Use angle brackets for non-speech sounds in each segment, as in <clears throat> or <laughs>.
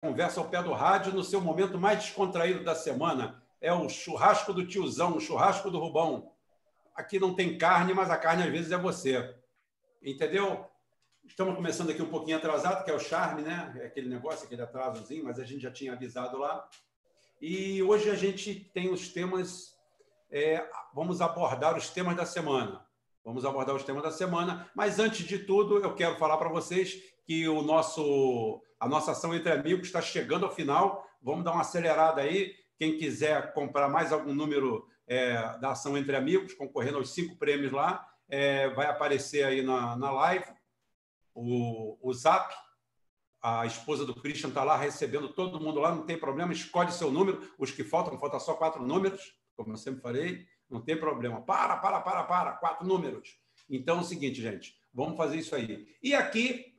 conversa ao pé do rádio no seu momento mais descontraído da semana. É o churrasco do tiozão, o churrasco do Rubão. Aqui não tem carne, mas a carne às vezes é você. Entendeu? Estamos começando aqui um pouquinho atrasado, que é o charme, né? É aquele negócio, aquele atrasozinho, mas a gente já tinha avisado lá. E hoje a gente tem os temas, é, vamos abordar os temas da semana. Vamos abordar os temas da semana, mas antes de tudo, eu quero falar para vocês que o nosso, a nossa ação entre amigos está chegando ao final. Vamos dar uma acelerada aí. Quem quiser comprar mais algum número é, da ação entre amigos, concorrendo aos cinco prêmios lá, é, vai aparecer aí na, na live o, o Zap. A esposa do Christian está lá recebendo todo mundo lá, não tem problema, escolhe seu número. Os que faltam, faltam só quatro números, como eu sempre falei, não tem problema. Para, para, para, para, quatro números. Então é o seguinte, gente, vamos fazer isso aí. E aqui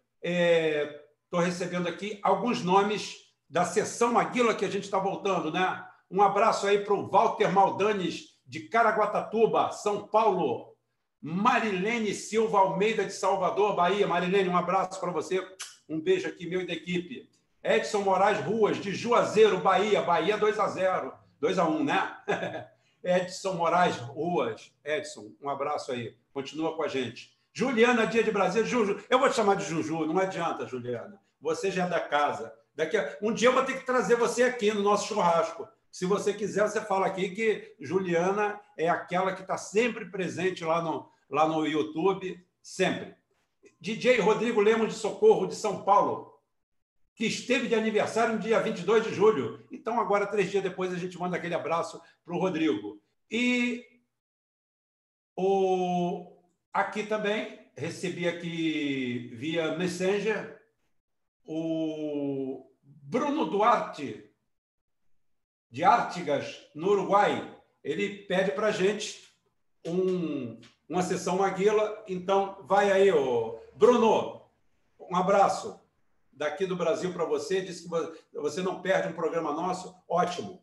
Estou recebendo aqui alguns nomes da sessão Maguila que a gente está voltando, né? Um abraço aí para o Walter Maldanes, de Caraguatatuba, São Paulo. Marilene Silva Almeida, de Salvador, Bahia. Marilene, um abraço para você. Um beijo aqui, meu e da equipe. Edson Moraes Ruas, de Juazeiro, Bahia. Bahia 2 a 0 2 a 1 né? <laughs> Edson Moraes Ruas. Edson, um abraço aí. Continua com a gente. Juliana Dia de Brasília, Juju. Eu vou te chamar de Juju, não adianta, Juliana. Você já é da casa. Daqui a... Um dia eu vou ter que trazer você aqui no nosso churrasco. Se você quiser, você fala aqui que Juliana é aquela que está sempre presente lá no, lá no YouTube, sempre. DJ Rodrigo Lemos de Socorro, de São Paulo, que esteve de aniversário no dia 22 de julho. Então, agora, três dias depois, a gente manda aquele abraço para o Rodrigo. E o Aqui também recebi aqui via Messenger o Bruno Duarte de Artigas, no Uruguai. Ele pede para a gente um, uma sessão Maguila. Então, vai aí, ô. Bruno. Um abraço daqui do Brasil para você. Diz que você não perde um programa nosso. Ótimo.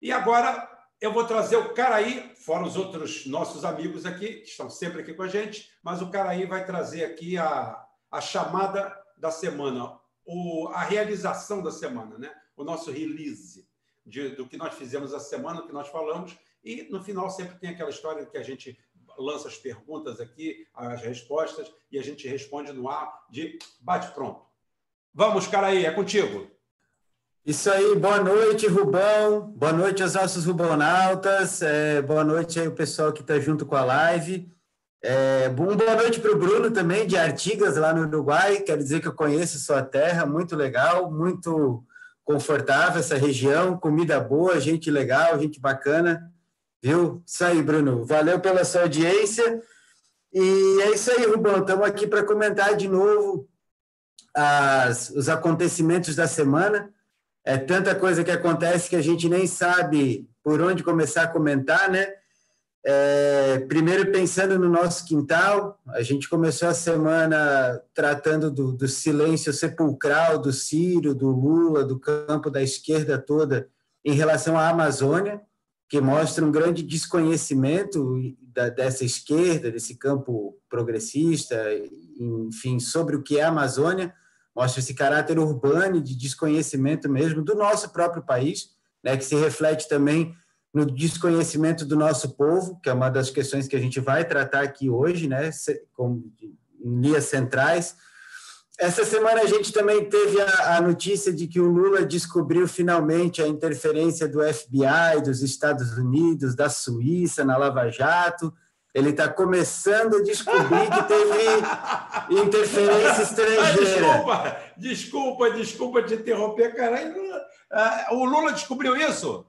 E agora eu vou trazer o Caraí, fora os outros nossos amigos aqui, que estão sempre aqui com a gente, mas o Caraí vai trazer aqui a, a chamada da semana, o, a realização da semana, né? o nosso release de, do que nós fizemos a semana, do que nós falamos, e no final sempre tem aquela história que a gente lança as perguntas aqui, as respostas, e a gente responde no ar de bate-pronto. Vamos, Caraí, é contigo. Isso aí, boa noite, Rubão. Boa noite aos nossos rubonautas. É, boa noite aí o pessoal que está junto com a live. É, boa noite para o Bruno também, de Artigas, lá no Uruguai. Quero dizer que eu conheço sua terra, muito legal, muito confortável essa região, comida boa, gente legal, gente bacana. Viu? Isso aí, Bruno. Valeu pela sua audiência. E é isso aí, Rubão. Estamos aqui para comentar de novo as, os acontecimentos da semana é tanta coisa que acontece que a gente nem sabe por onde começar a comentar, né? É, primeiro, pensando no nosso quintal, a gente começou a semana tratando do, do, silêncio sepulcral do Ciro, do Lula, do campo da esquerda toda em relação à Amazônia, que mostra um grande desconhecimento da, dessa esquerda, desse campo progressista, enfim, sobre o que é a Amazônia. Mostra esse caráter urbano de desconhecimento mesmo do nosso próprio país, né, que se reflete também no desconhecimento do nosso povo, que é uma das questões que a gente vai tratar aqui hoje, né, como em linhas centrais. Essa semana a gente também teve a, a notícia de que o Lula descobriu finalmente a interferência do FBI, dos Estados Unidos, da Suíça na Lava Jato, ele está começando a descobrir que teve <laughs> interferência estrangeira. Ah, desculpa, desculpa, desculpa te interromper, caralho. Ah, o Lula descobriu isso?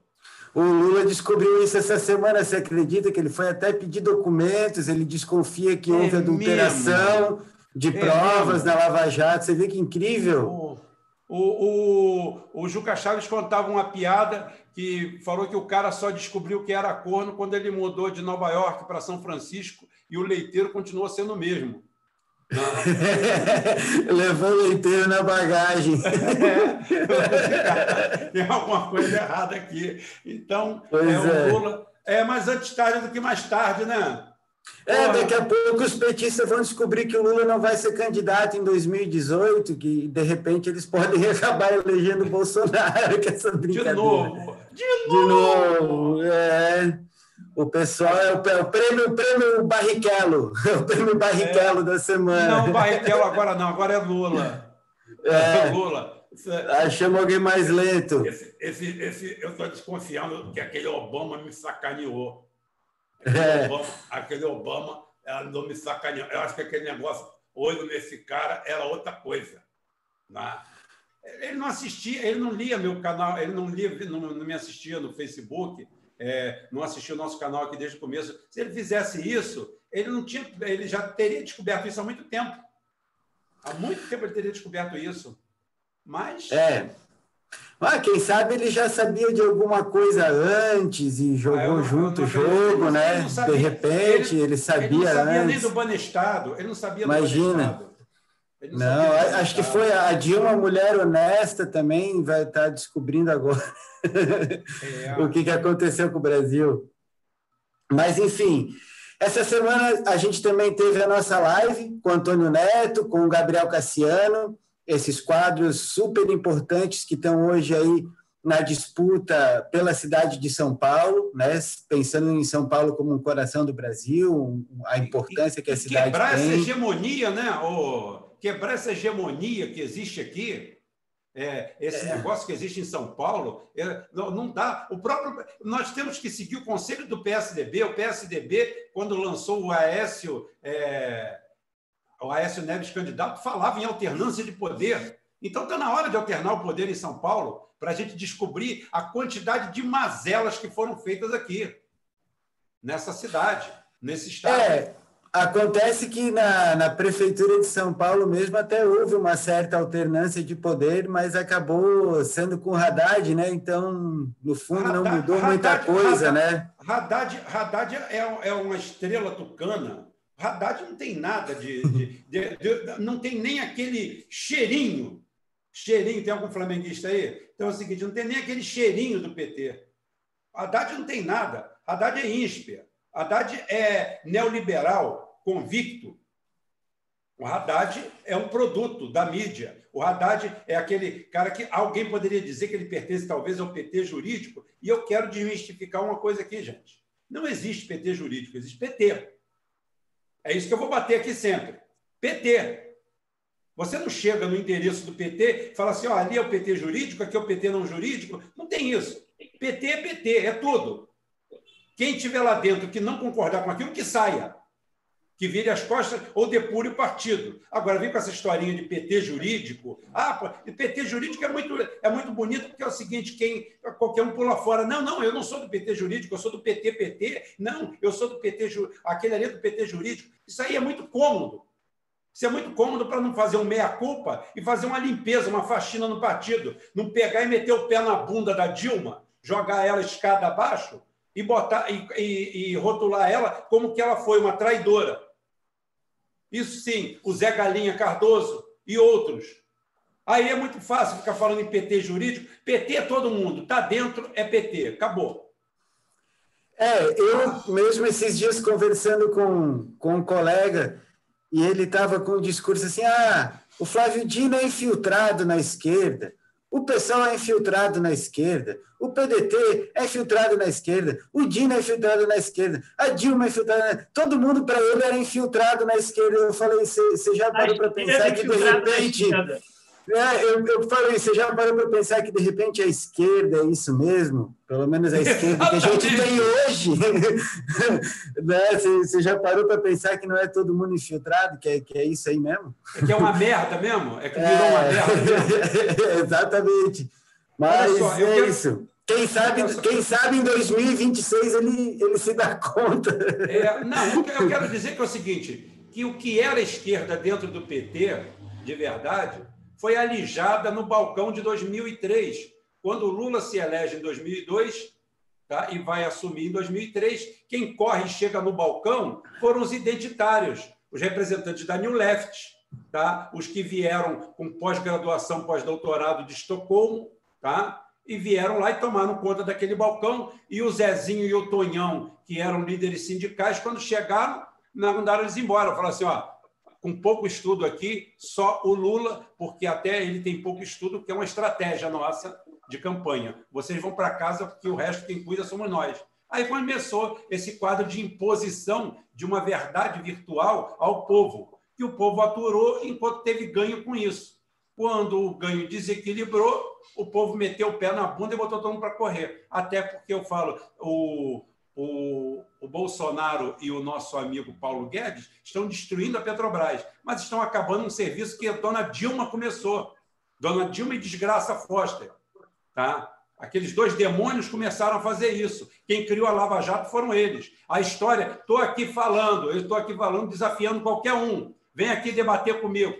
O Lula descobriu isso essa semana. Você acredita que ele foi até pedir documentos? Ele desconfia que houve é adulteração mesmo? de é provas mesmo? na Lava Jato. Você vê que incrível. O, o, o Juca Chaves contava uma piada que falou que o cara só descobriu que era corno quando ele mudou de Nova York para São Francisco e o leiteiro continuou sendo o mesmo. <laughs> Levou o leiteiro na bagagem. É, tem alguma coisa errada aqui. Então, é, é. Lula. É mais antes tarde do que mais tarde, né? É, daqui a pouco os petistas vão descobrir que o Lula não vai ser candidato em 2018, que de repente eles podem <laughs> acabar elegendo o Bolsonaro, que essa brincadeira. De novo! De novo! De novo. É. O pessoal é o, é o prêmio, o prêmio Barrichello, o prêmio Barrichello <laughs> é. da semana. Não, Barrichello agora não, agora é Lula. É, Lula. Ah, chama alguém mais lento. Esse, esse, esse eu estou desconfiando que aquele Obama me sacaneou. Aquele, é. Obama, aquele Obama andou me sacaneando. Eu acho que aquele negócio, olho nesse cara, era outra coisa. Né? Ele não assistia, ele não lia meu canal, ele não, lia, não, não me assistia no Facebook é, não assistiu o nosso canal aqui desde o começo, se ele fizesse isso, ele não tinha, ele já teria descoberto isso há muito tempo. Há muito tempo ele teria descoberto isso. Mas. É. Mas quem sabe ele já sabia de alguma coisa antes e jogou ah, junto o jogo, né? Sabia, de repente ele, ele sabia. Ele não sabia antes. nem do Banestado, ele não sabia Imagina. Não, não acho que foi a Dilma, mulher honesta, também vai estar descobrindo agora é. <laughs> o que, que aconteceu com o Brasil. Mas, enfim, essa semana a gente também teve a nossa live com o Antônio Neto, com o Gabriel Cassiano, esses quadros super importantes que estão hoje aí na disputa pela cidade de São Paulo, né? pensando em São Paulo como um coração do Brasil, a importância que a cidade quebrar tem. Quebrar essa hegemonia, né? O, quebrar essa hegemonia que existe aqui, é, esse é. negócio que existe em São Paulo, é, não, não, dá. O próprio, nós temos que seguir o conselho do PSDB. O PSDB, quando lançou o Aécio, é, o Aécio Neves candidato, falava em alternância de poder. Então está na hora de alternar o poder em São Paulo para a gente descobrir a quantidade de mazelas que foram feitas aqui, nessa cidade, nesse estado. Acontece que na, na Prefeitura de São Paulo mesmo até houve uma certa alternância de poder, mas acabou sendo com Haddad, né? Então, no fundo, Haddad, não mudou Haddad, muita coisa, Haddad, né? Haddad, Haddad é, é uma estrela tucana. Haddad não tem nada de, de, de, de, Não tem nem aquele cheirinho. Cheirinho, tem algum flamenguista aí? Então é o seguinte: não tem nem aquele cheirinho do PT. Haddad não tem nada. Haddad é ímpia. Haddad é neoliberal convicto. O Haddad é um produto da mídia. O Haddad é aquele cara que alguém poderia dizer que ele pertence talvez ao PT jurídico. E eu quero desmistificar uma coisa aqui, gente. Não existe PT jurídico, existe PT. É isso que eu vou bater aqui sempre. PT. Você não chega no endereço do PT e fala assim: ó, ali é o PT jurídico, aqui é o PT não jurídico. Não tem isso. PT é PT, é tudo. Quem estiver lá dentro que não concordar com aquilo, que saia que vire as costas ou depure o partido. Agora, vem com essa historinha de PT jurídico. Ah, PT jurídico é muito, é muito bonito, porque é o seguinte: quem qualquer um pula fora. Não, não, eu não sou do PT jurídico, eu sou do PT-PT. Não, eu sou do PT aquele ali é do PT jurídico. Isso aí é muito cômodo. Isso é muito cômodo para não fazer um meia-culpa e fazer uma limpeza, uma faxina no partido. Não pegar e meter o pé na bunda da Dilma, jogar ela escada abaixo e botar e, e, e rotular ela como que ela foi uma traidora isso sim, o Zé Galinha Cardoso e outros. Aí é muito fácil ficar falando em PT jurídico. PT é todo mundo, está dentro, é PT, acabou. É, eu mesmo esses dias conversando com, com um colega, e ele estava com um discurso assim: ah, o Flávio Dino é infiltrado na esquerda. O pessoal é infiltrado na esquerda, o PDT é infiltrado na esquerda, o Dino é infiltrado na esquerda, a Dilma é infiltrada na... Todo mundo para ele era infiltrado na esquerda. Eu falei, você já parou para pensar que de repente é, eu, eu falei, você já parou para pensar que de repente a esquerda é isso mesmo? Pelo menos a esquerda que a <laughs> gente tem hoje. <laughs> né? você, você já parou para pensar que não é todo mundo infiltrado, que é, que é isso aí mesmo? É que é uma merda mesmo? É que virou é... uma merda <laughs> Exatamente. Mas só, é quero... isso. Quem sabe, quem sabe em 2026 ele, ele se dá conta. É, não, eu quero dizer que é o seguinte, que o que era esquerda dentro do PT, de verdade, foi alijada no balcão de 2003, quando Lula se elege em 2002 tá? e vai assumir em 2003. Quem corre e chega no balcão foram os identitários, os representantes da New Left, tá? os que vieram com pós-graduação, pós-doutorado de Estocolmo, tá? e vieram lá e tomaram conta daquele balcão. E o Zezinho e o Tonhão, que eram líderes sindicais, quando chegaram, mandaram eles embora. Falaram assim: ó, com pouco estudo aqui, só o Lula, porque até ele tem pouco estudo, que é uma estratégia nossa de campanha. Vocês vão para casa porque o resto quem cuida somos nós. Aí começou esse quadro de imposição de uma verdade virtual ao povo, que o povo aturou enquanto teve ganho com isso. Quando o ganho desequilibrou, o povo meteu o pé na bunda e botou todo mundo para correr. Até porque eu falo, o, o, o, Bolsonaro e o nosso amigo Paulo Guedes estão destruindo a Petrobras, mas estão acabando um serviço que a dona Dilma começou. Dona Dilma e desgraça Foster. Tá? Aqueles dois demônios começaram a fazer isso. Quem criou a Lava Jato foram eles. A história, estou aqui falando, estou aqui falando, desafiando qualquer um. Vem aqui debater comigo.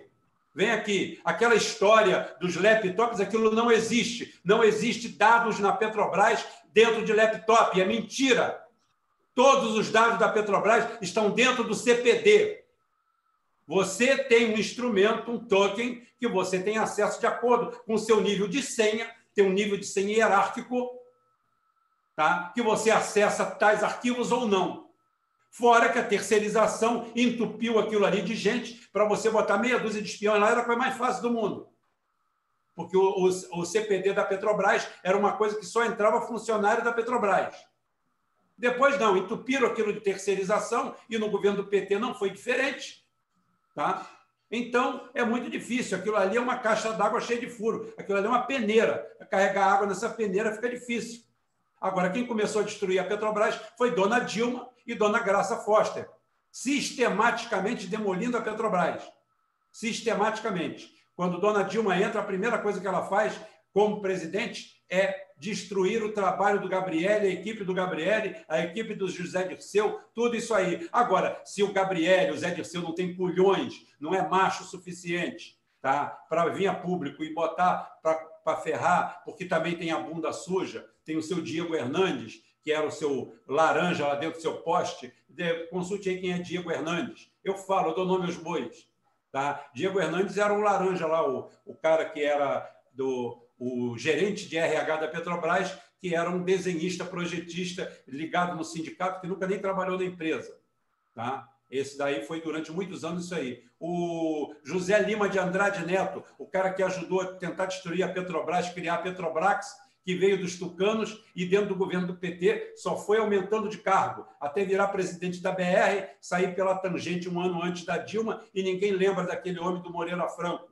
Vem aqui. Aquela história dos laptops, aquilo não existe. Não existe dados na Petrobras dentro de laptop. É mentira. Todos os dados da Petrobras estão dentro do CPD. Você tem um instrumento, um token, que você tem acesso de acordo com o seu nível de senha, tem um nível de senha hierárquico, tá? que você acessa tais arquivos ou não. Fora que a terceirização entupiu aquilo ali de gente para você botar meia dúzia de espiões lá, era a coisa mais fácil do mundo. Porque o, o, o CPD da Petrobras era uma coisa que só entrava funcionário da Petrobras. Depois, não, entupiram aquilo de terceirização e no governo do PT não foi diferente. Tá? Então, é muito difícil. Aquilo ali é uma caixa d'água cheia de furo. Aquilo ali é uma peneira. Carregar água nessa peneira fica difícil. Agora, quem começou a destruir a Petrobras foi Dona Dilma e Dona Graça Foster, sistematicamente demolindo a Petrobras. Sistematicamente. Quando Dona Dilma entra, a primeira coisa que ela faz como presidente é destruir o trabalho do Gabriele, a equipe do Gabriele, a equipe do José Dirceu, tudo isso aí. Agora, se o Gabriele, o Zé Dirceu não tem culhões, não é macho o suficiente tá, para vir a público e botar para ferrar, porque também tem a bunda suja, tem o seu Diego Hernandes, que era o seu laranja lá dentro do seu poste, consulte aí quem é Diego Hernandes. Eu falo, eu dou nome aos bois. Tá? Diego Hernandes era um laranja lá, o, o cara que era do o gerente de RH da Petrobras, que era um desenhista, projetista ligado no sindicato, que nunca nem trabalhou na empresa. Tá? Esse daí foi durante muitos anos isso aí. O José Lima de Andrade Neto, o cara que ajudou a tentar destruir a Petrobras, criar a Petrobrax, que veio dos tucanos e dentro do governo do PT só foi aumentando de cargo, até virar presidente da BR, sair pela tangente um ano antes da Dilma e ninguém lembra daquele homem do Moreira Franco.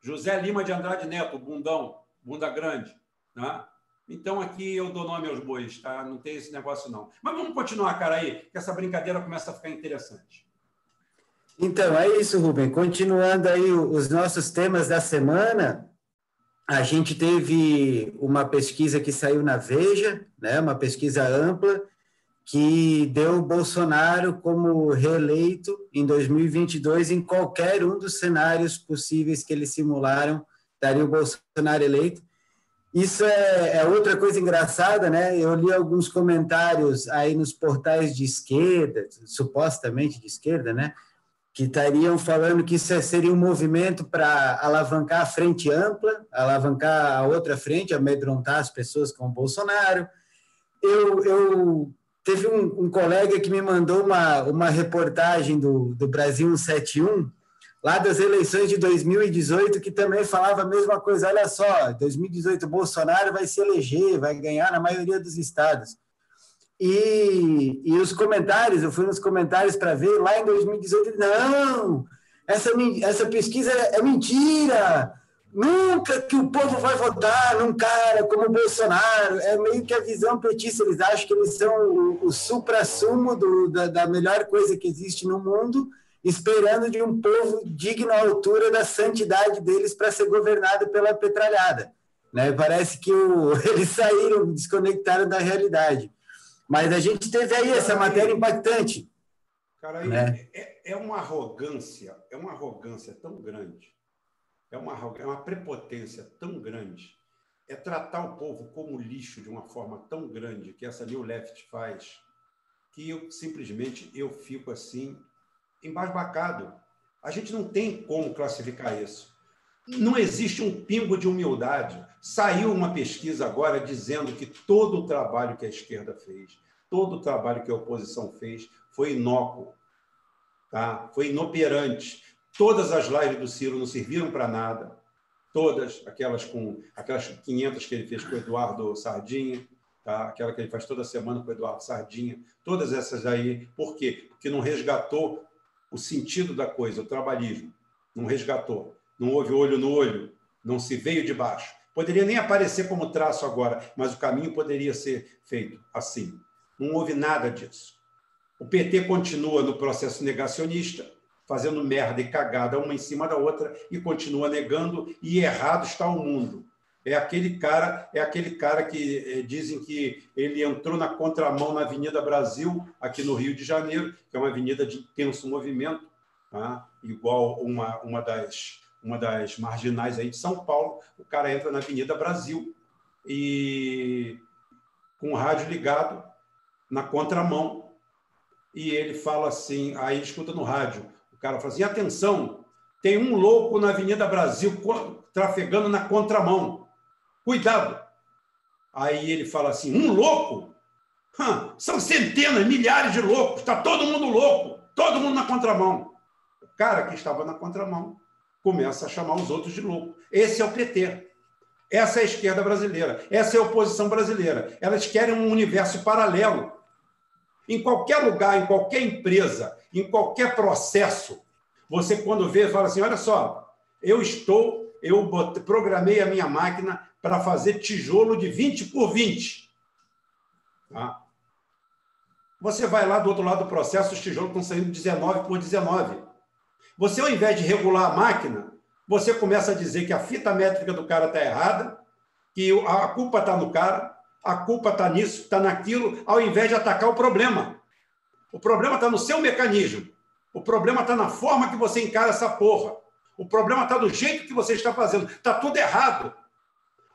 José Lima de Andrade Neto, bundão, bunda grande. Né? Então aqui eu dou nome aos bois, tá? Não tem esse negócio não. Mas vamos continuar, cara, aí, que essa brincadeira começa a ficar interessante. Então, é isso, Rubem. Continuando aí os nossos temas da semana, a gente teve uma pesquisa que saiu na Veja, né, uma pesquisa ampla, que deu Bolsonaro como reeleito em 2022 em qualquer um dos cenários possíveis que eles simularam, daria o Bolsonaro eleito. Isso é, é, outra coisa engraçada, né? Eu li alguns comentários aí nos portais de esquerda, supostamente de esquerda, né? Que estariam falando que isso seria um movimento para alavancar a frente ampla, alavancar a outra frente, amedrontar as pessoas com o Bolsonaro. Eu, eu teve um, um colega que me mandou uma, uma reportagem do, do Brasil 171, lá das eleições de 2018, que também falava a mesma coisa. Olha só, 2018 Bolsonaro vai se eleger, vai ganhar na maioria dos estados. E, e os comentários, eu fui nos comentários para ver, lá em 2018, não, essa, essa pesquisa é mentira, nunca que o povo vai votar num cara como Bolsonaro, é meio que a visão petista, eles acham que eles são o, o supra-sumo da, da melhor coisa que existe no mundo, esperando de um povo digno à altura da santidade deles para ser governado pela petralhada. Né? Parece que o, <laughs> eles saíram, desconectaram da realidade. Mas a gente teve aí essa matéria impactante. Cara, né? é, é uma arrogância, é uma arrogância tão grande, é uma, é uma prepotência tão grande, é tratar o povo como lixo de uma forma tão grande que essa New Left faz, que eu simplesmente eu fico assim embasbacado. A gente não tem como classificar isso. Não existe um pingo de humildade. Saiu uma pesquisa agora dizendo que todo o trabalho que a esquerda fez, todo o trabalho que a oposição fez, foi inócuo. tá? foi inoperante. Todas as lives do Ciro não serviram para nada. Todas, aquelas com aquelas 500 que ele fez com o Eduardo Sardinha, tá? aquela que ele faz toda semana com o Eduardo Sardinha, todas essas aí. Por quê? Porque não resgatou o sentido da coisa, o trabalhismo. Não resgatou. Não houve olho no olho, não se veio de baixo. Poderia nem aparecer como traço agora, mas o caminho poderia ser feito assim. Não houve nada disso. O PT continua no processo negacionista, fazendo merda e cagada uma em cima da outra e continua negando e errado está o mundo. É aquele cara, é aquele cara que é, dizem que ele entrou na contramão na Avenida Brasil, aqui no Rio de Janeiro, que é uma avenida de intenso movimento, tá? igual uma, uma das uma das marginais aí de São Paulo, o cara entra na Avenida Brasil e com o rádio ligado na contramão e ele fala assim, aí escuta no rádio, o cara fala assim, atenção, tem um louco na Avenida Brasil trafegando na contramão, cuidado. Aí ele fala assim, um louco? São centenas, milhares de loucos, está todo mundo louco, todo mundo na contramão. O cara que estava na contramão começa a chamar os outros de louco. Esse é o PT. Essa é a esquerda brasileira. Essa é a oposição brasileira. Elas querem um universo paralelo. Em qualquer lugar, em qualquer empresa, em qualquer processo, você, quando vê, fala assim: olha só, eu estou, eu programei a minha máquina para fazer tijolo de 20 por 20. Tá? Você vai lá do outro lado do processo, os tijolos estão saindo 19 por 19. Você, ao invés de regular a máquina, você começa a dizer que a fita métrica do cara está errada, que a culpa está no cara, a culpa está nisso, está naquilo, ao invés de atacar o problema. O problema está no seu mecanismo. O problema está na forma que você encara essa porra. O problema está do jeito que você está fazendo. Está tudo errado.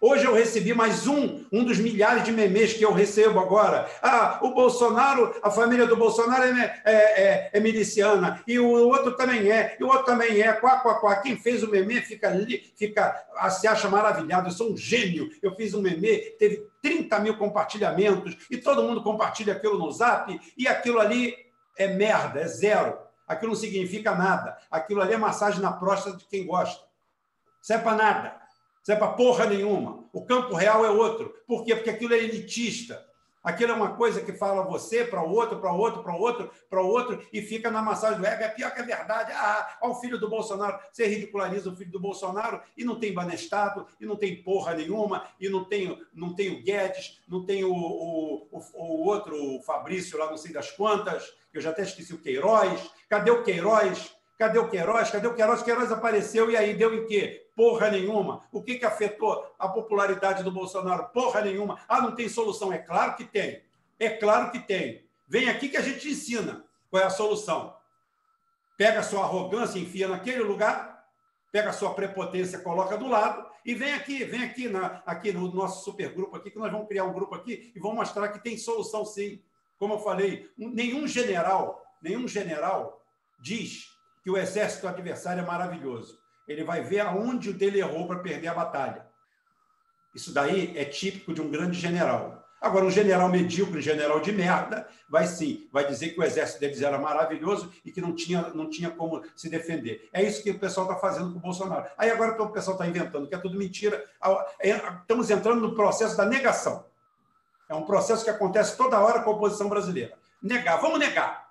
Hoje eu recebi mais um, um dos milhares de memes que eu recebo agora. Ah, o Bolsonaro, a família do Bolsonaro é, é, é, é miliciana, e o outro também é, e o outro também é, quá, quá, quá. Quem fez o meme fica, fica se acha maravilhado, eu sou um gênio. Eu fiz um meme, teve 30 mil compartilhamentos, e todo mundo compartilha aquilo no zap, e aquilo ali é merda, é zero. Aquilo não significa nada. Aquilo ali é massagem na próstata de quem gosta. Isso é para nada. Isso é para porra nenhuma. O campo real é outro. Por quê? Porque aquilo é elitista. Aquilo é uma coisa que fala você para o outro, para o outro, para o outro, para o outro, e fica na massagem do ego. É pior que é verdade. Ah, olha o filho do Bolsonaro. Você ridiculariza o filho do Bolsonaro e não tem banestado, e não tem porra nenhuma, e não tem, não tem o Guedes, não tem o, o, o, o outro, o Fabrício, lá não sei das quantas, que eu já até esqueci o Queiroz. Cadê o Queiroz? Cadê o Queiroz? Cadê o Queiroz? Queiroz apareceu e aí deu em quê? Porra nenhuma. O que, que afetou a popularidade do Bolsonaro? Porra nenhuma. Ah, não tem solução. É claro que tem. É claro que tem. Vem aqui que a gente ensina qual é a solução. Pega a sua arrogância, enfia naquele lugar, pega a sua prepotência, coloca do lado e vem aqui, vem aqui, na, aqui no nosso supergrupo aqui, que nós vamos criar um grupo aqui e vamos mostrar que tem solução sim. Como eu falei, nenhum general, nenhum general diz que o exército adversário é maravilhoso. Ele vai ver aonde o dele errou para perder a batalha. Isso daí é típico de um grande general. Agora, um general medíocre, um general de merda, vai sim, vai dizer que o exército deles era maravilhoso e que não tinha, não tinha como se defender. É isso que o pessoal está fazendo com o Bolsonaro. Aí agora o pessoal está inventando, que é tudo mentira. É, estamos entrando no processo da negação. É um processo que acontece toda hora com a oposição brasileira. Negar, vamos negar.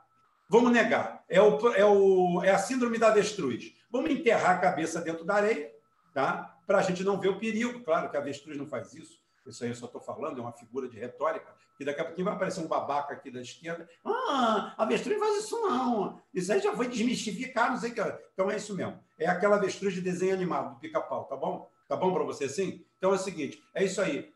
Vamos negar. É, o, é, o, é a síndrome da avestruz. Vamos enterrar a cabeça dentro da areia, tá? para a gente não ver o perigo. Claro que a avestruz não faz isso. Isso aí eu só estou falando, é uma figura de retórica, que daqui a pouquinho vai aparecer um babaca aqui da esquerda. Ah, a avestruz não faz isso não. Isso aí já foi desmistificado, não sei o que. Então é isso mesmo. É aquela avestruz de desenho animado, do pica-pau, tá bom? Tá bom para você assim? Então é o seguinte, é isso aí.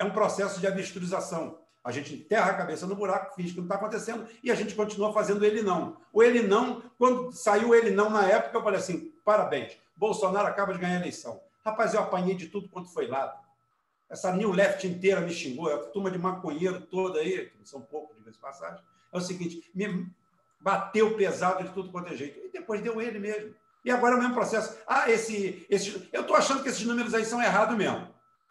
É um processo de avestruzação. A gente enterra a cabeça no buraco, finge que não está acontecendo e a gente continua fazendo ele não. O ele não, quando saiu ele não na época, eu falei assim: parabéns, Bolsonaro acaba de ganhar a eleição. Rapaz, eu apanhei de tudo quanto foi lado. Essa New Left inteira me xingou, a turma de maconheiro toda aí, que são poucos, de vez passagem. É o seguinte: me bateu pesado de tudo quanto é jeito. E depois deu ele mesmo. E agora é o mesmo processo. Ah, esse. esse eu estou achando que esses números aí são errados mesmo.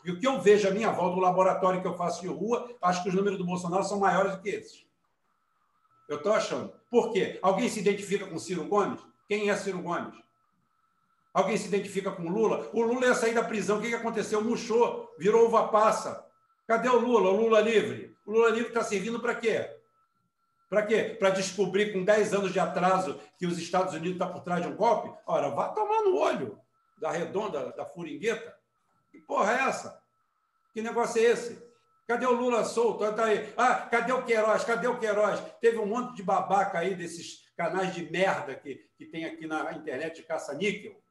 Porque o que eu vejo à minha volta, do laboratório que eu faço de rua, acho que os números do Bolsonaro são maiores do que esses. Eu estou achando. Por quê? Alguém se identifica com Ciro Gomes? Quem é Ciro Gomes? Alguém se identifica com Lula? O Lula ia sair da prisão. O que aconteceu? Murchou, virou uva passa. Cadê o Lula? O Lula livre. O Lula livre está servindo para quê? Para quê? Para descobrir com 10 anos de atraso que os Estados Unidos estão tá por trás de um golpe? Ora, vá tomar no olho da redonda, da furingueta. Que porra é essa? Que negócio é esse? Cadê o Lula solto? Tá aí. Ah, cadê o Queiroz? Cadê o Queiroz? Teve um monte de babaca aí desses canais de merda que, que tem aqui na internet de caça-níquel.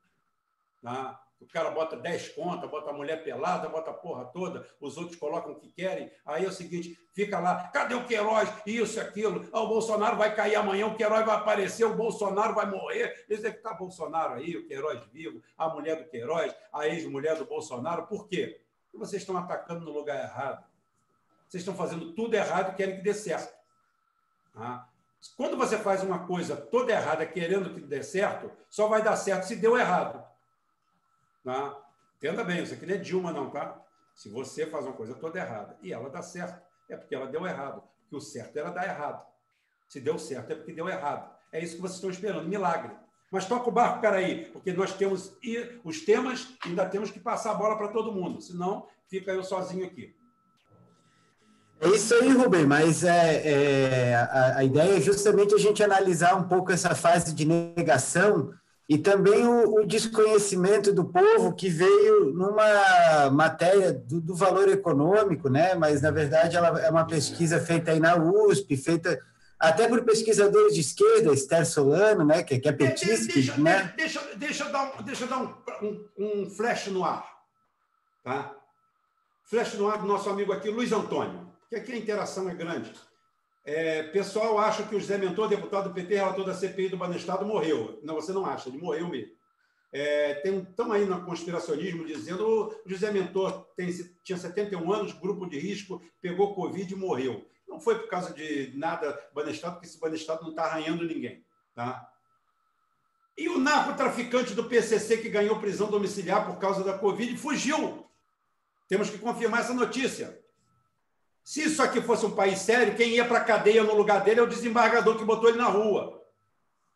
Tá? O cara bota 10 contas, bota a mulher pelada, bota a porra toda, os outros colocam o que querem. Aí é o seguinte: fica lá, cadê o Queiroz? Isso, aquilo. Ah, o Bolsonaro vai cair amanhã, o Queiroz vai aparecer, o Bolsonaro vai morrer. Eles é que está Bolsonaro aí, o Queiroz vivo, a mulher do Queiroz, a ex-mulher do Bolsonaro. Por quê? Porque vocês estão atacando no lugar errado. Vocês estão fazendo tudo errado e querem que dê certo. Tá? Quando você faz uma coisa toda errada querendo que dê certo, só vai dar certo se deu errado. Tá? Entenda bem, isso aqui não é Dilma, não, tá? Se você faz uma coisa toda errada e ela dá certo, é porque ela deu errado. Porque o certo era dar errado. Se deu certo, é porque deu errado. É isso que vocês estão esperando, milagre. Mas toca o barco, cara aí, porque nós temos os temas e ainda temos que passar a bola para todo mundo. Senão, fica eu sozinho aqui. É isso aí, Rubem, mas é, é a, a, ideia é justamente a gente analisar um pouco essa fase de negação e também o, o desconhecimento do povo que veio numa matéria do, do, valor econômico, né? Mas na verdade ela é uma pesquisa feita aí na USP, feita até por pesquisadores de esquerda, Esther Solano, né? Que, que é petista, deixa, né? Deixa, deixa, eu dar, um, deixa eu dar um, um, um flash no ar, tá? Flash no ar do nosso amigo aqui, Luiz Antônio, que aqui a interação é grande. É, pessoal acha que o José Mentor, deputado do PT, relator da CPI do Banestado, morreu. Não, você não acha, ele morreu mesmo. É, estão aí no conspiracionismo dizendo o José Mentor tem, tinha 71 anos, grupo de risco, pegou Covid e morreu. Não foi por causa de nada Banestado, porque esse Banestado não está arranhando ninguém. Tá? E o narcotraficante do PCC que ganhou prisão domiciliar por causa da Covid fugiu. Temos que confirmar essa notícia. Se isso aqui fosse um país sério, quem ia para a cadeia no lugar dele é o desembargador que botou ele na rua.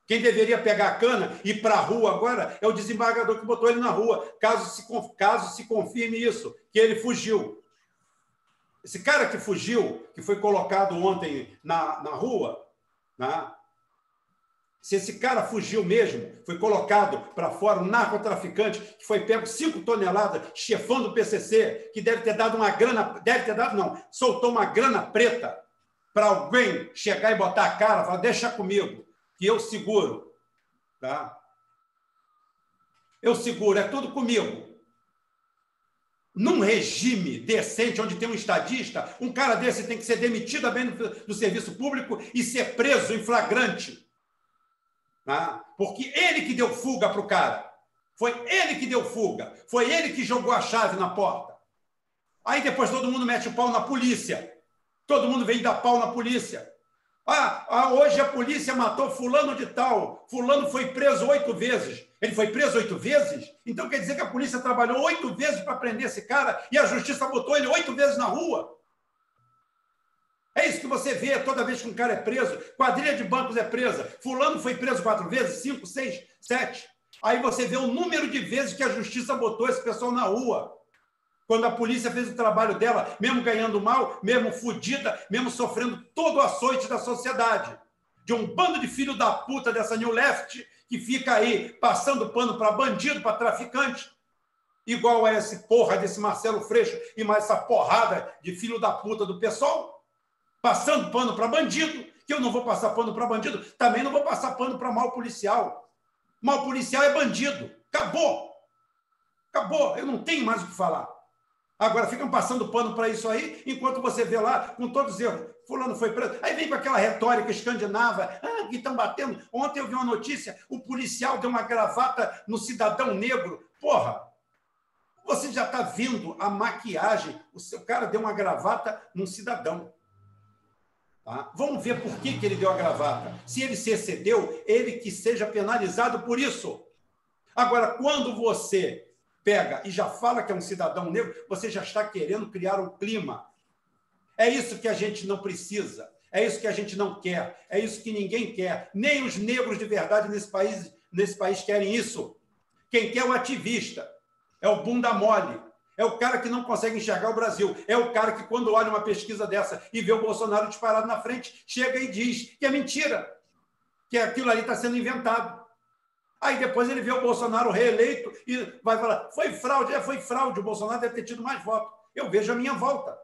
Quem deveria pegar a cana e ir para a rua agora é o desembargador que botou ele na rua, caso se, caso se confirme isso, que ele fugiu. Esse cara que fugiu, que foi colocado ontem na, na rua, né? Se esse cara fugiu mesmo, foi colocado para fora, um narcotraficante que foi pego 5 toneladas, chefão do PCC, que deve ter dado uma grana, deve ter dado, não, soltou uma grana preta para alguém chegar e botar a cara, falar, deixa comigo, que eu seguro. Tá? Eu seguro, é tudo comigo. Num regime decente, onde tem um estadista, um cara desse tem que ser demitido bem do, do serviço público e ser preso em flagrante Tá? Porque ele que deu fuga para o cara. Foi ele que deu fuga. Foi ele que jogou a chave na porta. Aí depois todo mundo mete o pau na polícia. Todo mundo vem dar pau na polícia. Ah, ah, hoje a polícia matou fulano de tal. Fulano foi preso oito vezes. Ele foi preso oito vezes? Então quer dizer que a polícia trabalhou oito vezes para prender esse cara e a justiça botou ele oito vezes na rua? É isso que você vê toda vez que um cara é preso. Quadrilha de bancos é presa. Fulano foi preso quatro vezes, cinco, seis, sete. Aí você vê o número de vezes que a justiça botou esse pessoal na rua. Quando a polícia fez o trabalho dela, mesmo ganhando mal, mesmo fodida, mesmo sofrendo todo o açoite da sociedade. De um bando de filho da puta dessa New Left que fica aí passando pano para bandido, para traficante. Igual a esse porra desse Marcelo Freixo e mais essa porrada de filho da puta do pessoal passando pano para bandido, que eu não vou passar pano para bandido, também não vou passar pano para mal policial. Mal policial é bandido. Acabou. Acabou. Eu não tenho mais o que falar. Agora ficam passando pano para isso aí, enquanto você vê lá com todos os erros. Fulano foi preso. Aí vem com aquela retórica escandinava, ah, que estão batendo. Ontem eu vi uma notícia: o policial deu uma gravata no cidadão negro. Porra, você já está vendo a maquiagem. O seu cara deu uma gravata num cidadão. Tá? Vamos ver por que, que ele deu a gravata. Se ele se excedeu, ele que seja penalizado por isso. Agora, quando você pega e já fala que é um cidadão negro, você já está querendo criar um clima. É isso que a gente não precisa. É isso que a gente não quer. É isso que ninguém quer. Nem os negros de verdade nesse país, nesse país querem isso. Quem quer é o ativista. É o bunda mole. É o cara que não consegue enxergar o Brasil. É o cara que, quando olha uma pesquisa dessa e vê o Bolsonaro disparado na frente, chega e diz que é mentira, que aquilo ali está sendo inventado. Aí depois ele vê o Bolsonaro reeleito e vai falar: foi fraude, é, foi fraude, o Bolsonaro deve ter tido mais votos. Eu vejo a minha volta.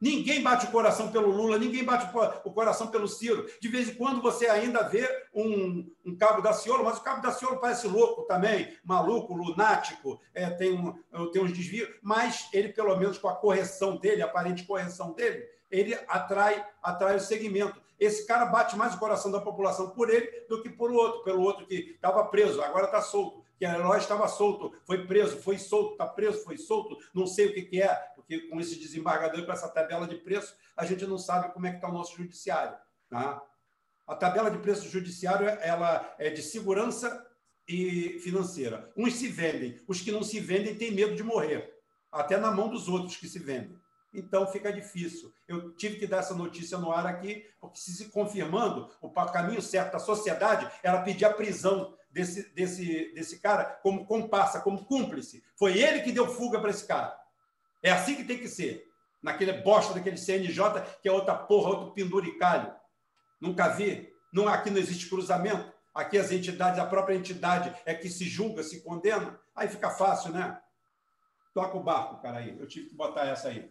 Ninguém bate o coração pelo Lula, ninguém bate o coração pelo Ciro. De vez em quando você ainda vê um, um Cabo da Ciolo, mas o Cabo da Ciolo parece louco também, maluco, lunático, é, tem, um, tem uns desvios, mas ele, pelo menos com a correção dele, a aparente correção dele, ele atrai, atrai o segmento. Esse cara bate mais o coração da população por ele do que por outro, pelo outro que estava preso, agora está solto que a Eloy estava solto, foi preso, foi solto, está preso, foi solto, não sei o que, que é, porque com esse desembargador, com essa tabela de preço, a gente não sabe como é que está o nosso judiciário. Tá? A tabela de preço judiciário ela é de segurança e financeira. Uns se vendem, os que não se vendem têm medo de morrer, até na mão dos outros que se vendem. Então fica difícil. Eu tive que dar essa notícia no ar aqui, porque se confirmando, o caminho certo da sociedade era pedir a prisão desse, desse, desse cara como comparsa, como cúmplice. Foi ele que deu fuga para esse cara. É assim que tem que ser. Naquele bosta daquele CNJ, que é outra porra, outro penduricalho. Nunca vi. Não, aqui não existe cruzamento. Aqui as entidades, a própria entidade é que se julga, se condena. Aí fica fácil, né? Toca o barco, cara aí. Eu tive que botar essa aí.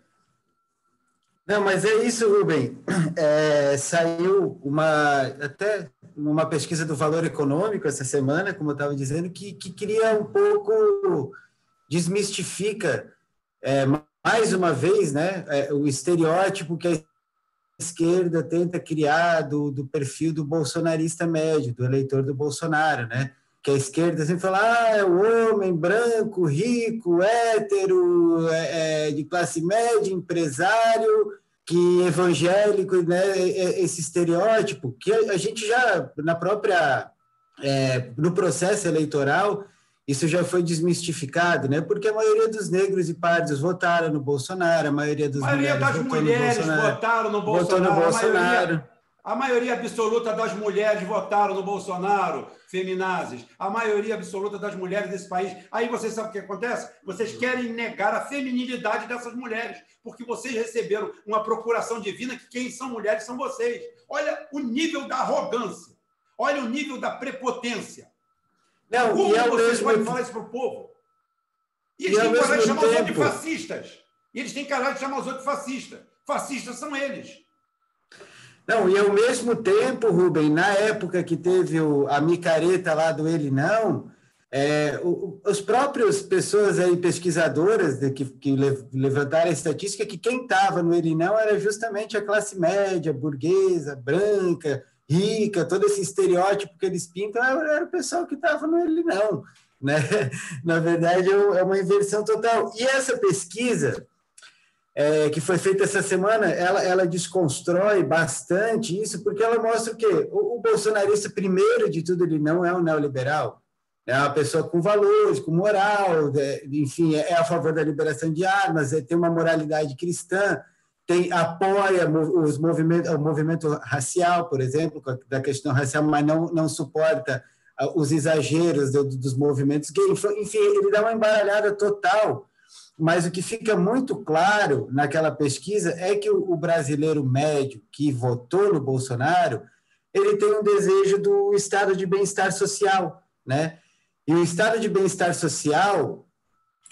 Não, mas é isso, Rubem. É, saiu uma até uma pesquisa do Valor Econômico essa semana, como eu estava dizendo, que, que cria um pouco desmistifica é, mais uma vez, né, é, o estereótipo que a esquerda tenta criar do, do perfil do bolsonarista médio, do eleitor do Bolsonaro, né? Que a esquerda sempre fala, ah, é o homem branco, rico, hétero, é, é, de classe média, empresário, que evangélico, né? Esse estereótipo que a gente já na própria é, no processo eleitoral isso já foi desmistificado, né? Porque a maioria dos negros e pardos votaram no Bolsonaro, a maioria dos a maioria das mulheres votaram no Bolsonaro. Votou no Bolsonaro. A maioria, a maioria absoluta das mulheres votaram no Bolsonaro, feminazes. A maioria absoluta das mulheres desse país. Aí vocês sabem o que acontece? Vocês querem negar a feminilidade dessas mulheres, porque vocês receberam uma procuração divina que quem são mulheres são vocês. Olha o nível da arrogância. Olha o nível da prepotência. Não, Como e vocês mesmo... podem falar isso para o povo? E eles e têm coragem de chamar tempo... os outros de fascistas. E eles têm coragem de chamar os outros de fascistas. Fascistas são eles. Não, e ao mesmo tempo, Rubem, na época que teve o, a micareta lá do Ele Não, é, o, os próprios pessoas aí, pesquisadoras de, que, que levantaram a estatística que quem estava no Ele Não era justamente a classe média, burguesa, branca, rica, todo esse estereótipo que eles pintam, era o pessoal que estava no ele não. Né? <laughs> Na verdade, é, é uma inversão total. E essa pesquisa, é, que foi feita essa semana, ela, ela desconstrói bastante isso, porque ela mostra o quê? O, o bolsonarista, primeiro de tudo, ele não é um neoliberal. É uma pessoa com valores, com moral, é, enfim, é, é a favor da liberação de armas, é, tem uma moralidade cristã, tem, apoia os movimentos, o movimento racial, por exemplo, da questão racial, mas não, não suporta ah, os exageros do, dos movimentos gays. Enfim, ele dá uma embaralhada total. Mas o que fica muito claro naquela pesquisa é que o, o brasileiro médio que votou no Bolsonaro, ele tem um desejo do estado de bem-estar social, né? E o estado de bem-estar social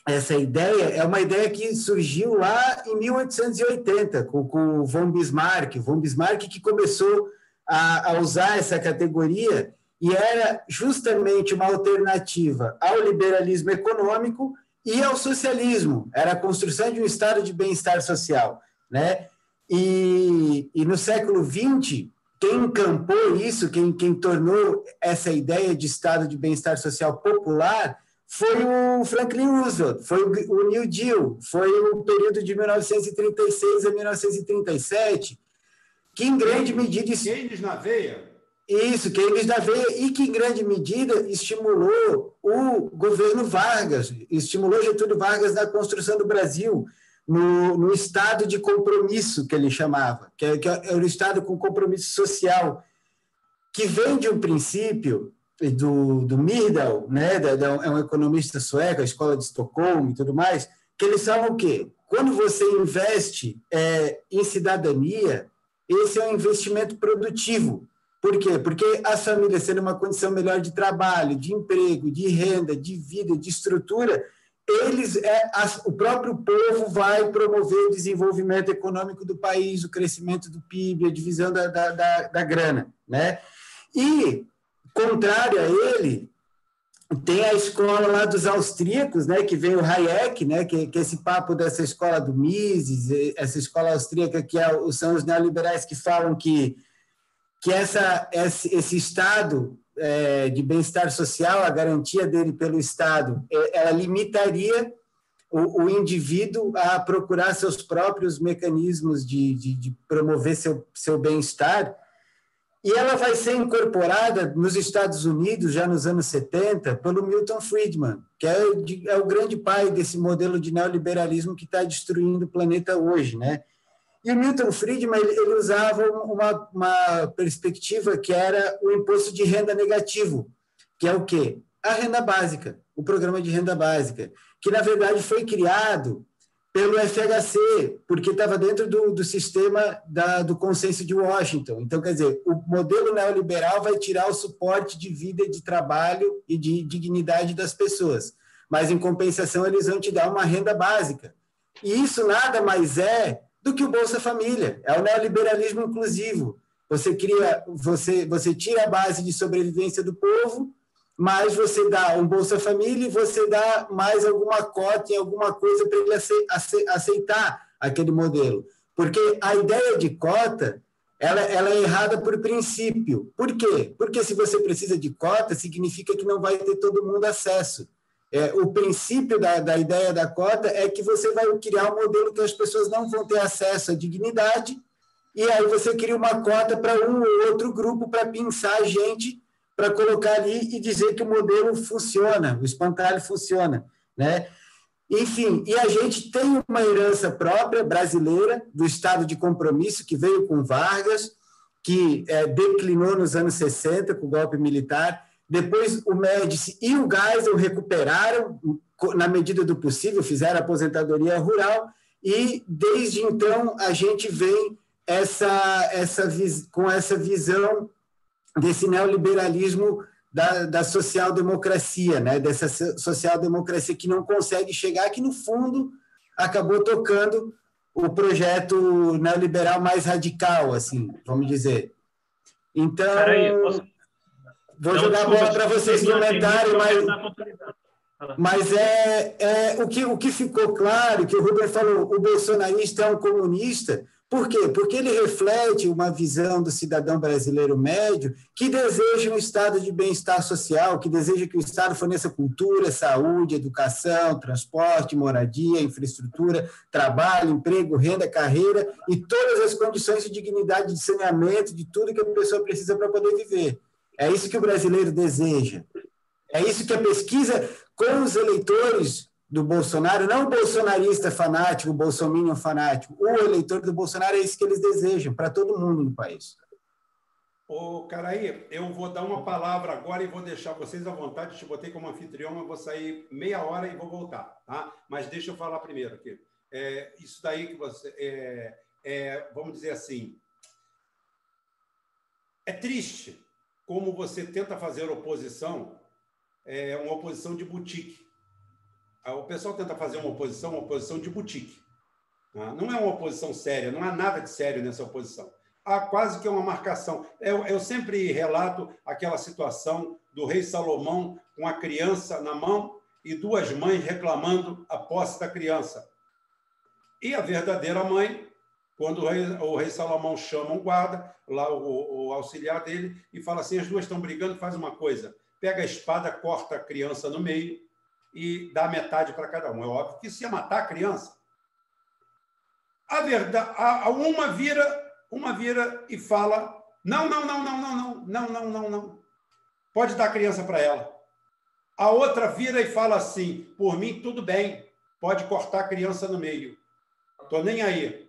essa ideia é uma ideia que surgiu lá em 1880 com, com o von Bismarck, von Bismarck que começou a, a, usar essa categoria e era justamente uma alternativa ao liberalismo econômico e ao socialismo. Era a construção de um estado de bem-estar social, né? E, e no século XX quem encampou isso, quem, quem tornou essa ideia de estado de bem-estar social popular foi o Franklin Roosevelt, foi o New Deal, foi o período de 1936 a 1937, que em grande medida... Keynes na veia. Isso, Keynes na veia, e que em grande medida estimulou o governo Vargas, estimulou Getúlio Vargas na construção do Brasil, no, no estado de compromisso que ele chamava, que, é, que é o estado com compromisso social, que vem de um princípio do, do Myrdal, né, da, da, é um economista sueco, a escola de Estocolmo e tudo mais, que eles falam o quê? Quando você investe é, em cidadania, esse é um investimento produtivo. Por quê? Porque as famílias tendo uma condição melhor de trabalho, de emprego, de renda, de vida, de estrutura, eles, é, as, o próprio povo vai promover o desenvolvimento econômico do país, o crescimento do PIB, a divisão da, da, da, da grana. Né? E, contrário a ele, tem a escola lá dos austríacos, né, que veio o Hayek, né, que, que esse papo dessa escola do Mises, essa escola austríaca que é, são os neoliberais que falam que, que essa, esse, esse Estado é, de bem-estar social, a garantia dele pelo Estado, é, ela limitaria o, o, indivíduo a procurar seus próprios mecanismos de, de, de promover seu, seu bem-estar, e ela vai ser incorporada nos Estados Unidos, já nos anos 70, pelo Milton Friedman, que é, é o grande pai desse modelo de neoliberalismo que está destruindo o planeta hoje. Né? E o Milton Friedman ele, ele usava uma, uma perspectiva que era o imposto de renda negativo, que é o quê? A renda básica, o programa de renda básica, que na verdade foi criado pelo FHC, porque estava dentro do, do sistema da, do consenso de Washington. Então, quer dizer, o modelo neoliberal vai tirar o suporte de vida, de trabalho e de dignidade das pessoas, mas, em compensação, eles vão te dar uma renda básica. E isso nada mais é do que o Bolsa Família, é o neoliberalismo inclusivo. Você cria, você, você tira a base de sobrevivência do povo mas você dá um Bolsa Família e você dá mais alguma cota em alguma coisa para ele aceitar aquele modelo. Porque a ideia de cota ela, ela, é errada por princípio. Por quê? Porque se você precisa de cota, significa que não vai ter todo mundo acesso. É, o princípio da, da ideia da cota é que você vai criar um modelo que as pessoas não vão ter acesso à dignidade, e aí você cria uma cota para um ou outro grupo para pensar gente para colocar ali e dizer que o modelo funciona, o espantalho funciona, né? Enfim, e a gente tem uma herança própria brasileira do estado de compromisso que veio com Vargas, que é, declinou nos anos 60 com o golpe militar. Depois o Médici e o Geisel recuperaram na medida do possível, fizeram aposentadoria rural e desde então a gente vem essa, essa com essa visão desse neoliberalismo da, da social-democracia, né? dessa social-democracia que não consegue chegar, que no fundo acabou tocando o projeto neoliberal mais radical, assim, vamos dizer. Então, Peraí, posso... vou não, jogar a bola para vocês comentarem, mas, mas é, é o, que, o que ficou claro, que o Rubem falou, o bolsonarista é um comunista, por quê? Porque ele reflete uma visão do cidadão brasileiro médio que deseja um estado de bem-estar social, que deseja que o Estado forneça cultura, saúde, educação, transporte, moradia, infraestrutura, trabalho, emprego, renda, carreira e todas as condições de dignidade, de saneamento, de tudo que a pessoa precisa para poder viver. É isso que o brasileiro deseja. É isso que a pesquisa com os eleitores do Bolsonaro, não o bolsonarista fanático, o bolsominion fanático, o eleitor do Bolsonaro é isso que eles desejam para todo mundo no país. Ô, Caraí, eu vou dar uma palavra agora e vou deixar vocês à vontade. Te botei como anfitrião, eu vou sair meia hora e vou voltar, tá? Mas deixa eu falar primeiro aqui. É, isso daí que você... É, é, vamos dizer assim... É triste como você tenta fazer oposição, é, uma oposição de boutique o pessoal tenta fazer uma oposição, uma oposição de boutique. Tá? Não é uma oposição séria, não há nada de sério nessa oposição. Há quase que uma marcação. Eu, eu sempre relato aquela situação do rei Salomão com a criança na mão e duas mães reclamando a posse da criança. E a verdadeira mãe, quando o rei, o rei Salomão chama um guarda, lá o, o, auxiliar dele, e fala assim: as duas estão brigando, faz uma coisa. Pega a espada, corta a criança no meio e dá metade para cada um. É óbvio que isso ia matar a criança. A verdade, a, uma vira, uma vira e fala: não, não, não, não, não, não, não, não, não, não. Pode dar a criança para ela. A outra vira e fala assim: por mim tudo bem, pode cortar a criança no meio. Estou nem aí.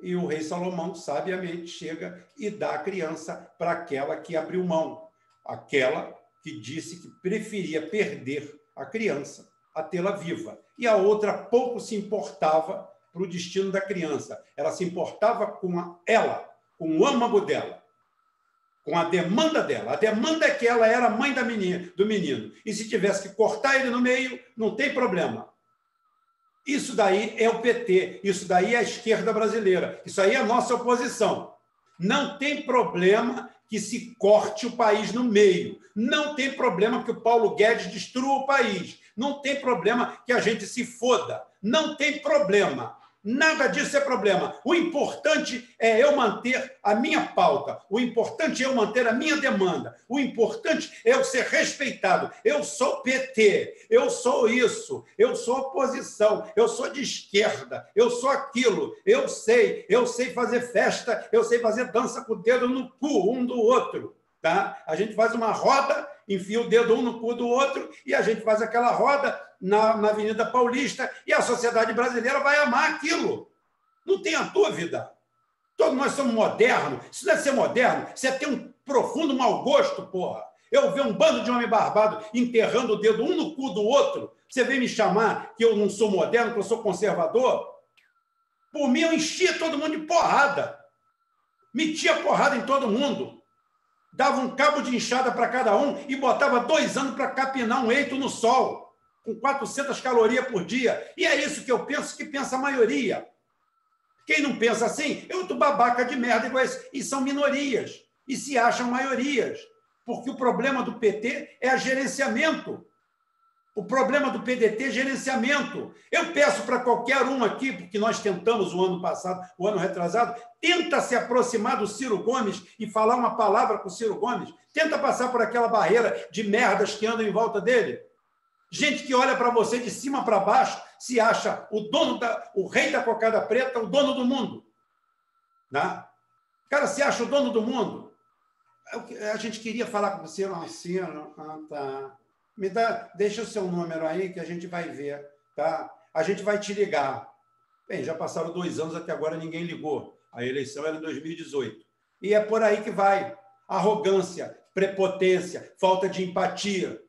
E o rei Salomão, sabiamente, chega e dá a criança para aquela que abriu mão, aquela que disse que preferia perder a criança a tê-la viva. E a outra pouco se importava para o destino da criança. Ela se importava com a, ela, com o âmago dela, com a demanda dela. A demanda é que ela era mãe da menina, do menino. E se tivesse que cortar ele no meio, não tem problema. Isso daí é o PT, isso daí é a esquerda brasileira, isso aí é a nossa oposição. Não tem problema que se corte o país no meio. Não tem problema que o Paulo Guedes destrua o país. Não tem problema que a gente se foda. Não tem problema. Nada disso é problema. O importante é eu manter a minha pauta. O importante é eu manter a minha demanda. O importante é eu ser respeitado. Eu sou PT, eu sou isso, eu sou oposição, eu sou de esquerda, eu sou aquilo. Eu sei, eu sei fazer festa, eu sei fazer dança com o dedo no cu um do outro. Tá? A gente faz uma roda, enfia o dedo um no cu do outro e a gente faz aquela roda na, na Avenida Paulista e a sociedade brasileira vai amar aquilo. Não tenha dúvida. Todos nós somos modernos. Isso não é ser moderno, isso é ter um profundo mau gosto, porra. Eu ver um bando de homem barbado enterrando o dedo um no cu do outro. Você vem me chamar que eu não sou moderno, que eu sou conservador? Por mim, eu enchia todo mundo de porrada. Metia porrada em todo mundo. Dava um cabo de enxada para cada um e botava dois anos para capinar um eito no sol com 400 calorias por dia. E é isso que eu penso que pensa a maioria. Quem não pensa assim é outro babaca de merda igual esse. E são minorias. E se acham maiorias. Porque o problema do PT é gerenciamento. O problema do PDT é gerenciamento. Eu peço para qualquer um aqui, porque nós tentamos o ano passado, o ano retrasado, tenta se aproximar do Ciro Gomes e falar uma palavra com o Ciro Gomes. Tenta passar por aquela barreira de merdas que andam em volta dele. Gente que olha para você de cima para baixo, se acha o dono da, o rei da cocada preta, o dono do mundo. Né? Cara, se acha o dono do mundo. É a gente queria falar com você, Marcelo. Ah, tá. Me dá, deixa o seu número aí que a gente vai ver, tá? A gente vai te ligar. Bem, já passaram dois anos até agora ninguém ligou. A eleição era em 2018. E é por aí que vai. Arrogância, prepotência, falta de empatia.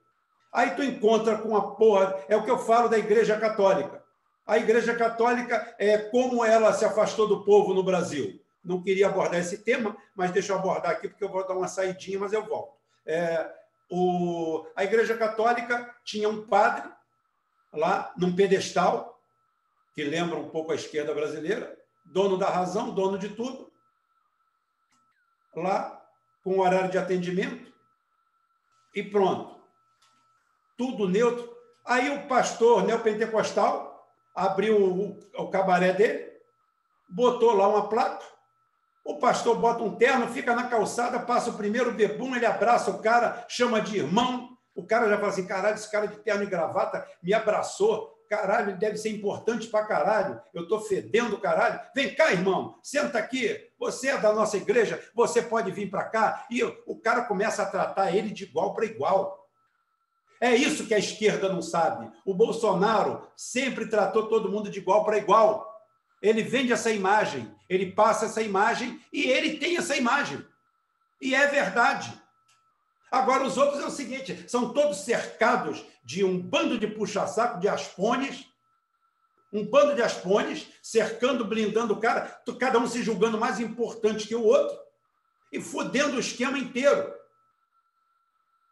Aí tu encontra com a porra. É o que eu falo da Igreja Católica. A Igreja Católica é como ela se afastou do povo no Brasil. Não queria abordar esse tema, mas deixa eu abordar aqui, porque eu vou dar uma saidinha, mas eu volto. É, o, a Igreja Católica tinha um padre lá num pedestal, que lembra um pouco a esquerda brasileira, dono da razão, dono de tudo, lá com horário de atendimento, e pronto tudo neutro. Aí o pastor neopentecostal abriu o, o cabaré dele, botou lá uma placa. O pastor bota um terno, fica na calçada, passa o primeiro bebum, ele abraça o cara, chama de irmão. O cara já fala assim: caralho, esse cara de terno e gravata me abraçou. Caralho, ele deve ser importante pra caralho. Eu tô fedendo caralho. Vem cá, irmão, senta aqui. Você é da nossa igreja, você pode vir para cá. E o cara começa a tratar ele de igual para igual. É isso que a esquerda não sabe. O Bolsonaro sempre tratou todo mundo de igual para igual. Ele vende essa imagem, ele passa essa imagem e ele tem essa imagem. E é verdade. Agora, os outros é o seguinte: são todos cercados de um bando de puxa-saco, de aspones, um bando de aspones, cercando, blindando o cara, cada um se julgando mais importante que o outro, e fudendo o esquema inteiro.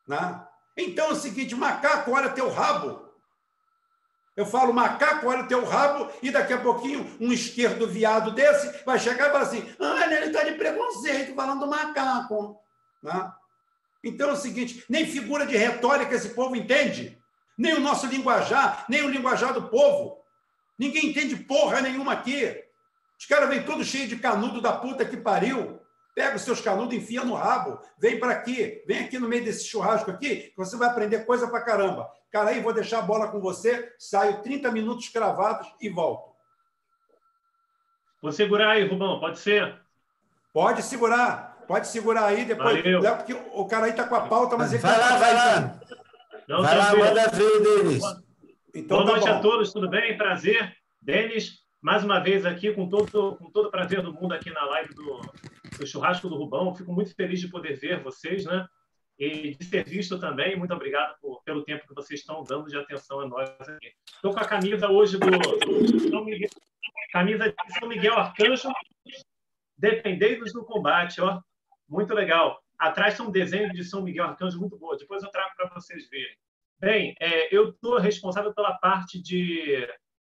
Né? Então é o seguinte: macaco, olha teu rabo. Eu falo, macaco, olha teu rabo, e daqui a pouquinho um esquerdo viado desse vai chegar e falar assim: ah, ele está de preconceito falando do macaco. Né? Então é o seguinte: nem figura de retórica esse povo entende, nem o nosso linguajar, nem o linguajar do povo. Ninguém entende porra nenhuma aqui. Os caras vêm todos cheios de canudo da puta que pariu. Pega os seus canudos, enfia no rabo, vem para aqui, vem aqui no meio desse churrasco aqui, que você vai aprender coisa para caramba. Cara, aí vou deixar a bola com você, saio 30 minutos cravados e volto. Vou segurar aí, Rubão, pode ser? Pode segurar, pode segurar aí depois. Valeu. Porque o cara aí tá com a pauta, mas ele vai tá lá, vai lá. vai lá, manda ver, Denis. Então, Boa tá noite bom. a todos, tudo bem? Prazer. Denis, mais uma vez aqui com todo com todo o prazer do mundo aqui na live do, do churrasco do Rubão. Fico muito feliz de poder ver vocês, né? E de ser visto também. Muito obrigado por, pelo tempo que vocês estão dando de atenção a nós. Estou com a camisa hoje do, do São Miguel, camisa de São Miguel Arcanjo, Dependeiros do Combate, ó. Muito legal. Atrás tem um desenho de São Miguel Arcanjo muito boa. Depois eu trago para vocês verem. Bem, é, eu estou responsável pela parte de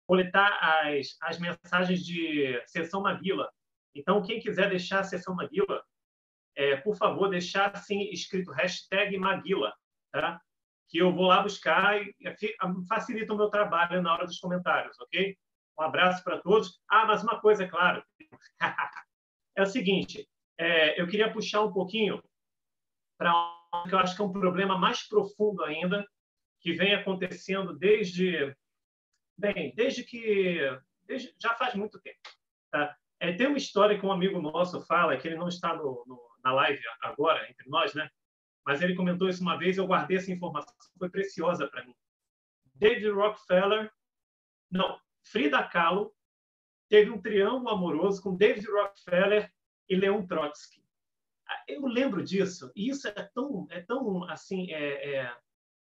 coletar as, as mensagens de sessão Maguila. Então, quem quiser deixar a sessão Maguila, é, por favor, deixar assim escrito hashtag Maguila, tá? que eu vou lá buscar e facilita o meu trabalho na hora dos comentários, ok? Um abraço para todos. Ah, mas uma coisa, é claro, <laughs> é o seguinte, é, eu queria puxar um pouquinho para que eu acho que é um problema mais profundo ainda, que vem acontecendo desde bem, desde que desde, já faz muito tempo. Tá? É, tem uma história que um amigo nosso fala, que ele não está no, no, na live agora entre nós, né? Mas ele comentou isso uma vez, eu guardei essa informação, foi preciosa para mim. David Rockefeller, não, Frida Kahlo teve um triângulo amoroso com David Rockefeller e Leon Trotsky. Eu lembro disso e isso é tão, é tão assim, é, é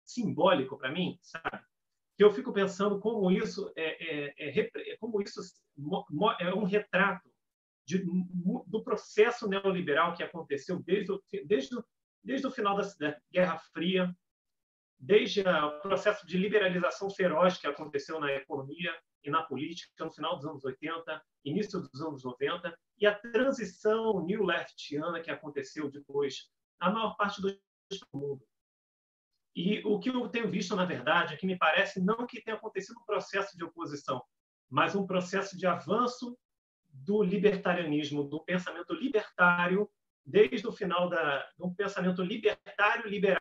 simbólico para mim, sabe? Que eu fico pensando como isso é, é, é, como isso é um retrato de, do processo neoliberal que aconteceu desde o, desde desde o final da, da Guerra Fria, desde o processo de liberalização feroz que aconteceu na economia e na política no final dos anos 80, início dos anos 90, e a transição new leftiana que aconteceu depois na maior parte do mundo. E o que eu tenho visto, na verdade, é que me parece não que tenha acontecido um processo de oposição, mas um processo de avanço do libertarianismo, do pensamento libertário, desde o final da do pensamento libertário liberal,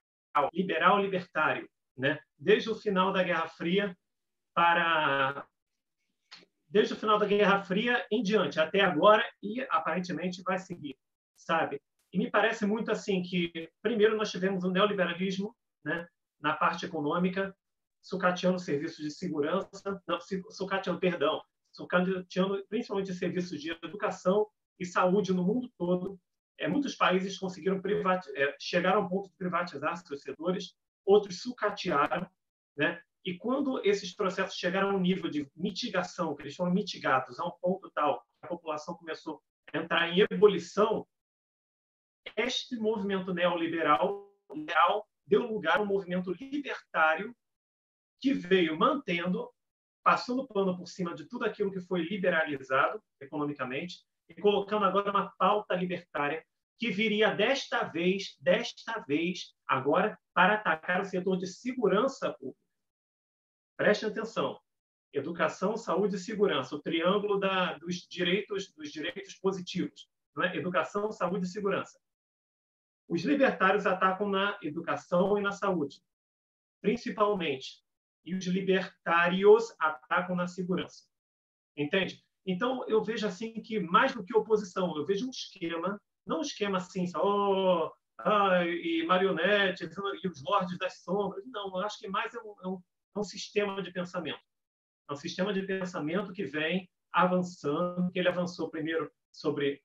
liberal libertário, né? Desde o final da Guerra Fria para desde o final da Guerra Fria em diante até agora e aparentemente vai seguir, sabe? E me parece muito assim que primeiro nós tivemos o neoliberalismo né, na parte econômica, sucateando serviços de segurança, não, sucateando, perdão, sucateando principalmente serviços de educação e saúde no mundo todo. É, muitos países conseguiram privati é, chegaram ao ponto de privatizar seus setores, outros sucatearam, né? E quando esses processos chegaram a um nível de mitigação, que eles foram mitigados a um ponto tal a população começou a entrar em ebulição, este movimento neoliberal deu lugar a um movimento libertário que veio mantendo, passando pano por cima de tudo aquilo que foi liberalizado economicamente e colocando agora uma pauta libertária que viria desta vez, desta vez, agora, para atacar o setor de segurança pública. Preste atenção. Educação, saúde e segurança, o triângulo da, dos direitos dos direitos positivos, é? Educação, saúde e segurança. Os libertários atacam na educação e na saúde, principalmente. E os libertários atacam na segurança. Entende? Então, eu vejo assim que, mais do que oposição, eu vejo um esquema, não um esquema assim, só, oh, ah, e marionetes, e os lordes das sombras. Não, eu acho que mais é um, é um, é um sistema de pensamento. É um sistema de pensamento que vem avançando, que ele avançou primeiro sobre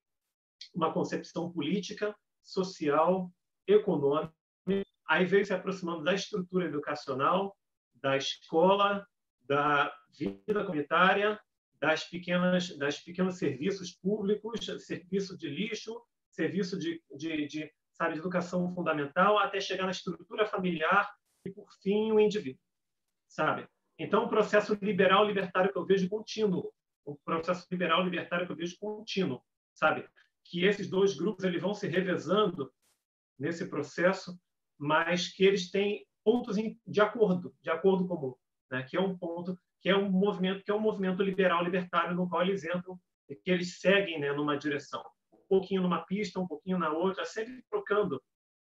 uma concepção política, social, econômica, aí veio se aproximando da estrutura educacional, da escola, da vida comunitária, das pequenas, das pequenos serviços públicos, serviço de lixo, serviço de, de, de, sabe, de educação fundamental, até chegar na estrutura familiar e, por fim, o indivíduo, sabe? Então, o processo liberal libertário que eu vejo contínuo, o processo liberal libertário que eu vejo contínuo, sabe? Que esses dois grupos eles vão se revezando nesse processo, mas que eles têm pontos de acordo, de acordo comum, né? que é um ponto, que é um movimento, que é um movimento liberal libertário no qual eles entram, que eles seguem, né, numa direção, um pouquinho numa pista, um pouquinho na outra, sempre trocando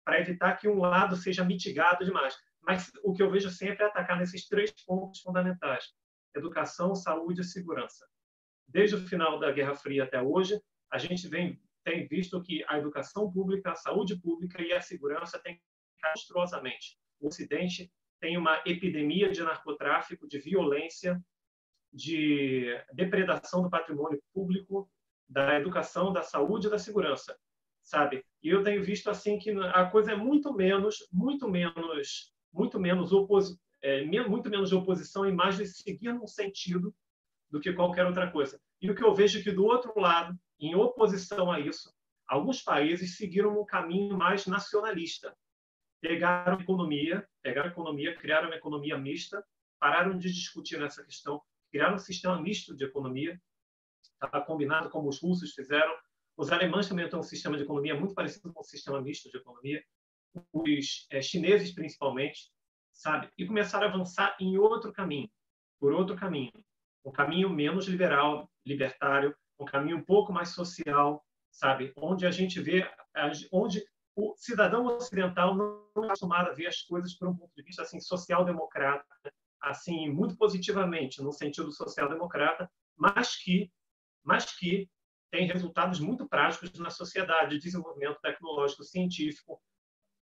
para evitar que um lado seja mitigado demais. Mas o que eu vejo sempre é atacar nesses três pontos fundamentais: educação, saúde e segurança. Desde o final da Guerra Fria até hoje, a gente vem tem visto que a educação pública, a saúde pública e a segurança têm monstruosamente. O Ocidente tem uma epidemia de narcotráfico, de violência, de depredação do patrimônio público, da educação, da saúde e da segurança, sabe? E eu tenho visto assim que a coisa é muito menos, muito menos, muito menos oposi é, muito menos de oposição e mais de seguir num sentido do que qualquer outra coisa. E o que eu vejo é que do outro lado, em oposição a isso, alguns países seguiram um caminho mais nacionalista. Pegaram a economia, pegaram a economia, criaram uma economia mista, pararam de discutir nessa questão, criaram um sistema misto de economia, estava combinado como os russos fizeram. Os alemães também têm um sistema de economia muito parecido com o sistema misto de economia. Os é, chineses, principalmente, sabe? E começaram a avançar em outro caminho, por outro caminho. Um caminho menos liberal, libertário, um caminho um pouco mais social, sabe? Onde a gente vê, onde o cidadão ocidental não é acostumado a ver as coisas por um ponto de vista assim social-democrata, assim muito positivamente no sentido social-democrata, mas que, mas que tem resultados muito práticos na sociedade, desenvolvimento tecnológico, científico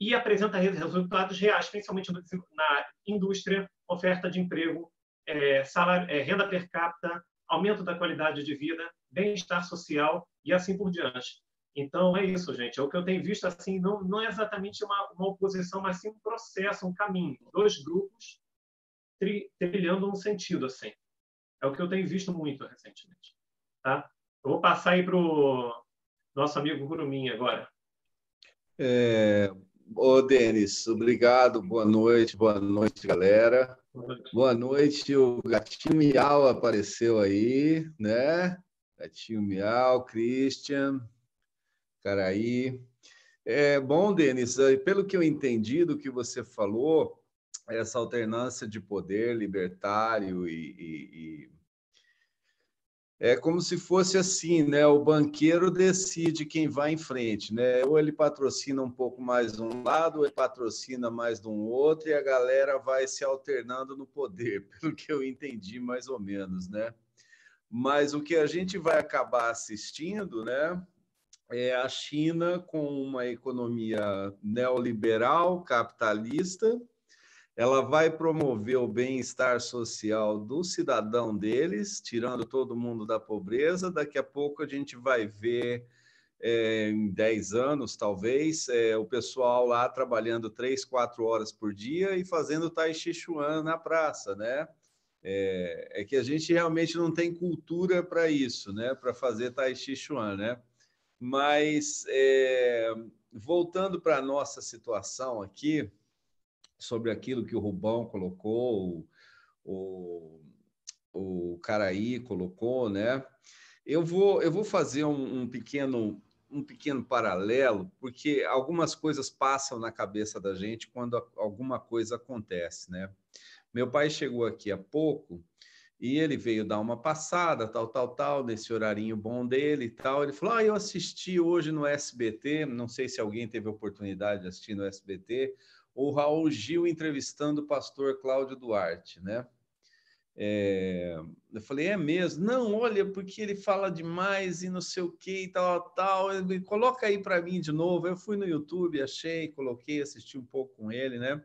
e apresenta resultados reais, principalmente na indústria, oferta de emprego, é, salário, é, renda per capita, aumento da qualidade de vida, bem-estar social e assim por diante. Então é isso, gente. É o que eu tenho visto assim, não, não é exatamente uma, uma oposição, mas sim um processo, um caminho. Dois grupos tri, trilhando um sentido assim. É o que eu tenho visto muito recentemente. Tá? Eu vou passar aí para o nosso amigo Gurumin agora. É, ô, Denis, obrigado. Boa noite, boa noite, galera. Boa noite, o Gatinho Miau apareceu aí, né? Gatinho Miau, Christian, Caraí. É, bom, Denis, eh, pelo que eu entendi do que você falou, essa alternância de poder libertário e, e, e é como se fosse assim, né? O banqueiro decide quem vai em frente, né? Ou ele patrocina um pouco mais de um lado, ou ele patrocina mais de um outro, e a galera vai se alternando no poder, <laughs> pelo que eu entendi mais ou menos, né? Mas o que a gente vai acabar assistindo, né? É a China com uma economia neoliberal, capitalista, ela vai promover o bem-estar social do cidadão deles, tirando todo mundo da pobreza. Daqui a pouco a gente vai ver, é, em 10 anos talvez, é, o pessoal lá trabalhando 3, 4 horas por dia e fazendo Tai Chi Chuan na praça, né? É, é que a gente realmente não tem cultura para isso, né? Para fazer Tai Chi Chuan, né? Mas, é, voltando para a nossa situação aqui, sobre aquilo que o Rubão colocou, o, o Caraí colocou, né? Eu vou, eu vou fazer um, um, pequeno um pequeno paralelo, porque algumas coisas passam na cabeça da gente quando alguma coisa acontece, né? Meu pai chegou aqui há pouco e ele veio dar uma passada, tal, tal, tal, nesse horarinho bom dele e tal. Ele falou: Ah, eu assisti hoje no SBT, não sei se alguém teve oportunidade de assistir no SBT, o Raul Gil entrevistando o pastor Cláudio Duarte, né? É, eu falei, é mesmo? Não, olha, porque ele fala demais e não sei o que e tal, tal. Ele, coloca aí para mim de novo. Eu fui no YouTube, achei, coloquei, assisti um pouco com ele, né?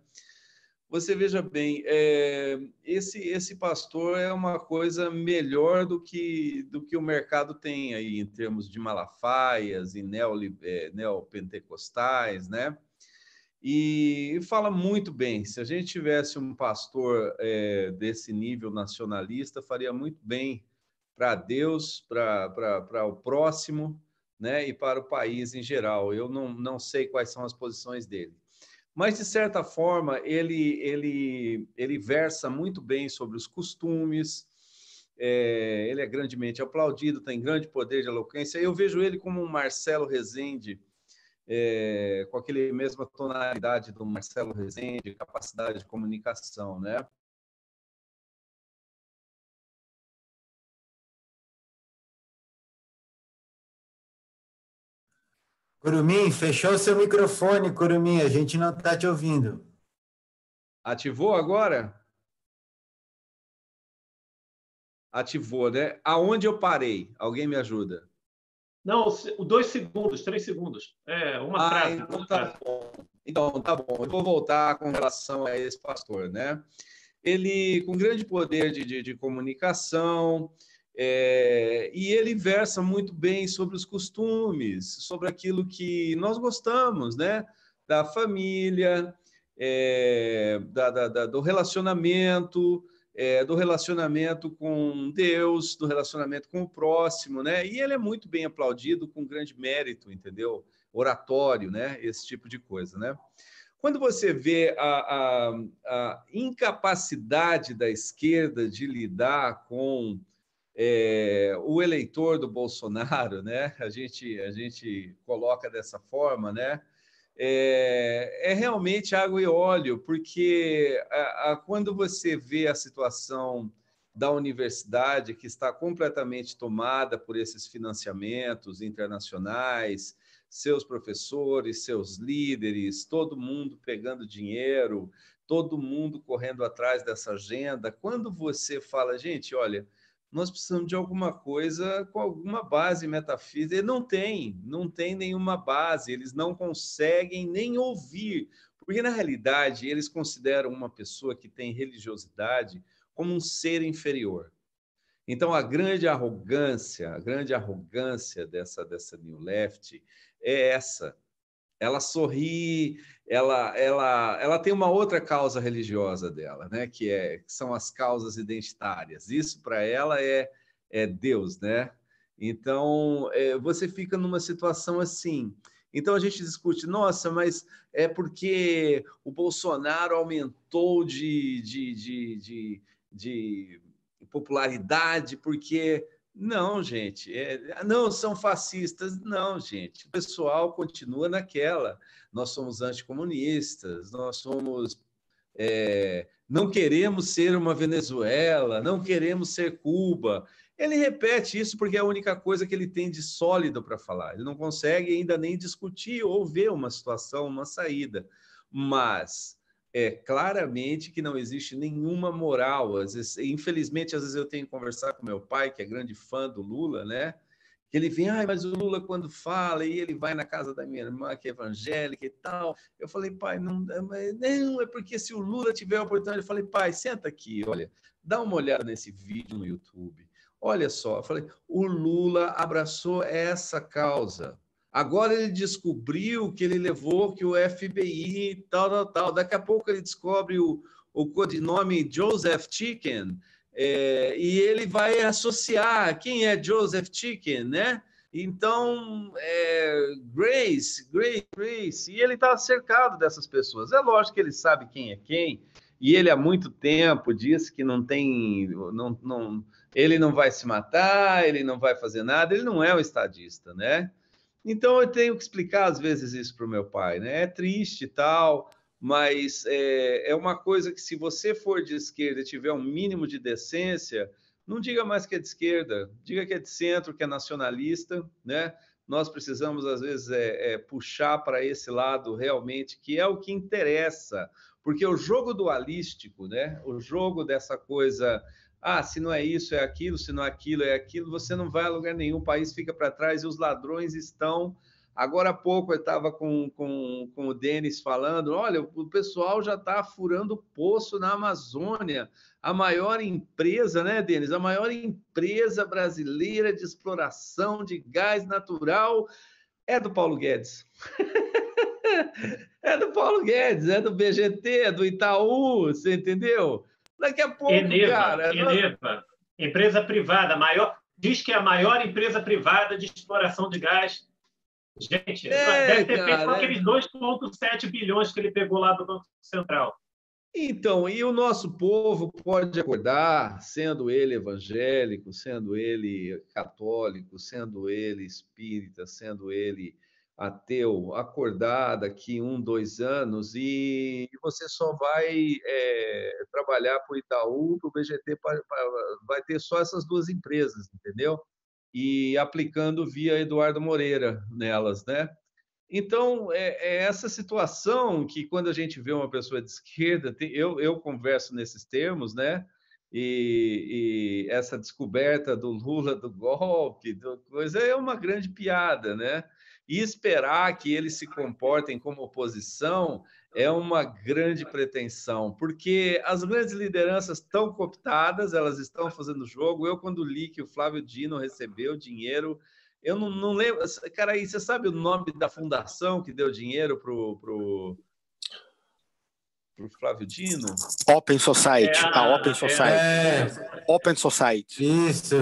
Você veja bem, é, esse esse pastor é uma coisa melhor do que do que o mercado tem aí em termos de malafaias e é, neopentecostais, né? E fala muito bem. Se a gente tivesse um pastor é, desse nível nacionalista, faria muito bem para Deus, para o próximo, né, e para o país em geral. Eu não, não sei quais são as posições dele. Mas, de certa forma, ele, ele, ele versa muito bem sobre os costumes, é, ele é grandemente aplaudido, tem grande poder de eloquência. Eu vejo ele como um Marcelo Rezende é, com aquele mesma tonalidade do Marcelo Rezende, capacidade de comunicação, né? Curumim, fechou seu microfone, Curumim, a gente não está te ouvindo. Ativou agora? Ativou, né? Aonde eu parei? Alguém me ajuda? Não, dois segundos, três segundos. É, uma ah, frase. Então tá, bom. então, tá bom. Eu vou voltar com relação a esse pastor, né? ele com grande poder de, de, de comunicação, é, e ele versa muito bem sobre os costumes, sobre aquilo que nós gostamos, né? Da família, é, da, da, da, do relacionamento, é, do relacionamento com Deus, do relacionamento com o próximo, né? E ele é muito bem aplaudido, com grande mérito, entendeu? Oratório, né? Esse tipo de coisa, né? Quando você vê a, a, a incapacidade da esquerda de lidar com é, o eleitor do Bolsonaro, né? A gente, a gente coloca dessa forma, né? É, é realmente água e óleo, porque a, a, quando você vê a situação da universidade que está completamente tomada por esses financiamentos internacionais, seus professores, seus líderes, todo mundo pegando dinheiro, todo mundo correndo atrás dessa agenda. Quando você fala, gente, olha, nós precisamos de alguma coisa com alguma base metafísica. E não tem, não tem nenhuma base, eles não conseguem nem ouvir, porque na realidade eles consideram uma pessoa que tem religiosidade como um ser inferior. Então a grande arrogância, a grande arrogância dessa dessa New Left é essa. Ela sorri, ela, ela, ela tem uma outra causa religiosa dela, né? Que, é, que são as causas identitárias. Isso para ela é, é Deus, né? Então é, você fica numa situação assim. Então a gente discute, nossa, mas é porque o Bolsonaro aumentou de, de, de, de, de popularidade, porque não, gente, é, não são fascistas, não, gente. O pessoal continua naquela. Nós somos anticomunistas, nós somos. É, não queremos ser uma Venezuela, não queremos ser Cuba. Ele repete isso porque é a única coisa que ele tem de sólido para falar. Ele não consegue ainda nem discutir ou ver uma situação, uma saída. Mas é claramente que não existe nenhuma moral. Às vezes, infelizmente, às vezes eu tenho que conversar com meu pai, que é grande fã do Lula, né? Que ele vem, ah, mas o Lula quando fala e ele vai na casa da minha irmã que é evangélica e tal. Eu falei, pai, não, não é porque se o Lula tiver a oportunidade, eu falei, pai, senta aqui, olha, dá uma olhada nesse vídeo no YouTube. Olha só, eu falei, o Lula abraçou essa causa. Agora ele descobriu que ele levou que o FBI tal, tal, tal. Daqui a pouco ele descobre o, o codinome Joseph Chicken é, e ele vai associar quem é Joseph Chicken, né? Então, é, Grace, Grace, Grace, e ele está cercado dessas pessoas. É lógico que ele sabe quem é quem, e ele há muito tempo disse que não tem, não, não, ele não vai se matar, ele não vai fazer nada, ele não é um estadista, né? Então eu tenho que explicar às vezes isso para o meu pai, né? É triste e tal, mas é, é uma coisa que se você for de esquerda e tiver um mínimo de decência, não diga mais que é de esquerda, diga que é de centro, que é nacionalista, né? Nós precisamos, às vezes, é, é, puxar para esse lado realmente, que é o que interessa, porque o jogo dualístico, né? o jogo dessa coisa ah, se não é isso, é aquilo, se não é aquilo, é aquilo, você não vai a lugar nenhum, o país fica para trás e os ladrões estão. Agora há pouco eu estava com, com, com o Denis falando: olha, o pessoal já está furando poço na Amazônia. A maior empresa, né, Denis? A maior empresa brasileira de exploração de gás natural é do Paulo Guedes. <laughs> é do Paulo Guedes, é do BGT, é do Itaú, você entendeu? Daqui a pouco, Eneva, cara. Eneva, empresa privada, maior, diz que é a maior empresa privada de exploração de gás. Gente, é, deve ter cara, feito com aqueles 2,7 bilhões que ele pegou lá do Banco Central. Então, e o nosso povo pode acordar, sendo ele evangélico, sendo ele católico, sendo ele espírita, sendo ele ateu acordar daqui um, dois anos e você só vai é, trabalhar para o Itaú, para o BGT, pra, pra, vai ter só essas duas empresas, entendeu? E aplicando via Eduardo Moreira nelas, né? Então, é, é, essa situação que quando a gente vê uma pessoa de esquerda, tem, eu, eu converso nesses termos, né? E, e, essa descoberta do Lula do golpe, do coisa, é uma grande piada, né? E esperar que eles se comportem como oposição é uma grande pretensão, porque as grandes lideranças estão cooptadas, elas estão fazendo jogo. Eu, quando li que o Flávio Dino recebeu dinheiro, eu não, não lembro. Cara, aí você sabe o nome da fundação que deu dinheiro para o pro, pro Flávio Dino? Open Society. É, a Open Society. É. Open Society. Isso.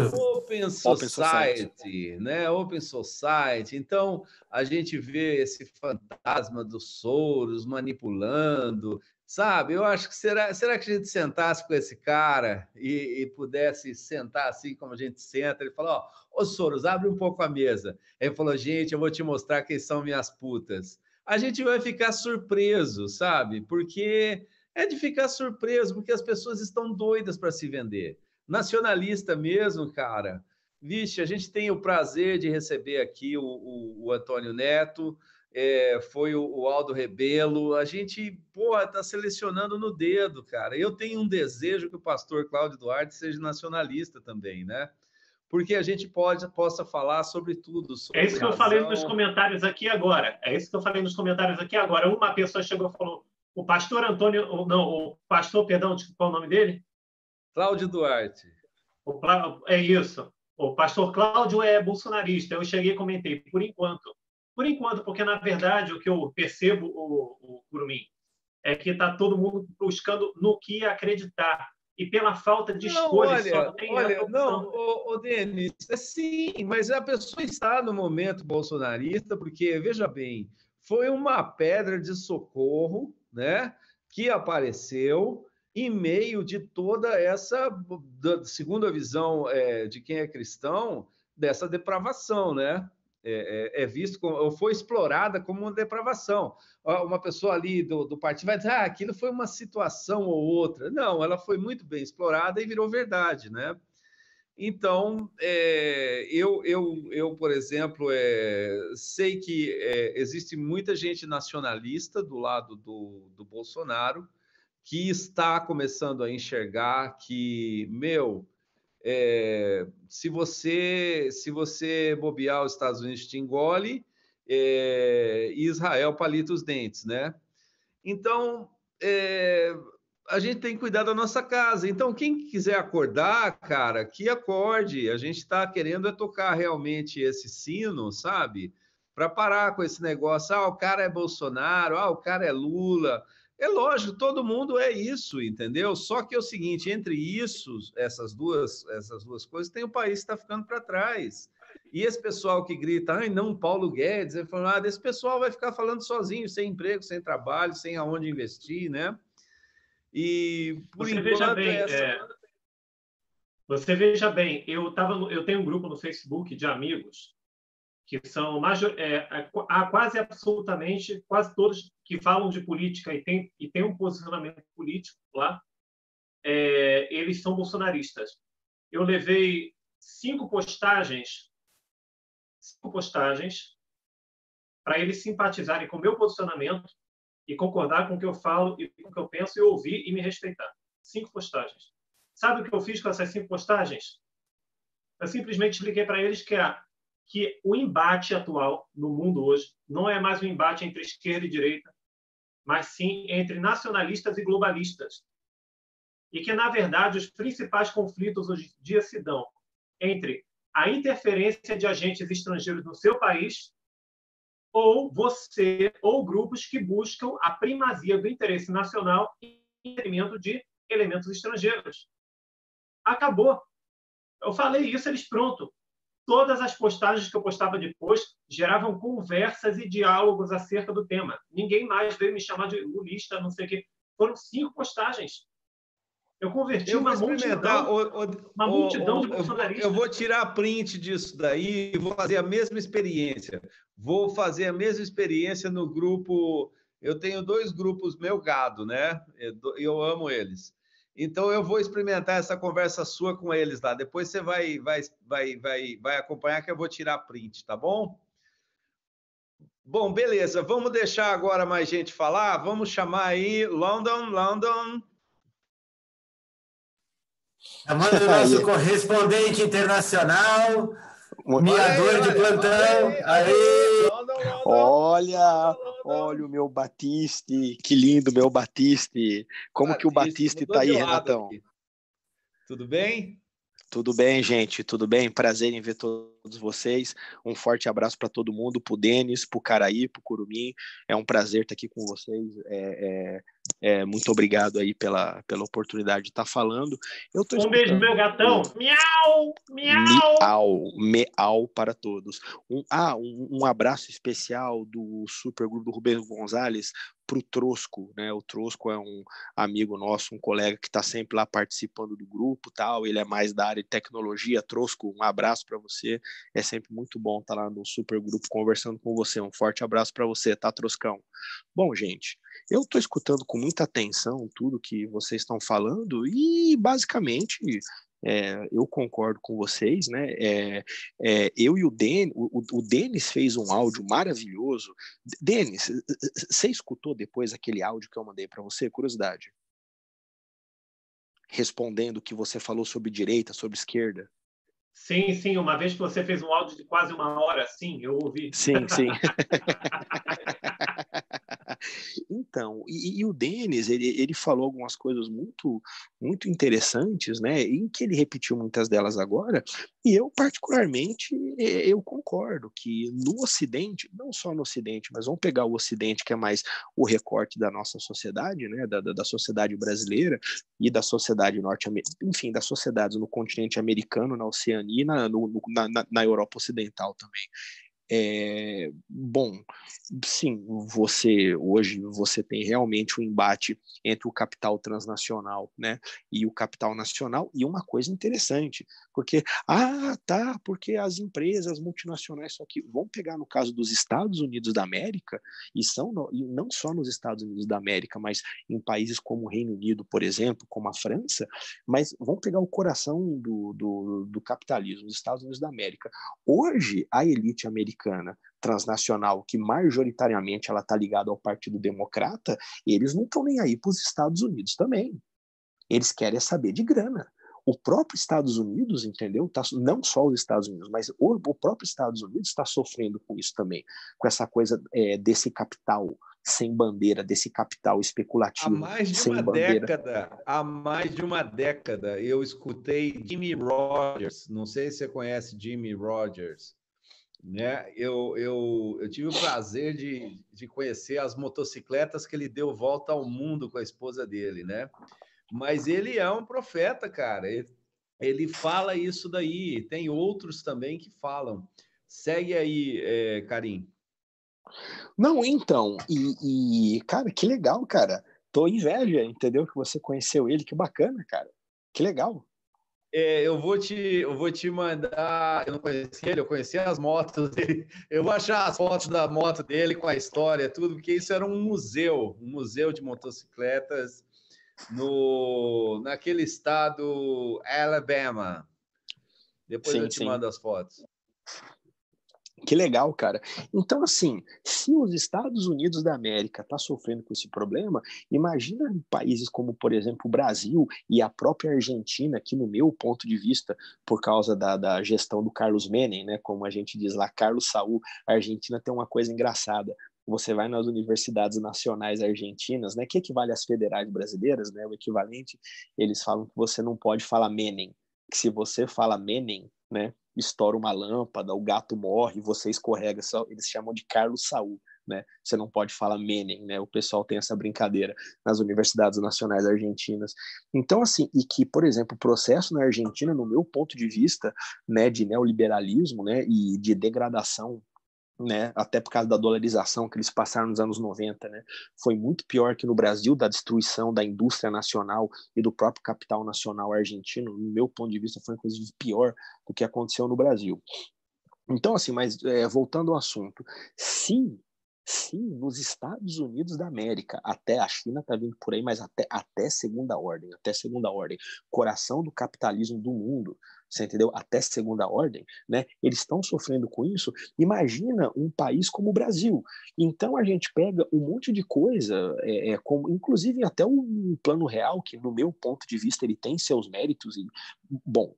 Open Society, Open Society, né? Open Society. Então, a gente vê esse fantasma dos Soros manipulando, sabe? Eu acho que será, será que a gente sentasse com esse cara e, e pudesse sentar assim como a gente senta? Ele falou: Ó, ô Soros, abre um pouco a mesa. Ele falou: Gente, eu vou te mostrar quem são minhas putas a gente vai ficar surpreso, sabe? Porque é de ficar surpreso, porque as pessoas estão doidas para se vender. Nacionalista mesmo, cara. Vixe, a gente tem o prazer de receber aqui o, o, o Antônio Neto, é, foi o, o, Aldo Rebelo. A gente, pô, tá selecionando no dedo, cara. Eu tenho um desejo que o pastor Cláudio Duarte seja nacionalista também, né? porque a gente pode possa falar sobre tudo. Sobre é isso que eu falei nos comentários aqui agora. É isso que eu falei nos comentários aqui agora. Uma pessoa chegou e falou: o pastor Antônio, não, o pastor, perdão, qual é o nome dele? Cláudio Duarte. O, é isso. O pastor Cláudio é bolsonarista. Eu cheguei e comentei, por enquanto. Por enquanto, porque na verdade o que eu percebo, o, o Curumim, é que está todo mundo buscando no que acreditar e pela falta de não, escolha. Olha, olha não, o, o Denis, é sim, mas a pessoa está no momento bolsonarista, porque, veja bem, foi uma pedra de socorro né, que apareceu em meio de toda essa, segundo a visão é, de quem é cristão, dessa depravação, né? é, é, é visto como, ou foi explorada como uma depravação. Uma pessoa ali do, do partido vai dizer, ah, aquilo foi uma situação ou outra. Não, ela foi muito bem explorada e virou verdade, né? Então, é, eu, eu, eu, por exemplo, é, sei que é, existe muita gente nacionalista do lado do, do Bolsonaro que está começando a enxergar que, meu, é, se você se você bobear os Estados Unidos te engole é, e Israel palita os dentes, né? Então é, a gente tem que cuidar da nossa casa. Então quem quiser acordar, cara, que acorde. A gente está querendo é tocar realmente esse sino, sabe? Para parar com esse negócio. Ah, o cara é Bolsonaro. Ah, o cara é Lula. É lógico, todo mundo é isso, entendeu? Só que é o seguinte, entre isso, essas duas, essas duas coisas, tem o país que está ficando para trás. E esse pessoal que grita, ai não, Paulo Guedes, ele falou, ah, esse pessoal vai ficar falando sozinho, sem emprego, sem trabalho, sem aonde investir, né? E por Você enquanto veja bem, essa... é... Você veja bem, eu tava, eu tenho um grupo no Facebook de amigos que são major, é, há quase absolutamente, quase todos que falam de política e têm e tem um posicionamento político lá, é, eles são bolsonaristas. Eu levei cinco postagens, cinco postagens para eles simpatizarem com o meu posicionamento e concordar com o que eu falo e com o que eu penso e ouvir e me respeitar. Cinco postagens. Sabe o que eu fiz com essas cinco postagens? Eu simplesmente expliquei para eles que a que o embate atual no mundo hoje não é mais um embate entre esquerda e direita, mas sim entre nacionalistas e globalistas. E que, na verdade, os principais conflitos hoje em dia se dão entre a interferência de agentes estrangeiros no seu país ou você ou grupos que buscam a primazia do interesse nacional em detrimento de elementos estrangeiros. Acabou. Eu falei isso, eles pronto todas as postagens que eu postava depois geravam conversas e diálogos acerca do tema. Ninguém mais veio me chamar de lulista, não sei o quê. Foram cinco postagens. Eu converti eu uma multidão, o, o, uma multidão o, de bolsonaristas. Eu vou tirar print disso daí e vou fazer a mesma experiência. Vou fazer a mesma experiência no grupo. Eu tenho dois grupos meu gado, né? Eu amo eles. Então eu vou experimentar essa conversa sua com eles lá. Depois você vai, vai, vai, vai, vai acompanhar que eu vou tirar print, tá bom? Bom, beleza. Vamos deixar agora mais gente falar. Vamos chamar aí London, London. Chamando o nosso correspondente internacional, miador de plantão. Aí. Olha, Olha o meu Batiste, que lindo meu Batiste. Como Batiste, que o Batiste está aí, Renatão? Aqui. Tudo bem? Tudo bem, gente? Tudo bem? Prazer em ver todos vocês. Um forte abraço para todo mundo, para o Denis, para o Caraí, para o Curumim. É um prazer estar aqui com vocês. É, é, é, muito obrigado aí pela, pela oportunidade de estar falando. Eu tô um beijo, meu gatão. Miau! Miau! Miau! Meau para todos. Um, ah, um, um abraço especial do supergrupo do Rubens Gonzalez, para o Trosco, né? O Trosco é um amigo nosso, um colega que está sempre lá participando do grupo, tal. Ele é mais da área de tecnologia. Trosco, um abraço para você. É sempre muito bom estar tá lá no super grupo conversando com você. Um forte abraço para você, tá, Troscão? Bom, gente, eu estou escutando com muita atenção tudo que vocês estão falando e basicamente é, eu concordo com vocês, né? É, é, eu e o Denis, o, o Denis fez um áudio maravilhoso. Denis, você escutou depois aquele áudio que eu mandei para você? Curiosidade. Respondendo o que você falou sobre direita, sobre esquerda. Sim, sim. Uma vez que você fez um áudio de quase uma hora, sim, eu ouvi. Sim, sim. <laughs> Então, e, e o Denis, ele, ele falou algumas coisas muito, muito interessantes, né, em que ele repetiu muitas delas agora, e eu, particularmente, eu concordo que no Ocidente, não só no Ocidente, mas vamos pegar o Ocidente, que é mais o recorte da nossa sociedade, né, da, da sociedade brasileira e da sociedade norte-americana, enfim, das sociedades no continente americano, na Oceania na, no, na, na Europa Ocidental também. É, bom, sim, você hoje você tem realmente um embate entre o capital transnacional, né, e o capital nacional. E uma coisa interessante, porque ah, tá, porque as empresas multinacionais só que vão pegar no caso dos Estados Unidos da América e são no, e não só nos Estados Unidos da América, mas em países como o Reino Unido, por exemplo, como a França, mas vão pegar o coração do, do, do capitalismo, os Estados Unidos da América. Hoje a elite americana americana transnacional, que majoritariamente ela está ligada ao Partido Democrata, eles não estão nem aí para os Estados Unidos também. Eles querem saber de grana. O próprio Estados Unidos, entendeu? Tá, não só os Estados Unidos, mas o, o próprio Estados Unidos está sofrendo com isso também, com essa coisa é, desse capital sem bandeira, desse capital especulativo. Há mais de uma bandeira. década, há mais de uma década, eu escutei Jimmy Rogers. Não sei se você conhece Jimmy Rogers né? Eu, eu, eu tive o prazer de, de conhecer as motocicletas que ele deu volta ao mundo com a esposa dele, né? Mas ele é um profeta, cara. Ele, ele fala isso daí. Tem outros também que falam. Segue aí, é, Karim. Não, então, e, e, cara, que legal, cara. Tô inveja, entendeu? Que você conheceu ele, que bacana, cara. Que legal. É, eu, vou te, eu vou te mandar. Eu não conhecia ele, eu conhecia as motos dele. <laughs> Eu vou achar as fotos da moto dele com a história, tudo, porque isso era um museu um museu de motocicletas no, naquele estado Alabama. Depois sim, eu te sim. mando as fotos. Que legal, cara. Então, assim, se os Estados Unidos da América está sofrendo com esse problema, imagina países como, por exemplo, o Brasil e a própria Argentina, que, no meu ponto de vista, por causa da, da gestão do Carlos Menem, né, como a gente diz lá, Carlos Saúl, a Argentina tem uma coisa engraçada. Você vai nas universidades nacionais argentinas, né, que equivale às federais brasileiras, né, o equivalente, eles falam que você não pode falar Menem, que se você fala Menem, né, estoura uma lâmpada, o gato morre, você escorrega, eles chamam de Carlos Saul, né? Você não pode falar Menem, né? O pessoal tem essa brincadeira nas universidades nacionais argentinas. Então, assim, e que, por exemplo, o processo na Argentina, no meu ponto de vista, né, de neoliberalismo, né, e de degradação né, até por causa da dolarização que eles passaram nos anos 90, né, foi muito pior que no Brasil, da destruição da indústria nacional e do próprio capital nacional argentino, no meu ponto de vista, foi inclusive pior do que aconteceu no Brasil. Então, assim, mas é, voltando ao assunto, se, se nos Estados Unidos da América, até a China está vindo por aí, mas até, até segunda ordem, até segunda ordem, coração do capitalismo do mundo, você entendeu? Até segunda ordem, né? Eles estão sofrendo com isso. Imagina um país como o Brasil. Então a gente pega um monte de coisa, é, é, como, inclusive até o plano real, que no meu ponto de vista ele tem seus méritos e bom,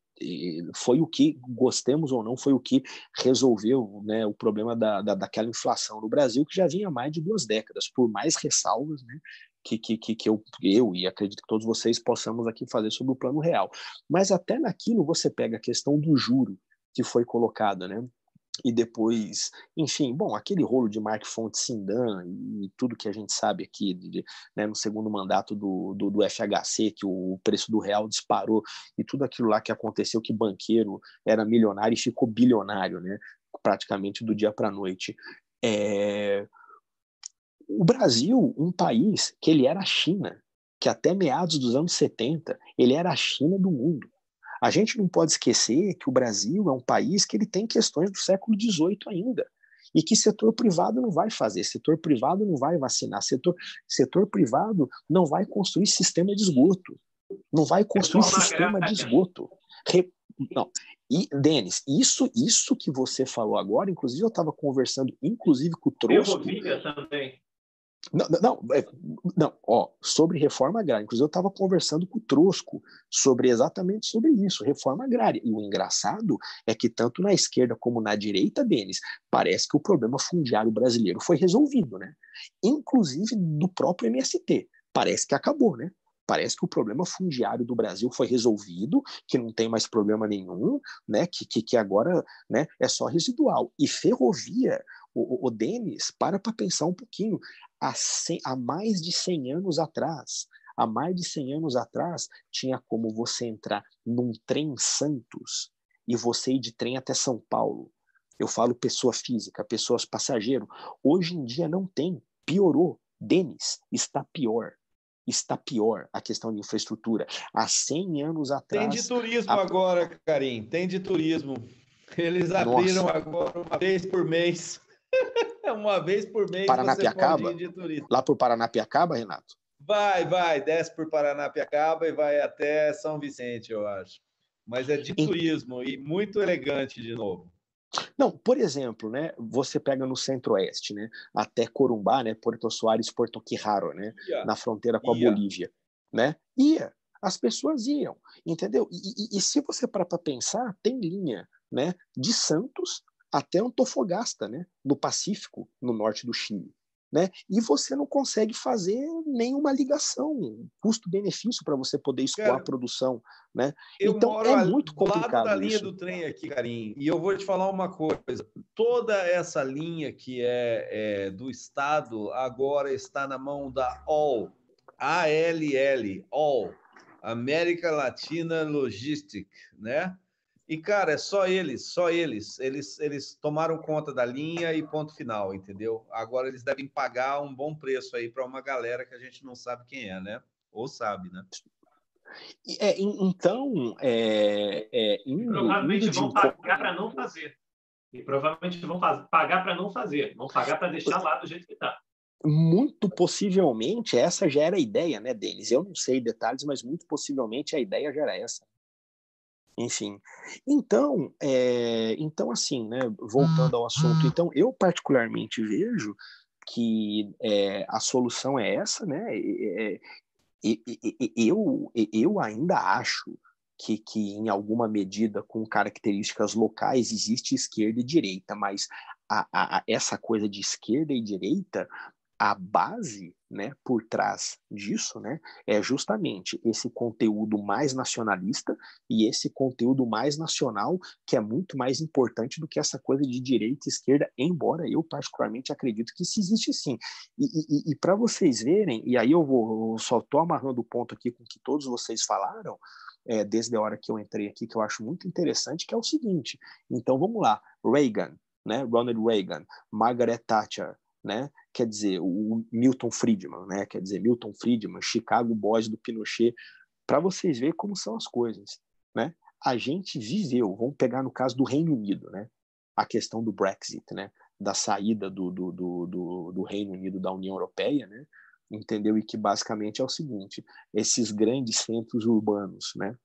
foi o que, gostemos ou não, foi o que resolveu né, o problema da, da, daquela inflação no Brasil, que já vinha há mais de duas décadas, por mais ressalvas né, que, que, que eu, eu e acredito que todos vocês possamos aqui fazer sobre o plano real. Mas até naquilo você pega a questão do juro que foi colocada, né? e depois, enfim, bom, aquele rolo de Mark Fonte Sindan e tudo que a gente sabe aqui de, né, no segundo mandato do, do, do, FHC, que o preço do real disparou e tudo aquilo lá que aconteceu, que banqueiro era milionário e ficou bilionário, né, praticamente do dia para a noite. É... O Brasil, um país que ele era a China, que até meados dos anos 70 ele era a China do mundo. A gente não pode esquecer que o Brasil é um país que ele tem questões do século XVIII ainda e que setor privado não vai fazer, setor privado não vai vacinar, setor, setor privado não vai construir sistema de esgoto, não vai construir sistema de esgoto. Re... Não. E, Denis, isso, isso que você falou agora, inclusive eu estava conversando, inclusive com o Troço. Ferrovia também. Não, não, é, não, ó, sobre reforma agrária. Inclusive, eu estava conversando com o Trosco sobre exatamente sobre isso, reforma agrária. E o engraçado é que tanto na esquerda como na direita, Denis, parece que o problema fundiário brasileiro foi resolvido, né? Inclusive do próprio MST. Parece que acabou, né? Parece que o problema fundiário do Brasil foi resolvido, que não tem mais problema nenhum, né? Que, que, que agora né, é só residual. E ferrovia, o, o Denis, para para pensar um pouquinho. Há, há mais de 100 anos atrás, há mais de 100 anos atrás, tinha como você entrar num trem Santos e você ir de trem até São Paulo. Eu falo pessoa física, pessoas passageiro. Hoje em dia não tem, piorou. Denis, está pior está pior a questão de infraestrutura. Há 100 anos atrás. Tem de turismo a... agora, Karim, tem de turismo. Eles abriram Nossa. agora uma vez por mês. <laughs> Uma vez por mês Paranapiacaba? Lá por Paranapiacaba, Renato? Vai, vai, desce por Paranapiacaba e vai até São Vicente, eu acho. Mas é de turismo e muito elegante de novo. Não, por exemplo, né, você pega no centro-oeste, né, até Corumbá, né, Porto Soares, Porto Quirraro, né, Ia. na fronteira com a Ia. Bolívia, né? Ia, as pessoas iam, entendeu? E, e, e se você parar para pensar, tem linha, né, de Santos até Antofagasta, né, no Pacífico, no norte do Chile. Né? E você não consegue fazer nenhuma ligação, custo-benefício para você poder escoar Cara, a produção, né? Então é muito complicado. Lado da linha isso. do trem aqui, Karim, e eu vou te falar uma coisa: toda essa linha que é, é do Estado agora está na mão da ALL, ALL, ALL, América Latina Logistic, né? E, cara, é só eles, só eles. Eles, eles tomaram conta da linha e ponto final, entendeu? Agora eles devem pagar um bom preço aí para uma galera que a gente não sabe quem é, né? Ou sabe, né? É, então, é, é, indo, provavelmente indo vão pagar para não fazer. E provavelmente vão pagar para não fazer. Vão pagar para deixar lá do jeito que está. Muito possivelmente essa já era a ideia, né, Denis? Eu não sei detalhes, mas muito possivelmente a ideia já era essa enfim. Então, é, então assim, né, voltando ao assunto, então eu particularmente vejo que é, a solução é essa, né? É, eu, eu ainda acho que, que, em alguma medida, com características locais, existe esquerda e direita, mas a, a, essa coisa de esquerda e direita a base né, por trás disso né, é justamente esse conteúdo mais nacionalista e esse conteúdo mais nacional, que é muito mais importante do que essa coisa de direita e esquerda, embora eu particularmente acredito que isso existe sim. E, e, e para vocês verem, e aí eu vou eu só estou amarrando o ponto aqui com que todos vocês falaram, é, desde a hora que eu entrei aqui, que eu acho muito interessante, que é o seguinte. Então vamos lá, Reagan, né, Ronald Reagan, Margaret Thatcher, né? Quer dizer, o Milton Friedman, né? Quer dizer, Milton Friedman, Chicago Boys do Pinochet, para vocês verem como são as coisas, né? A gente viveu, vamos pegar no caso do Reino Unido, né? A questão do Brexit, né? Da saída do, do, do, do, do Reino Unido da União Europeia, né? Entendeu? E que basicamente é o seguinte: esses grandes centros urbanos, né?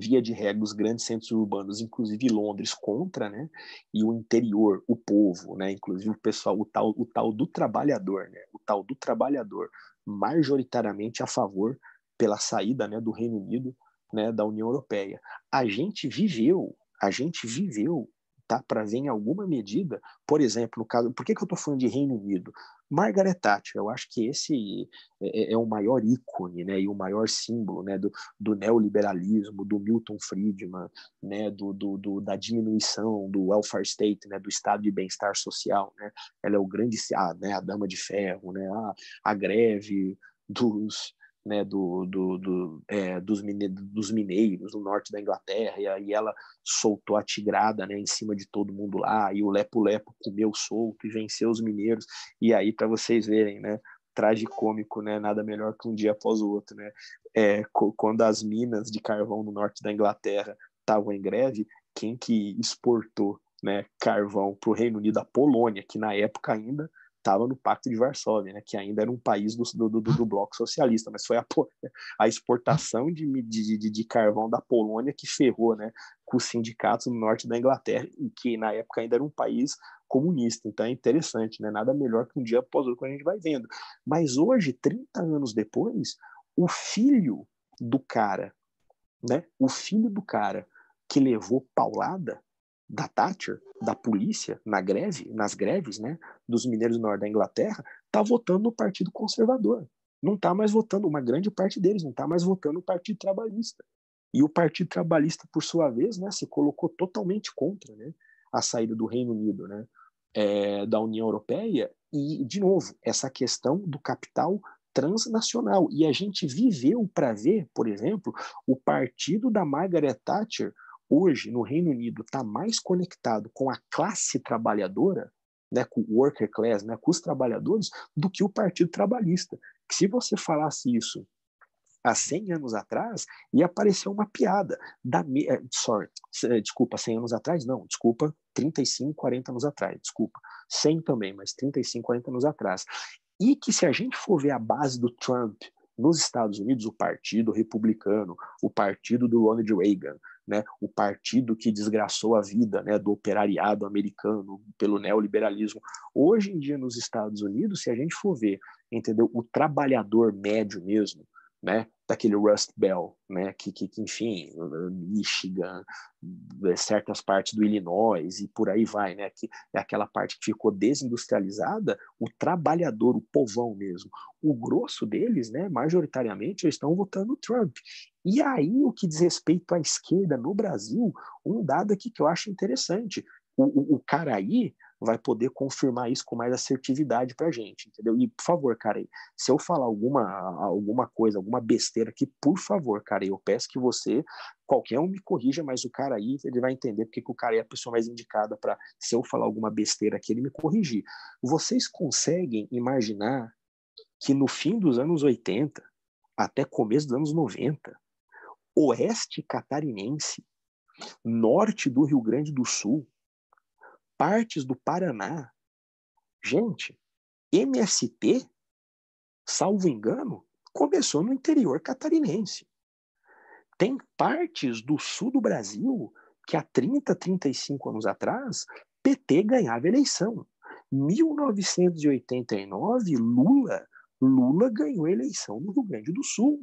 Via de regra, os grandes centros urbanos, inclusive Londres, contra, né? E o interior, o povo, né? Inclusive o pessoal, o tal, o tal do trabalhador, né? O tal do trabalhador, majoritariamente a favor pela saída, né? Do Reino Unido né, da União Europeia. A gente viveu, a gente viveu tá, para ver em alguma medida, por exemplo, no caso, por que, que eu estou falando de Reino Unido? Margaret Thatcher, eu acho que esse é, é, é, o maior ícone, né, e o maior símbolo, né, do, do neoliberalismo, do Milton Friedman, né, do, do, do, da diminuição do welfare state, né, do estado de bem-estar social, né, ela é o grande, a, né, a dama de ferro, né, a, a greve dos né, do, do, do é, dos, mineiros, dos mineiros no norte da Inglaterra, e aí ela soltou a tigrada né, em cima de todo mundo lá, e o Lepo-Lepo comeu solto e venceu os mineiros, e aí para vocês verem, né, tragicômico, né, nada melhor que um dia após o outro, né, é, quando as minas de carvão no norte da Inglaterra estavam em greve, quem que exportou né, carvão para o Reino Unido, a Polônia, que na época ainda estava no Pacto de Varsóvia, né, que ainda era um país do, do, do, do bloco socialista, mas foi a, a exportação de, de, de, de, carvão da Polônia que ferrou né, com os sindicatos no norte da Inglaterra, que na época ainda era um país comunista. Então é interessante, né? nada melhor que um dia após outro que a gente vai vendo. Mas hoje, 30 anos depois, o filho do cara, né, o filho do cara que levou paulada da Thatcher, da polícia, na greve, nas greves, né, dos mineiros do norte da Inglaterra, está votando no Partido Conservador. Não está mais votando, uma grande parte deles não está mais votando no Partido Trabalhista. E o Partido Trabalhista, por sua vez, né, se colocou totalmente contra né, a saída do Reino Unido né, é, da União Europeia. E, de novo, essa questão do capital transnacional. E a gente viveu para ver, por exemplo, o partido da Margaret Thatcher hoje no Reino Unido está mais conectado com a classe trabalhadora, né, com o worker class, né, com os trabalhadores, do que o Partido Trabalhista. Que se você falasse isso há 100 anos atrás, ia aparecer uma piada. Da, eh, sorry, desculpa, 100 anos atrás? Não, desculpa, 35, 40 anos atrás, desculpa. 100 também, mas 35, 40 anos atrás. E que se a gente for ver a base do Trump nos Estados Unidos, o Partido Republicano, o partido do Ronald Reagan, né, o partido que desgraçou a vida né, do operariado americano pelo neoliberalismo. Hoje em dia, nos Estados Unidos, se a gente for ver, entendeu, o trabalhador médio mesmo, né, daquele Rust Belt, né, que, que, que, enfim, Michigan, é, certas partes do Illinois e por aí vai, né, que é aquela parte que ficou desindustrializada, o trabalhador, o povão mesmo, o grosso deles, né, majoritariamente, estão votando Trump. E aí, o que diz respeito à esquerda no Brasil, um dado aqui que eu acho interessante, o, o, o cara aí, vai poder confirmar isso com mais assertividade para a gente, entendeu? E, por favor, cara, se eu falar alguma, alguma coisa, alguma besteira aqui, por favor, cara, eu peço que você, qualquer um me corrija, mas o cara aí, ele vai entender porque que o cara é a pessoa mais indicada para, se eu falar alguma besteira aqui, ele me corrigir. Vocês conseguem imaginar que no fim dos anos 80, até começo dos anos 90, oeste catarinense, norte do Rio Grande do Sul, partes do Paraná. Gente, MST, salvo engano, começou no interior catarinense. Tem partes do sul do Brasil que há 30, 35 anos atrás, PT ganhava eleição. 1989, Lula, Lula ganhou eleição no Rio Grande do Sul.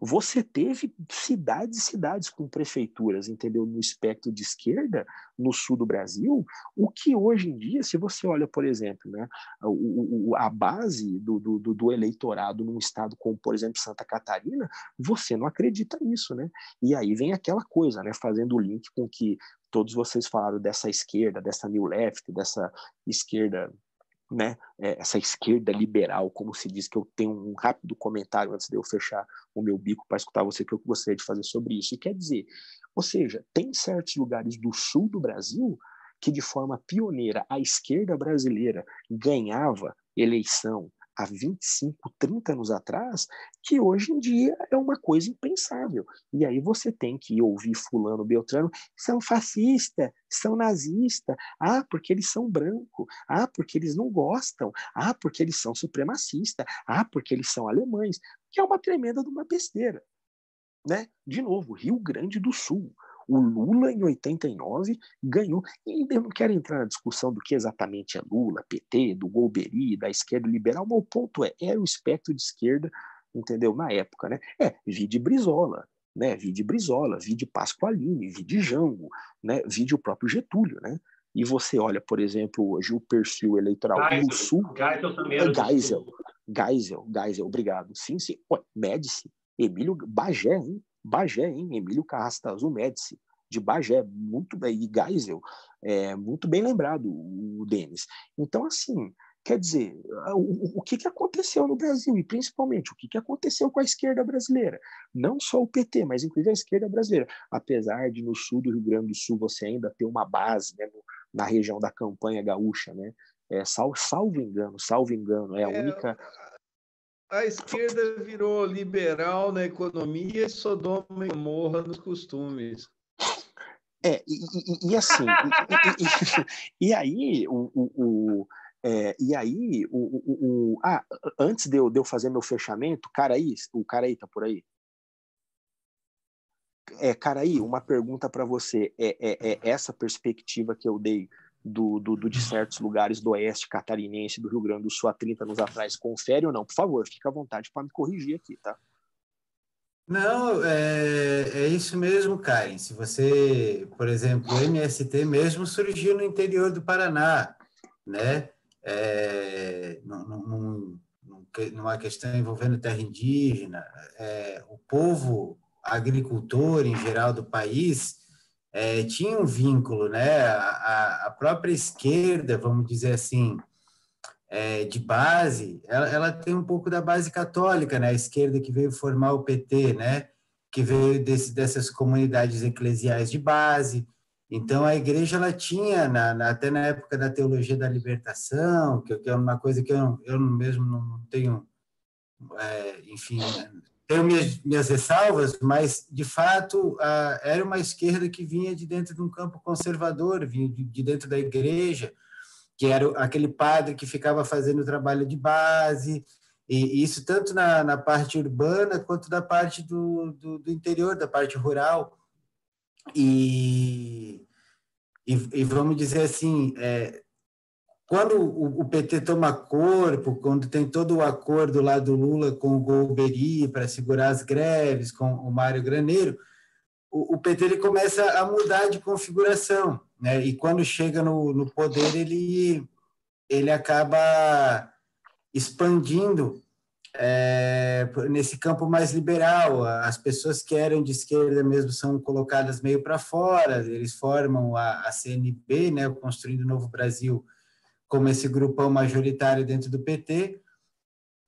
Você teve cidades e cidades com prefeituras, entendeu? No espectro de esquerda, no sul do Brasil, o que hoje em dia, se você olha, por exemplo, né, a, a base do, do, do eleitorado num estado como, por exemplo, Santa Catarina, você não acredita nisso, né? E aí vem aquela coisa, né, fazendo o link com que todos vocês falaram dessa esquerda, dessa new left, dessa esquerda né, é, essa esquerda liberal, como se diz, que eu tenho um rápido comentário antes de eu fechar o meu bico para escutar você, que eu gostaria de fazer sobre isso. E quer dizer, ou seja, tem certos lugares do sul do Brasil que, de forma pioneira, a esquerda brasileira ganhava eleição, há 25, 30 anos atrás, que hoje em dia é uma coisa impensável. E aí você tem que ouvir fulano, beltrano, são fascista, são nazista, ah, porque eles são branco, ah, porque eles não gostam, ah, porque eles são supremacista, ah, porque eles são alemães, que é uma tremenda de uma besteira. Né? De novo, Rio Grande do Sul. O Lula, em 89, ganhou. E eu não quero entrar na discussão do que exatamente é Lula, PT, do Golbery, da esquerda liberal, mas o ponto é: era o espectro de esquerda entendeu? Na época, né? É, vi de Brizola, né? Vi de Brizola, vi de Pasqualini, vi de Jango, né? Vi de o próprio Getúlio, né? E você olha, por exemplo, hoje o perfil eleitoral Geisel, no Sul. Geisel também é Geisel, Geisel, Geisel, obrigado. Sim, sim. Ué, Médici, Emílio Bagé, hein? Bagé, hein? Emílio Carrastazul Médici, de Bagé, muito bem. E Geisel, é, muito bem lembrado, o Denis. Então, assim, Quer dizer, o, o que, que aconteceu no Brasil e principalmente o que, que aconteceu com a esquerda brasileira? Não só o PT, mas inclusive a esquerda brasileira. Apesar de no sul do Rio Grande do Sul você ainda ter uma base né, no, na região da campanha gaúcha, né? É, salvo, salvo engano, salvo engano, é a é, única. A esquerda virou liberal na economia e Sodoma e Morra nos costumes. É, e, e, e assim, e, e, <laughs> aí o, o, é, e aí, o, o, o, ah, antes de eu, de eu fazer meu fechamento, Caraí, o Caraí tá por aí? É, Caraí, uma pergunta para você. É, é, é, essa perspectiva que eu dei do, do, do, de certos lugares do oeste catarinense, do Rio Grande do Sul há 30 anos atrás, confere ou não? Por favor, fique à vontade para me corrigir aqui, tá? Não, é, é isso mesmo, Karen. Se você, por exemplo, o MST mesmo surgiu no interior do Paraná, né? é, num, num, numa questão envolvendo terra indígena, é, o povo agricultor em geral do país é, tinha um vínculo, né? A, a, própria esquerda, vamos dizer assim, é, de base, ela, ela, tem um pouco da base católica, né? A esquerda que veio formar o PT, né? Que veio desse, dessas comunidades eclesiais de base, então, a igreja ela tinha, na, na, até na época da teologia da libertação, que, que é uma coisa que eu, eu mesmo não tenho, é, enfim, tenho minhas, minhas ressalvas, mas, de fato, a, era uma esquerda que vinha de dentro de um campo conservador, vinha de, de dentro da igreja, que era aquele padre que ficava fazendo o trabalho de base, e isso tanto na, na parte urbana quanto da parte do, do, do interior, da parte rural. E, e, e vamos dizer assim, é, quando o, PT toma corpo, quando tem todo o acordo lá do Lula com o Golbery para segurar as greves, com o Mário Graneiro, o, o, PT ele começa a mudar de configuração, né? E quando chega no, no poder, ele, ele acaba expandindo é, nesse campo mais liberal. As pessoas que eram de esquerda mesmo são colocadas meio para fora, eles formam a, a CNB, né, Construindo o Novo Brasil, como esse grupão majoritário dentro do PT,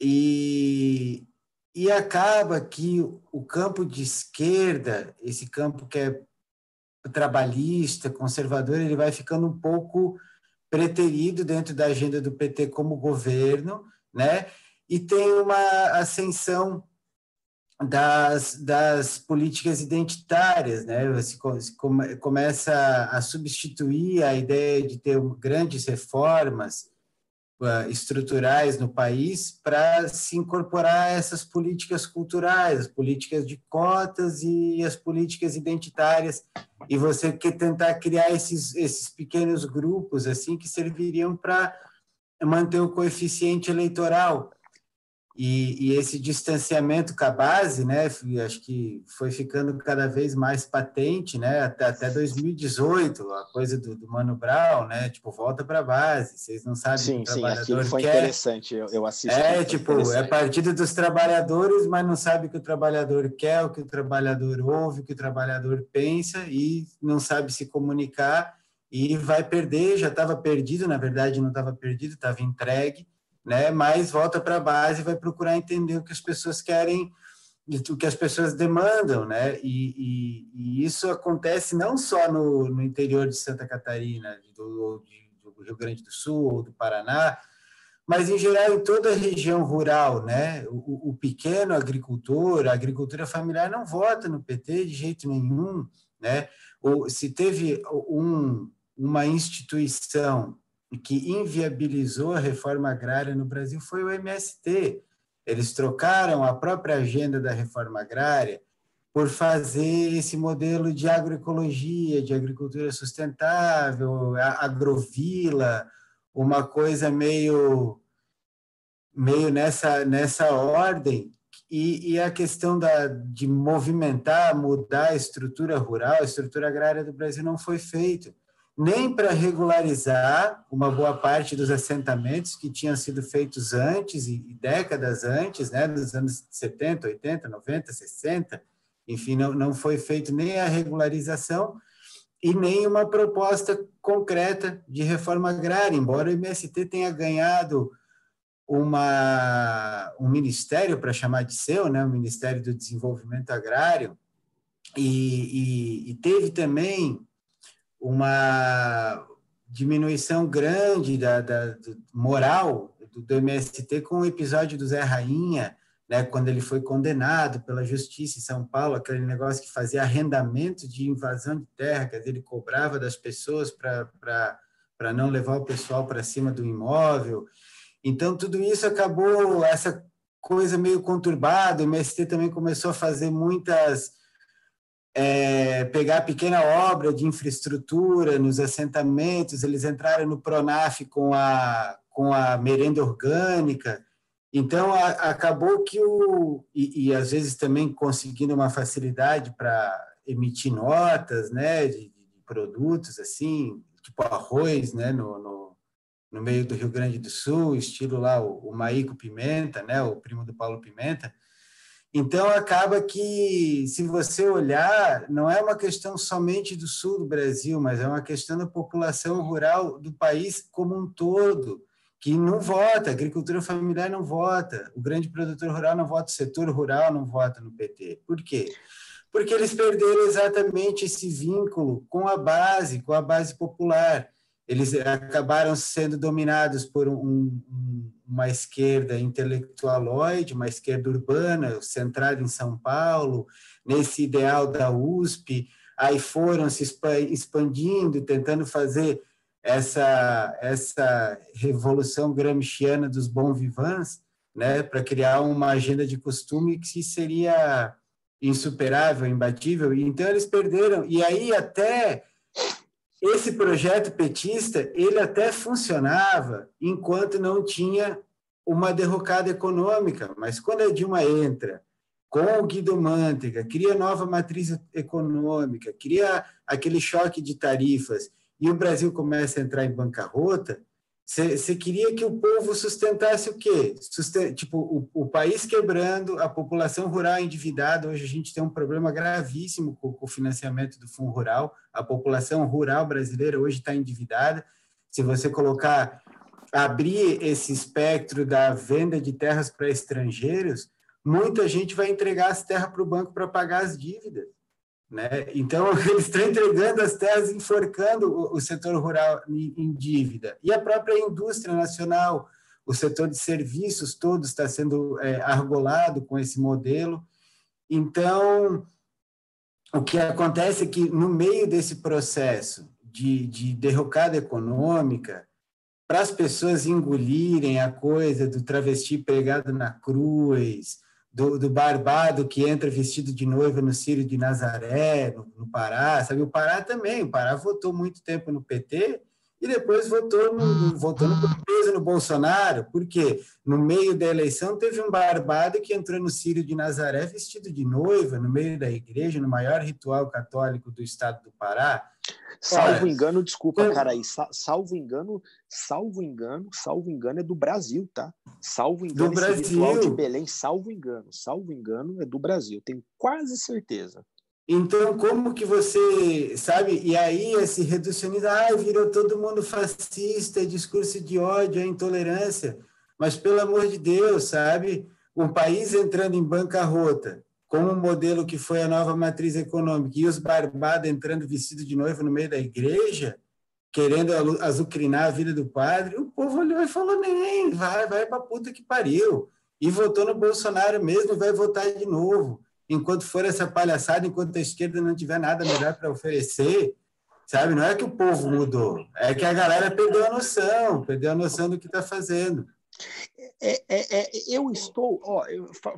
e, e acaba que o campo de esquerda, esse campo que é trabalhista, conservador, ele vai ficando um pouco preterido dentro da agenda do PT como governo, né? e tem uma ascensão das, das políticas identitárias, né? Você come, começa a substituir a ideia de ter grandes reformas uh, estruturais no país para se incorporar essas políticas culturais, as políticas de cotas e as políticas identitárias, e você quer tentar criar esses, esses pequenos grupos assim que serviriam para manter o coeficiente eleitoral e, e, esse distanciamento com a base, né, acho que foi ficando cada vez mais patente, né, até, até 2018, a coisa do, do Mano Brown, né, tipo, volta para a base, vocês não sabem sim, o trabalhador sim, foi quer. interessante, eu, eu assisti. É, tipo, é partido dos trabalhadores, mas não sabe o que o trabalhador quer, o que o trabalhador ouve, o que o trabalhador pensa e não sabe se comunicar e vai perder, já estava perdido, na verdade não estava perdido, estava entregue, né? Mas volta para a base e vai procurar entender o que as pessoas querem, o que as pessoas demandam, né? E, e, e isso acontece não só no, no, interior de Santa Catarina, do, do Rio Grande do Sul ou do Paraná, mas em geral em toda a região rural, né? O, o, pequeno agricultor, a agricultura familiar não vota no PT de jeito nenhum, né? Ou se teve um, uma instituição que inviabilizou a reforma agrária no Brasil foi o MST. Eles trocaram a própria agenda da reforma agrária por fazer esse modelo de agroecologia, de agricultura sustentável, agrovila, uma coisa meio meio nessa nessa ordem e, e, a questão da, de movimentar, mudar a estrutura rural, a estrutura agrária do Brasil não foi feito, nem para regularizar uma boa parte dos assentamentos que tinham sido feitos antes e, décadas antes, né, dos anos 70, 80, 90, 60, enfim, não, não foi feito nem a regularização e nem uma proposta concreta de reforma agrária, embora o MST tenha ganhado uma, um ministério, para chamar de seu, né, o Ministério do Desenvolvimento Agrário, e, e, e teve também uma diminuição grande da, da moral do, do, MST com o episódio do Zé Rainha, né, quando ele foi condenado pela justiça em São Paulo, aquele negócio que fazia arrendamento de invasão de terra, quer dizer, ele cobrava das pessoas para não levar o pessoal para cima do imóvel. Então, tudo isso acabou, essa coisa meio conturbada. O MST também começou a fazer muitas. É, pegar pequena obra de infraestrutura nos assentamentos, eles entraram no Pronaf com a, com a merenda orgânica. Então, a, acabou que o. E, e, às vezes também conseguindo uma facilidade para emitir notas né, de, de, produtos, assim, tipo arroz, né, no, no no meio do Rio Grande do Sul, estilo lá o, o Maíco Pimenta, né, o primo do Paulo Pimenta. Então, acaba que, se você olhar, não é uma questão somente do sul do Brasil, mas é uma questão da população rural do país como um todo, que não vota, a agricultura familiar não vota, o grande produtor rural não vota, o setor rural não vota no PT. Por quê? Porque eles perderam exatamente esse vínculo com a base, com a base popular eles acabaram sendo dominados por um, uma esquerda intelectualoide, uma esquerda urbana, centrada em São Paulo, nesse ideal da USP, aí foram se expandindo, tentando fazer essa, essa revolução gramsciana dos bons vivants, né, para criar uma agenda de costume que seria insuperável, imbatível, e então eles perderam, e aí até esse projeto petista, ele até funcionava enquanto não tinha uma derrocada econômica, mas quando a Dilma entra com o Guido Mantega, cria nova matriz econômica, cria aquele choque de tarifas, e o Brasil começa a entrar em bancarrota, você queria que o povo sustentasse o quê? Susten tipo, o, o, país quebrando, a população rural endividada. Hoje a gente tem um problema gravíssimo com, com o financiamento do Fundo Rural. A população rural brasileira hoje está endividada. Se você colocar, abrir esse espectro da venda de terras para estrangeiros, muita gente vai entregar as terras para o banco para pagar as dívidas. Né? Então, <laughs> eles estão entregando as terras, enforcando o, setor rural em, em, dívida. E a própria indústria nacional, o setor de serviços todo está sendo é, argolado com esse modelo. Então, o que acontece é que, no meio desse processo de, de derrocada econômica, para as pessoas engolirem a coisa do travesti pregado na cruz, do, do, barbado que entra vestido de noiva no Círio de Nazaré, no, no, Pará, sabe? O Pará também, o Pará votou muito tempo no PT e depois votou no, votou no peso no Bolsonaro, porque no meio da eleição teve um barbado que entrou no Círio de Nazaré vestido de noiva, no meio da igreja, no maior ritual católico do estado do Pará, Salvo Olha, engano, desculpa, cara, aí, salvo engano, salvo engano, salvo engano é do Brasil, tá? Salvo engano, do Brasil. de Belém, salvo engano, salvo engano é do Brasil, tenho quase certeza. Então, como que você, sabe, e aí esse reducionismo, ah, virou todo mundo fascista, é discurso de ódio, é intolerância, mas pelo amor de Deus, sabe, um país entrando em bancarrota, com o modelo que foi a nova matriz econômica, e os barbados entrando vestido de noiva no meio da igreja, querendo azucrinar a vida do padre, o povo olhou e falou, nem, vai, vai para puta que pariu. E votou no Bolsonaro mesmo vai votar de novo. Enquanto for essa palhaçada, enquanto a esquerda não tiver nada melhor para oferecer, sabe? Não é que o povo mudou, é que a galera perdeu a noção, perdeu a noção do que está fazendo. É, é, é, eu estou, ó,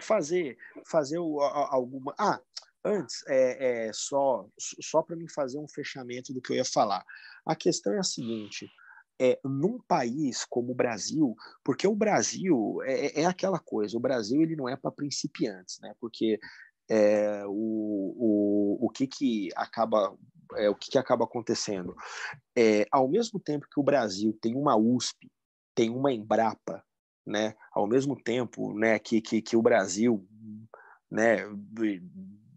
fazer, fazer alguma. Ah, antes, é, é só, só para mim fazer um fechamento do que eu ia falar. A questão é a seguinte: é, num país como o Brasil, porque o Brasil é, é aquela coisa, o Brasil ele não é para principiantes, né? Porque é, o, o, o que que acaba é, o que, que acaba acontecendo é, ao mesmo tempo que o Brasil tem uma USP tem uma Embrapa né ao mesmo tempo né que, que, que o Brasil né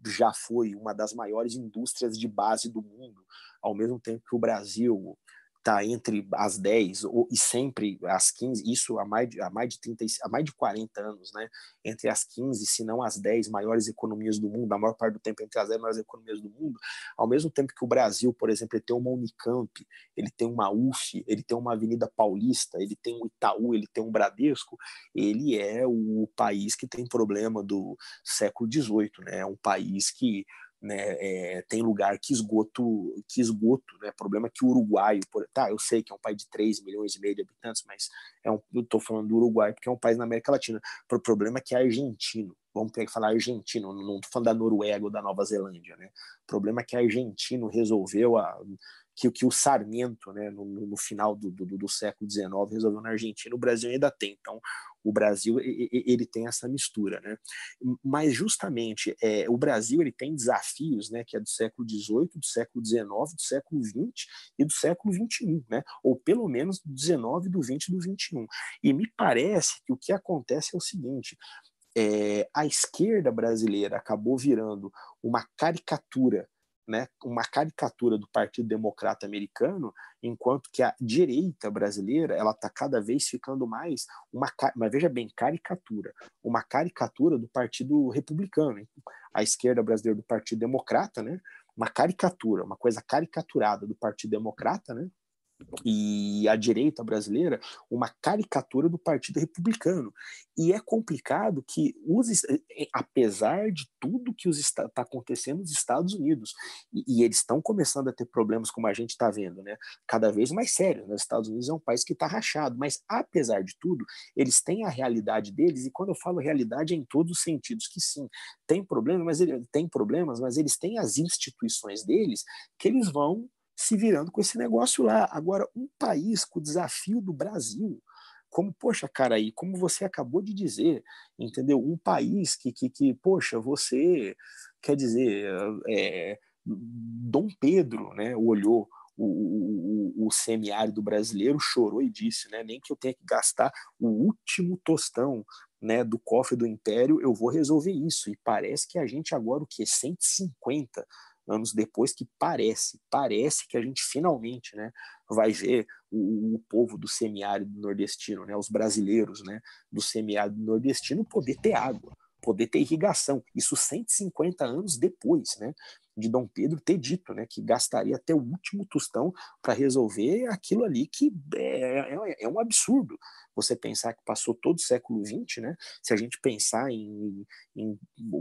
já foi uma das maiores indústrias de base do mundo ao mesmo tempo que o Brasil está entre as 10 ou, e sempre as 15, isso há mais, de, há, mais de 30, há mais de 40 anos, né? entre as 15, se não as 10 maiores economias do mundo, a maior parte do tempo entre as 10 maiores economias do mundo, ao mesmo tempo que o Brasil, por exemplo, ele tem uma Unicamp, ele tem uma UF, ele tem uma Avenida Paulista, ele tem um Itaú, ele tem um Bradesco, ele é o país que tem problema do século XVIII, né? é um país que né, é, tem lugar que esgoto, que esgoto, né, problema que o uruguaio, por, tá, eu sei que é um país de 3 milhões e meio de habitantes, mas é um, eu estou falando do Uruguai porque é um país na América Latina, o problema é que é argentino, vamos falar argentino, não estou falando da Noruega ou da Nova Zelândia, né, o problema é que argentino resolveu a que, que o Sarmiento, né, no, no final do, do, do, século XIX, resolveu na Argentina, o Brasil ainda tem. Então, o Brasil ele tem essa mistura, né? Mas justamente é, o Brasil ele tem desafios, né? Que é do século XVIII, do século XIX, do século XX e do século XXI, né? Ou pelo menos do XIX, do XX e do XXI. E me parece que o que acontece é o seguinte: é, a esquerda brasileira acabou virando uma caricatura né, uma caricatura do Partido Democrata Americano, enquanto que a direita brasileira ela está cada vez ficando mais uma, mas veja bem, caricatura, uma caricatura do Partido Republicano, hein? a esquerda brasileira do Partido Democrata, né, uma caricatura, uma coisa caricaturada do Partido Democrata, né, e a direita brasileira uma caricatura do Partido Republicano. E é complicado que, os, eh, eh, apesar de tudo que está acontecendo nos Estados Unidos, e, e eles estão começando a ter problemas, como a gente está vendo, né, cada vez mais sérios. Né? Os Estados Unidos é um país que está rachado, mas apesar de tudo, eles têm a realidade deles, e quando eu falo realidade é em todos os sentidos, que sim, tem problemas, mas ele, tem problemas, mas eles têm as instituições deles que eles vão se virando com esse negócio lá. Agora, um país com o desafio do Brasil, como, poxa, cara, aí, como você acabou de dizer, entendeu? Um país que, que, que poxa, você, quer dizer, é, Dom Pedro, né, olhou o, o, o, semiárido brasileiro, chorou e disse, né, nem que eu tenha que gastar o último tostão né, do cofre do Império, eu vou resolver isso. E parece que a gente agora, o que? 150 anos depois que parece, parece que a gente finalmente, né, vai ver o, o povo do semiárido nordestino, né, os brasileiros, né, do semiárido nordestino poder ter água, poder ter irrigação. Isso 150 anos depois, né? De Dom Pedro ter dito né, que gastaria até o último tostão para resolver aquilo ali que é, é, é, um absurdo. Você pensar que passou todo o século XX, né, se a gente pensar em, em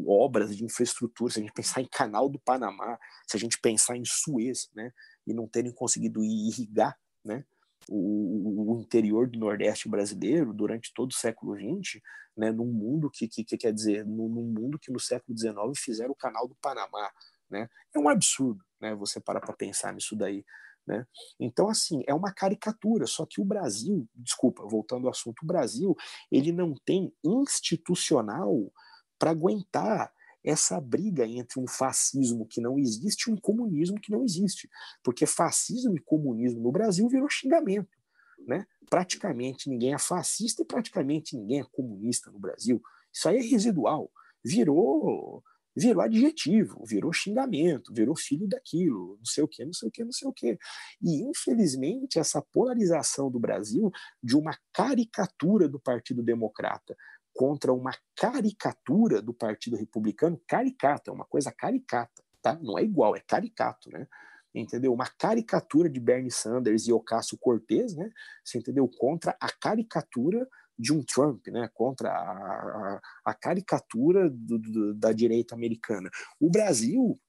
obras de infraestrutura, se a gente pensar em Canal do Panamá, se a gente pensar em Suez, né, e não terem conseguido irrigar né, o, o, interior do Nordeste brasileiro durante todo o século XX, né, num mundo que, que, que quer dizer, num, num, mundo que no século XIX fizeram o Canal do Panamá, né? É um absurdo, né? Você parar para pensar nisso daí, né? Então, assim, é uma caricatura. Só que o Brasil, desculpa, voltando ao assunto, o Brasil, ele não tem institucional para aguentar essa briga entre um fascismo que não existe e um comunismo que não existe. Porque fascismo e comunismo no Brasil virou xingamento. Né? Praticamente ninguém é fascista e praticamente ninguém é comunista no Brasil. Isso aí é residual. Virou virou adjetivo, virou xingamento, virou filho daquilo, não sei o que, não sei o que, não sei o que. E, infelizmente, essa polarização do Brasil de uma caricatura do Partido Democrata contra uma caricatura do Partido Republicano, caricata, é uma coisa caricata, tá? Não é igual, é caricato, né? Entendeu? Uma caricatura de Bernie Sanders e Ocasio Cortez, né? Você entendeu? Contra a caricatura de um Trump, né, contra a, a, caricatura do, do, da direita americana. O Brasil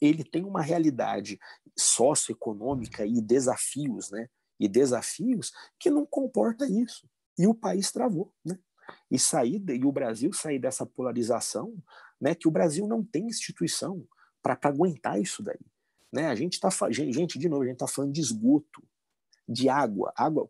ele tem uma realidade socioeconômica e desafios, né, e desafios que não comporta isso. E o país travou, né? E sair e o Brasil sair dessa polarização, né, que o Brasil não tem instituição para aguentar isso daí, né? A gente está gente de novo, a gente está falando de esgoto, de água. Água,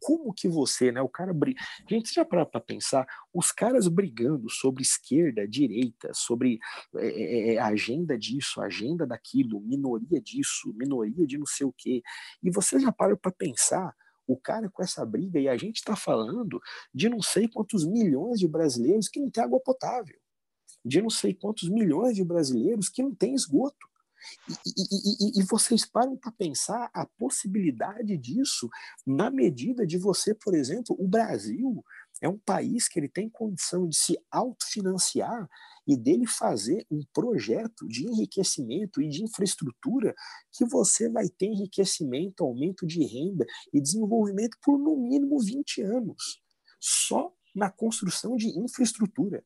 como que você, né? O cara briga. Gente, já para pensar, os caras brigando sobre esquerda, direita, sobre é, é, agenda disso, agenda daquilo, minoria disso, minoria de não sei o quê. E você já para para pensar o cara com essa briga, e a gente está falando de não sei quantos milhões de brasileiros que não têm água potável, de não sei quantos milhões de brasileiros que não têm esgoto. E, e, e, vocês param para pensar a possibilidade disso na medida de você, por exemplo, o Brasil é um país que ele tem condição de se autofinanciar e dele fazer um projeto de enriquecimento e de infraestrutura que você vai ter enriquecimento, aumento de renda e desenvolvimento por no mínimo 20 anos, só na construção de infraestrutura.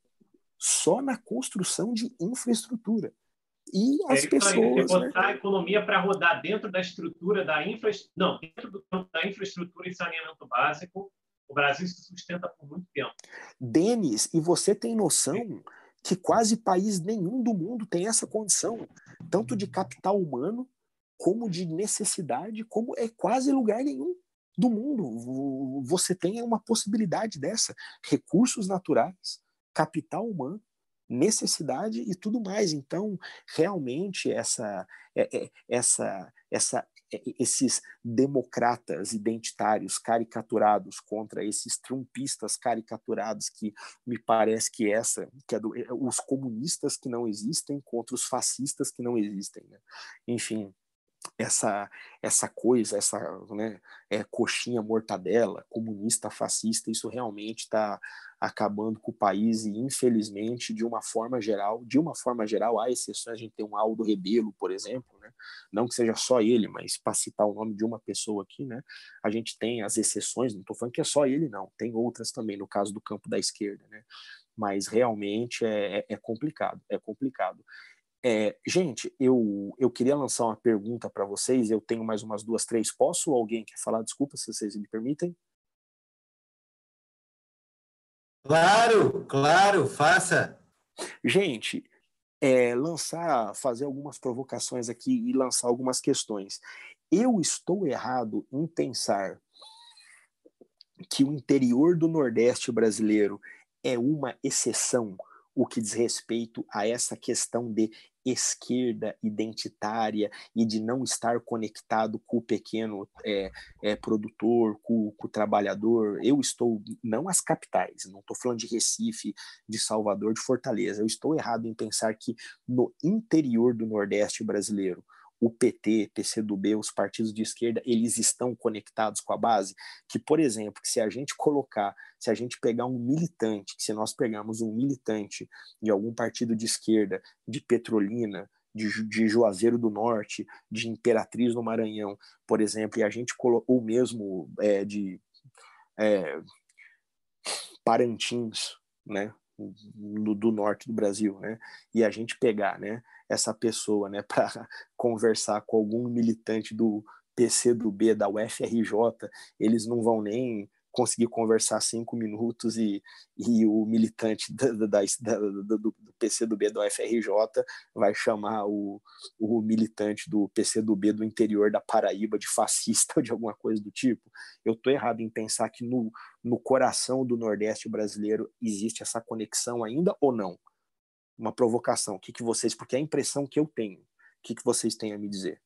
Só na construção de infraestrutura e é as é pessoas. Aí, você botar né? a economia para rodar dentro da estrutura da infraestrutura, não, dentro do campo da infraestrutura e saneamento básico, o Brasil se sustenta por muito tempo. Denis, e você tem noção que quase país nenhum do mundo tem essa condição, tanto de capital humano, como de necessidade, como é quase lugar nenhum do mundo. Você tem uma possibilidade dessa. Recursos naturais, capital humano, necessidade e tudo mais. Então, realmente, essa, é, é, essa, essa, é, esses democratas identitários caricaturados contra esses trumpistas caricaturados que me parece que essa que é do, os comunistas que não existem contra os fascistas que não existem né? enfim essa essa coisa, essa né, é, coxinha mortadela, comunista, fascista, isso realmente está acabando com o país e infelizmente de uma forma geral, de uma forma geral há exceções, a gente tem um Aldo Rebelo, por exemplo, né? não que seja só ele, mas para citar o nome de uma pessoa aqui, né? a gente tem as exceções, não estou falando que é só ele não, tem outras também no caso do campo da esquerda, né? mas realmente é, é, é complicado, é complicado. É, gente, eu, eu queria lançar uma pergunta para vocês. Eu tenho mais umas duas, três. Posso? Alguém quer falar? Desculpa, se vocês me permitem. Claro, claro, faça. Gente, é, lançar, fazer algumas provocações aqui e lançar algumas questões. Eu estou errado em pensar que o interior do Nordeste brasileiro é uma exceção o que diz respeito a essa questão de esquerda identitária e de não estar conectado com o pequeno é, é, produtor, com, com, o trabalhador. Eu estou, não as capitais, não estou falando de Recife, de Salvador, de Fortaleza. Eu estou errado em pensar que no interior do Nordeste brasileiro, o PT, PCdoB, os partidos de esquerda, eles estão conectados com a base? Que, por exemplo, que se a gente colocar, se a gente pegar um militante, que se nós pegarmos um militante de algum partido de esquerda, de Petrolina, de, de Juazeiro do Norte, de Imperatriz no Maranhão, por exemplo, e a gente colocou, ou mesmo é, de é, Parintins, né, do, do norte do Brasil, né, e a gente pegar, né, essa pessoa, né, <laughs> para conversar com algum militante do PCdoB, da UFRJ, eles não vão nem conseguir conversar cinco minutos e, e o militante da, da, da, do, do PCdoB da UFRJ vai chamar o, o militante do PCdoB do interior da Paraíba de fascista ou de alguma coisa do tipo. Eu estou errado em pensar que no, no coração do Nordeste brasileiro existe essa conexão ainda ou não? uma provocação. O que, que vocês, porque é a impressão que eu tenho, o que, que vocês têm a me dizer?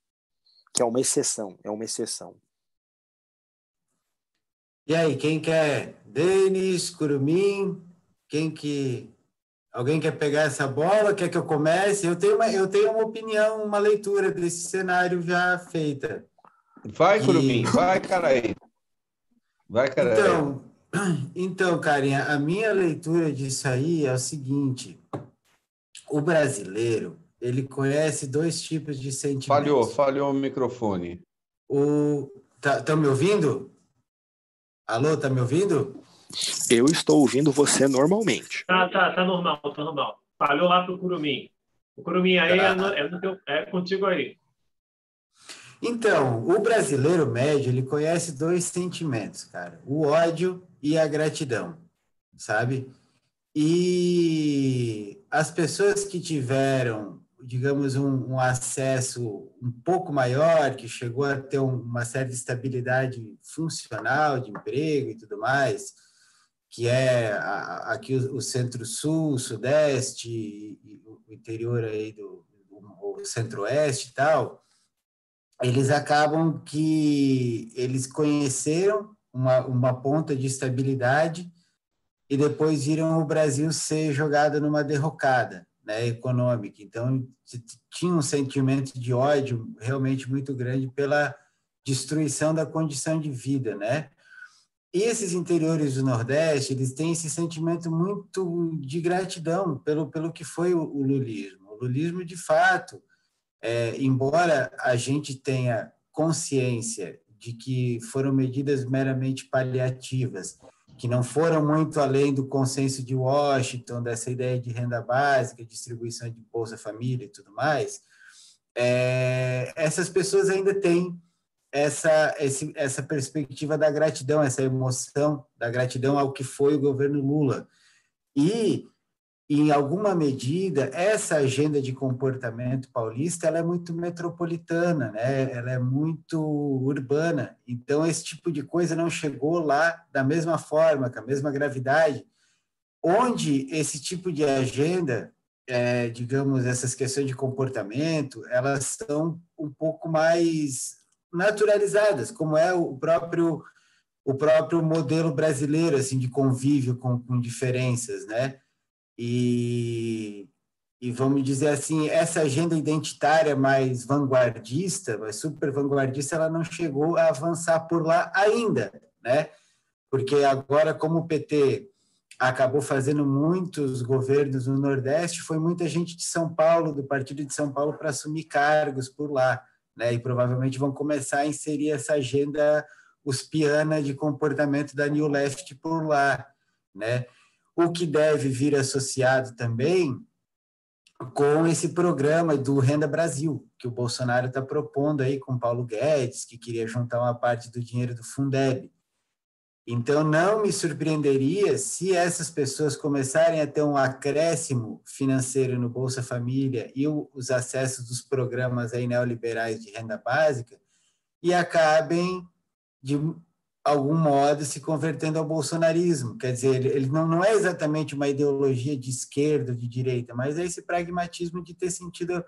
Que é uma exceção, é uma exceção. E aí, quem quer? Denis, Curumim, quem que Alguém quer pegar essa bola? Quer que eu comece? Eu tenho uma, eu tenho uma opinião, uma leitura desse cenário já feita. Vai, Curumim, e... vai, cara aí. Vai, cara então, então, carinha, a minha leitura disso aí é o seguinte: o brasileiro, ele conhece dois tipos de sentimentos. Falhou, falhou o microfone. O tá, tá me ouvindo? Alô, tá me ouvindo? Eu estou ouvindo você normalmente. Tá, tá, tá normal, tá normal. Falhou lá pro Curumim. O Curumim aí é, no, é, no teu, é contigo aí. Então, o brasileiro médio, ele conhece dois sentimentos, cara. O ódio e a gratidão, sabe? E as pessoas que tiveram digamos, um, um, acesso um pouco maior, que chegou a ter uma certa estabilidade funcional de emprego e tudo mais, que é aqui o, centro-sul, sudeste, e o interior aí do o centro-oeste e tal, eles acabam que eles conheceram uma, uma ponta de estabilidade e depois viram o Brasil ser jogado numa derrocada né, econômica. Então, tinha um sentimento de ódio realmente muito grande pela destruição da condição de vida, né? E esses interiores do Nordeste, eles têm esse sentimento muito de gratidão pelo, pelo que foi o, o lulismo. O lulismo, de fato, é, embora a gente tenha consciência de que foram medidas meramente paliativas, que não foram muito além do consenso de Washington, dessa ideia de renda básica, distribuição de Bolsa Família e tudo mais, é, essas pessoas ainda têm essa, esse, essa perspectiva da gratidão, essa emoção da gratidão ao que foi o governo Lula. E, em alguma medida, essa agenda de comportamento paulista ela é muito metropolitana, né? ela é muito urbana. Então, esse tipo de coisa não chegou lá da mesma forma, com a mesma gravidade, onde esse tipo de agenda é, digamos, essas questões de comportamento, elas são um pouco mais naturalizadas, como é o próprio o próprio modelo brasileiro assim de convívio com, com diferenças, né? E, e vamos dizer assim, essa agenda identitária mais vanguardista, mais super vanguardista, ela não chegou a avançar por lá ainda, né? Porque agora, como o PT acabou fazendo muitos governos no Nordeste, foi muita gente de São Paulo, do Partido de São Paulo, para assumir cargos por lá né? E provavelmente vão começar a inserir essa agenda uspiana de comportamento da New Left por lá, né? O que deve vir associado também com esse programa do Renda Brasil, que o Bolsonaro está propondo aí com Paulo Guedes, que queria juntar uma parte do dinheiro do Fundeb. Então, não me surpreenderia se essas pessoas começarem a ter um acréscimo financeiro no Bolsa Família e os acessos dos programas aí neoliberais de renda básica e acabem, de algum modo, se convertendo ao bolsonarismo. Quer dizer, ele não, não é exatamente uma ideologia de esquerda de direita, mas é esse pragmatismo de ter sentido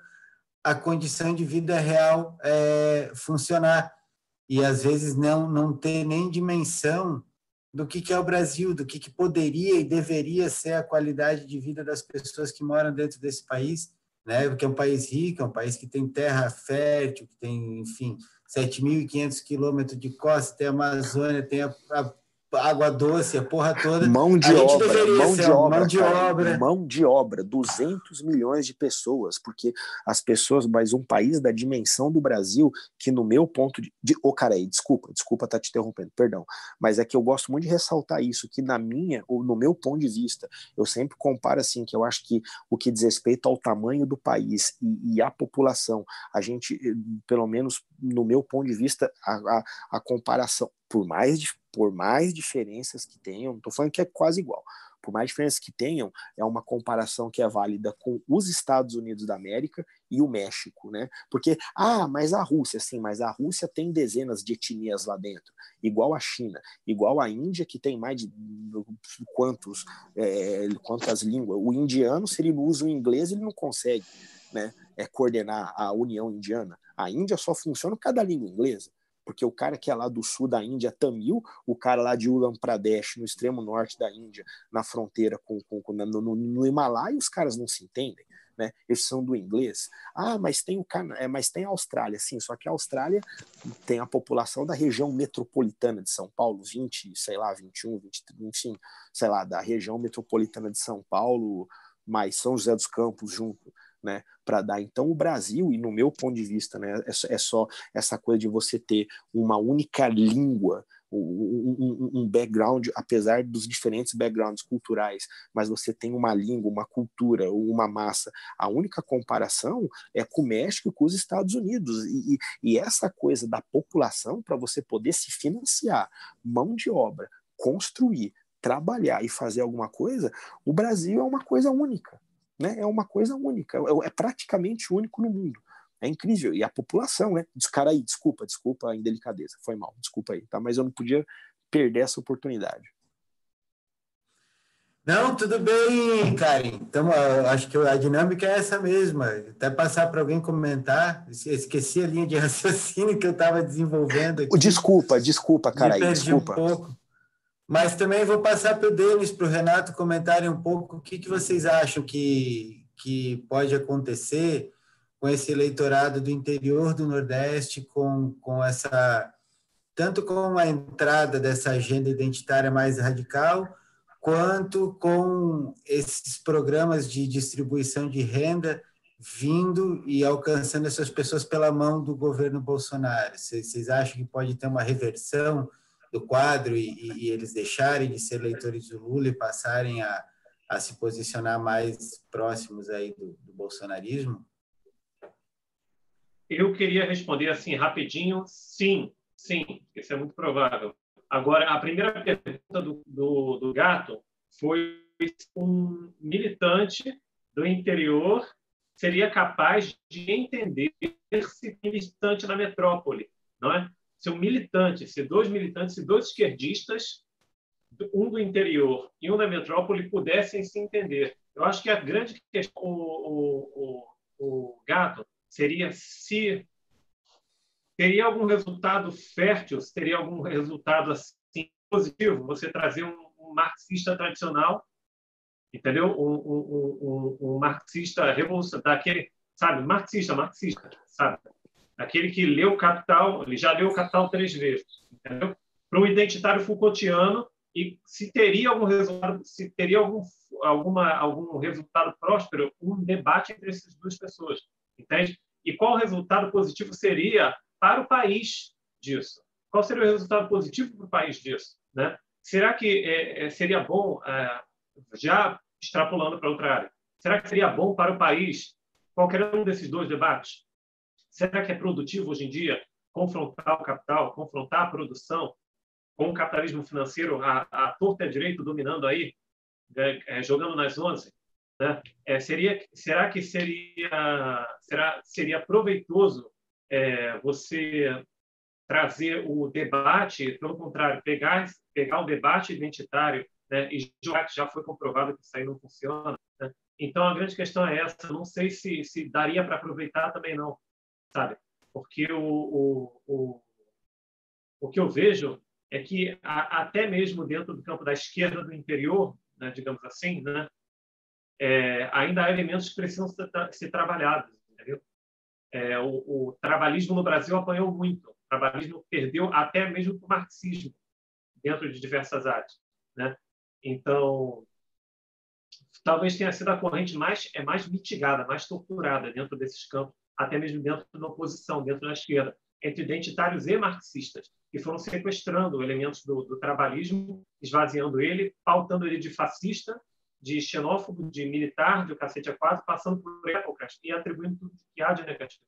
a condição de vida real é, funcionar e às vezes não, não ter nem dimensão do que, que é o Brasil, do que, que poderia e deveria ser a qualidade de vida das pessoas que moram dentro desse país, né? porque é um país rico, é um país que tem terra fértil, que tem, enfim, 7.500 quilômetros de costa, tem a Amazônia, tem a, a água doce, a porra toda. Mão de obra, mão de obra, mão de cara, obra. Mão de obra, 200 milhões de pessoas, porque as pessoas, mas um país da dimensão do Brasil, que no meu ponto de. de oh, cara, aí, desculpa, desculpa estar tá te interrompendo, perdão. Mas é que eu gosto muito de ressaltar isso, que na minha, ou no meu ponto de vista, eu sempre comparo assim, que eu acho que o que diz respeito ao tamanho do país e, e a população, a gente, pelo menos no meu ponto de vista, a, a, a comparação, por mais por mais diferenças que tenham, estou falando que é quase igual, por mais diferenças que tenham, é uma comparação que é válida com os Estados Unidos da América e o México, né? Porque, ah, mas a Rússia, sim, mas a Rússia tem dezenas de etnias lá dentro, igual a China, igual a Índia, que tem mais de quantos, é, quantas línguas. O indiano, se ele usa o inglês, ele não consegue né, é, coordenar a União Indiana. A Índia só funciona por causa da língua inglesa porque o cara que é lá do sul da Índia, Tamil, o cara lá de Ulan Pradesh, no extremo norte da Índia, na fronteira com, com, com no, no, no, Himalaia, os caras não se entendem. Né? Eles são do inglês. Ah, mas tem o Cana é, mas tem a Austrália, sim, só que a Austrália tem a população da região metropolitana de São Paulo, 20, sei lá, 21, 23, enfim, sei lá, da região metropolitana de São Paulo, mais São José dos Campos junto né, para dar. Então, o Brasil, e no meu ponto de vista, né, é, é só essa coisa de você ter uma única língua, um, um, background, apesar dos diferentes backgrounds culturais, mas você tem uma língua, uma cultura, uma massa. A única comparação é com o México e com os Estados Unidos. E, e essa coisa da população, para você poder se financiar, mão de obra, construir, trabalhar e fazer alguma coisa, o Brasil é uma coisa única Né? É uma coisa única, é, é praticamente único no mundo. É incrível. E a população, né? Cara aí, desculpa, desculpa a indelicadeza, foi mal, desculpa aí, tá? Mas eu não podia perder essa oportunidade. Não, tudo bem, Karen. Então, acho que a dinâmica é essa mesma. Até passar para alguém comentar. Esqueci a linha de <laughs> raciocínio que eu estava desenvolvendo. Aqui. Desculpa, desculpa, cara. Me perdi desculpa. um pouco. Mas também vou passar para o Denis, para o Renato comentarem um pouco o que, que vocês acham que, que pode acontecer com esse eleitorado do interior do Nordeste, com, com essa tanto com a entrada dessa agenda identitária mais radical, quanto com esses programas de distribuição de renda vindo e alcançando essas pessoas pela mão do governo Bolsonaro. Vocês acham que pode ter uma reversão do quadro e, e eles deixarem de ser eleitores do Lula e passarem a, a se posicionar mais próximos aí do, do bolsonarismo? Eu queria responder assim rapidinho, sim, sim, isso é muito provável. Agora, a primeira pergunta do, do, do gato foi um militante do interior seria capaz de entender se militante na metrópole, não é? Se um militante, se dois militantes, se dois esquerdistas, um do interior e um da metrópole, pudessem se entender. Eu acho que a grande questão, o, o, o, gato, seria se teria algum resultado fértil, teria algum resultado assim positivo, você trazer um, um marxista tradicional, entendeu? Um, um, um marxista revolucionário, daquele, sabe, marxista, marxista, sabe? Aquele que leu Capital, ele já leu Capital três vezes, entendeu? Para um identitário Foucaultiano e se teria algum resultado, se teria algum alguma algum resultado próspero, um debate entre essas duas pessoas, entende? E qual o resultado positivo seria para o país disso? Qual seria o resultado positivo para o país disso? Né? Será que é, é, seria bom, é, já extrapolando para outra área, será que seria bom para o país qualquer um desses dois debates? Será que é produtivo hoje em dia confrontar o capital, confrontar a produção com o capitalismo financeiro, a, a torta a direito dominando aí, é, é, jogando nas 11? Né? É, seria, será que seria, será, seria proveitoso é, você trazer o debate, pelo contrário, pegar, pegar o debate identitário né, e já que já foi comprovado que isso aí não funciona. Né? Então, a grande questão é essa. Não sei se, se daria para aproveitar também não, sabe? Porque o, o, o, o que eu vejo é que a, até mesmo dentro do campo da esquerda do interior, né, digamos assim, né, é, ainda há elementos que precisam ser, ser trabalhados, entendeu? É, o, o, trabalhismo no Brasil apanhou muito. O trabalhismo perdeu até mesmo o marxismo dentro de diversas áreas, né? Então, talvez tenha sido a corrente mais é mais mitigada, mais torturada dentro desses campos, até mesmo dentro da oposição, dentro da esquerda, entre identitários e marxistas, que foram sequestrando elementos do, do trabalhismo, esvaziando ele, pautando ele de fascista de xenófobo, de militar, de o cacete a quatro, passando por épocas e atribuindo tudo que há de negativo.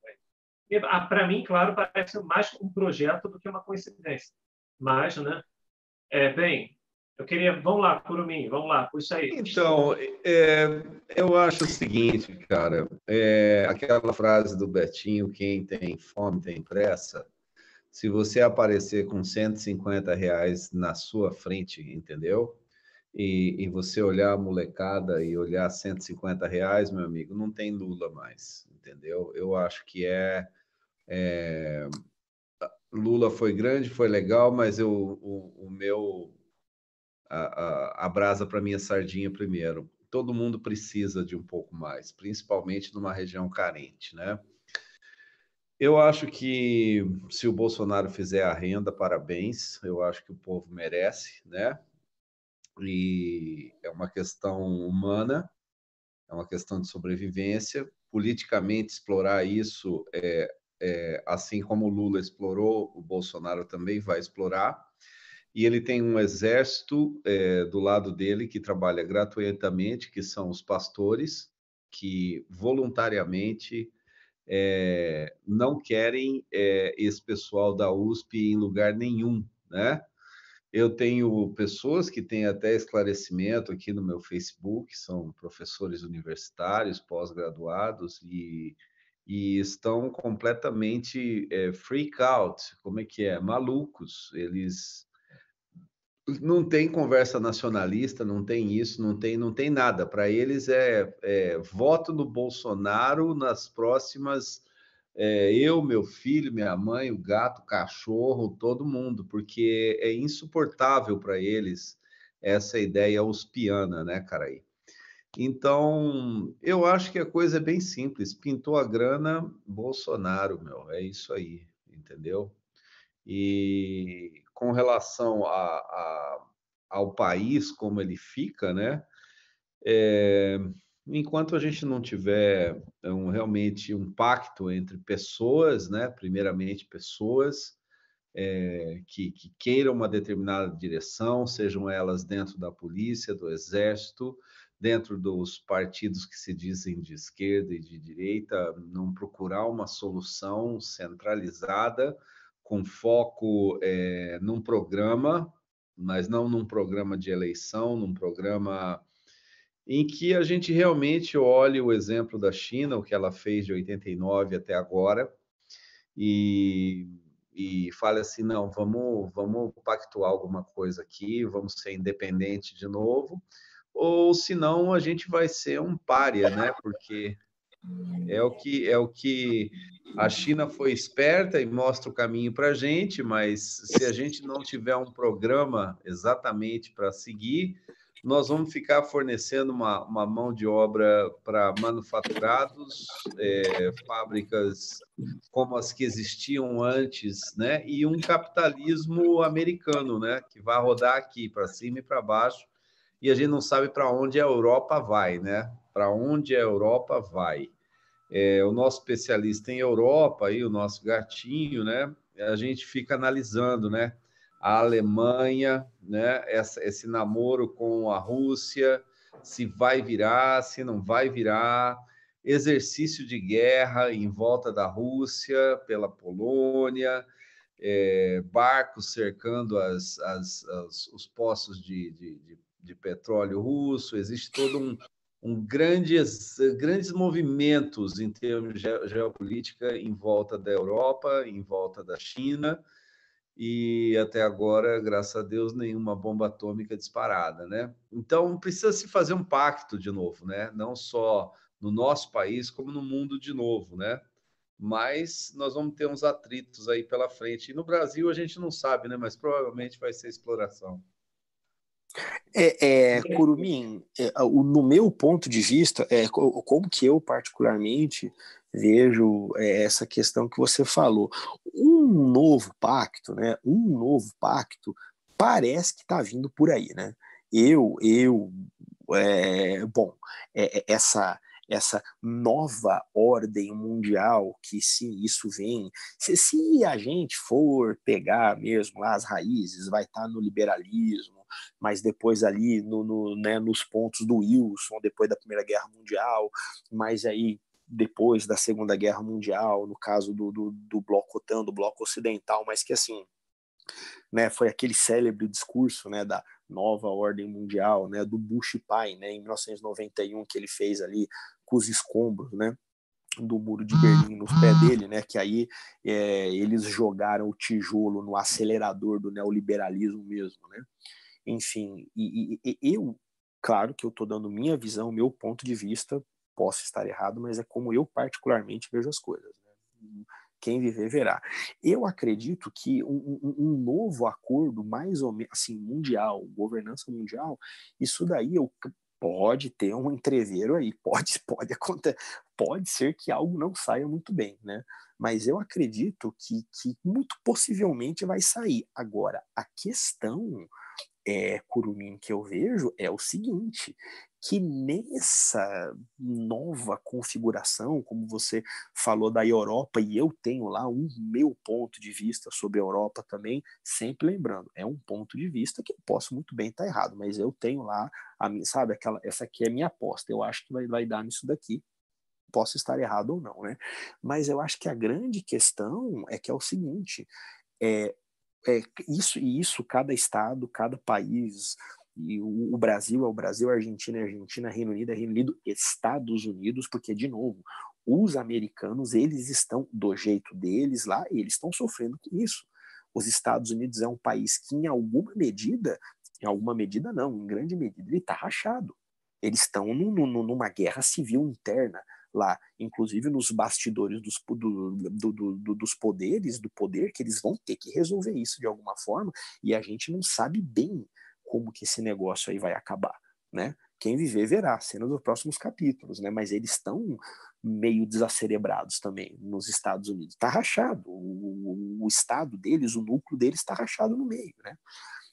Ah, Para mim, claro, parece mais um projeto do que uma coincidência. Mas, né? É, bem, eu queria. Vamos lá, Curumim, vamos lá, puxa aí. Então, é, eu acho o seguinte, cara, é, aquela frase do Betinho: quem tem fome tem pressa. Se você aparecer com 150 reais na sua frente, entendeu? e, e, você olhar a molecada e olhar 150 reais, meu amigo, não tem Lula mais, entendeu? Eu acho que é, é Lula foi grande, foi legal, mas eu, o, o meu a, a, a brasa para minha sardinha primeiro. Todo mundo precisa de um pouco mais, principalmente numa região carente, né? Eu acho que se o Bolsonaro fizer a renda, parabéns. Eu acho que o povo merece, né? e é uma questão humana, é uma questão de sobrevivência. Politicamente, explorar isso, é, é, assim como o Lula explorou, o Bolsonaro também vai explorar. E ele tem um exército é, do lado dele que trabalha gratuitamente, que são os pastores, que voluntariamente é, não querem é, esse pessoal da USP em lugar nenhum, né? Eu tenho pessoas que têm até esclarecimento aqui no meu Facebook, são professores universitários, pós-graduados, e, e estão completamente é, freak out, como é que é? Malucos. Eles não tem conversa nacionalista, não tem isso, não tem, não tem nada. Para eles é, é, voto no Bolsonaro nas próximas. É, eu, meu filho, minha mãe, o gato, o cachorro, todo mundo, porque é insuportável para eles essa ideia uspiana, né, Caraí? Então, eu acho que a coisa é bem simples. Pintou a grana, Bolsonaro, meu, é isso aí, entendeu? E com relação a, a, ao país, como ele fica, né? É, enquanto a gente não tiver um, realmente um pacto entre pessoas, né? Primeiramente, pessoas é, que, que queiram uma determinada direção, sejam elas dentro da polícia, do exército, dentro dos partidos que se dizem de esquerda e de direita, não procurar uma solução centralizada com foco é, num programa, mas não num programa de eleição, num programa em que a gente realmente olhe o exemplo da China, o que ela fez de 89 até agora, e, e fale assim, não, vamos, vamos pactuar alguma coisa aqui, vamos ser independente de novo, ou senão a gente vai ser um pária, né? Porque é o que é o que a China foi esperta e mostra o caminho para a gente, mas se a gente não tiver um programa exatamente para seguir, nós vamos ficar fornecendo uma, uma mão de obra para manufaturados, é, fábricas como as que existiam antes, né? E um capitalismo americano, né? Que vai rodar aqui para cima e para baixo, e a gente não sabe para onde a Europa vai, né? Para onde a Europa vai é, o nosso especialista em Europa, aí, o nosso gatinho, né? A gente fica analisando, né? A Alemanha, né? Essa, esse namoro com a Rússia, se vai virar, se não vai virar, exercício de guerra em volta da Rússia, pela Polônia, é, barcos cercando as, as, as, os poços de, de, de, de petróleo russo, existe todo um, um grandes, grandes movimentos em termos de geopolítica em volta da Europa, em volta da China, e até agora, graças a Deus, nenhuma bomba atômica disparada, né? Então precisa se fazer um pacto de novo, né? Não só no nosso país, como no mundo de novo, né? Mas nós vamos ter uns atritos aí pela frente. E no Brasil a gente não sabe, né? Mas provavelmente vai ser exploração. É, é Curumim, é, no meu ponto de vista, é, como que eu particularmente vejo é, essa questão que você falou, um novo pacto, né? Um novo pacto parece que está vindo por aí, né? Eu, eu, é, bom, é, é, essa essa nova ordem mundial que se isso vem, se, se a gente for pegar mesmo lá as raízes, vai estar tá no liberalismo mas depois ali no, no né, nos pontos do Wilson, depois da Primeira Guerra Mundial, mas aí depois da Segunda Guerra Mundial, no caso do, do, do bloco OTAN, do bloco ocidental, mas que assim, né, foi aquele célebre discurso, né, da nova ordem mundial, né, do Bush pai, né, em 1991 que ele fez ali com os escombros, né, do muro de Berlim nos pés dele, né? Que aí é, eles jogaram o tijolo no acelerador do neoliberalismo mesmo, né? Enfim, e, e, e eu, claro que eu estou dando minha visão, meu ponto de vista, posso estar errado, mas é como eu particularmente vejo as coisas. Né? Quem viver verá. Eu acredito que um, um, um, novo acordo, mais ou menos assim, mundial, governança mundial, isso daí eu, pode ter um entreveiro aí, <laughs> pode, pode acontecer, pode ser que algo não saia muito bem, né? Mas eu acredito que, que muito possivelmente vai sair. Agora, a questão é, Curumim que eu vejo é o seguinte, que nessa nova configuração, como você falou da Europa, e eu tenho lá um meu ponto de vista sobre a Europa também, sempre lembrando, é um ponto de vista que eu posso muito bem estar errado, mas eu tenho lá, a minha, sabe, aquela, essa aqui é a minha aposta, eu acho que vai, vai dar nisso daqui, posso estar errado ou não, né? Mas eu acho que a grande questão é que é o seguinte, é, é, isso e isso cada estado, cada país, e o, o, Brasil é o Brasil, a Argentina é a Argentina, Reino Unido é Reino Unido, Estados Unidos, porque de novo, os americanos eles estão do jeito deles lá e eles estão sofrendo com isso. Os Estados Unidos é um país que em alguma medida, em alguma medida não, em grande medida ele está rachado. Eles estão numa guerra civil interna lá, inclusive nos bastidores dos, do, do, do, dos poderes, do poder, que eles vão ter que resolver isso de alguma forma, e a gente não sabe bem como que esse negócio aí vai acabar, né? Quem viver verá, sendo nos próximos capítulos, né? Mas eles estão meio desacerebrados também nos Estados Unidos. Está rachado. O, o, estado deles, o núcleo deles está rachado no meio, né?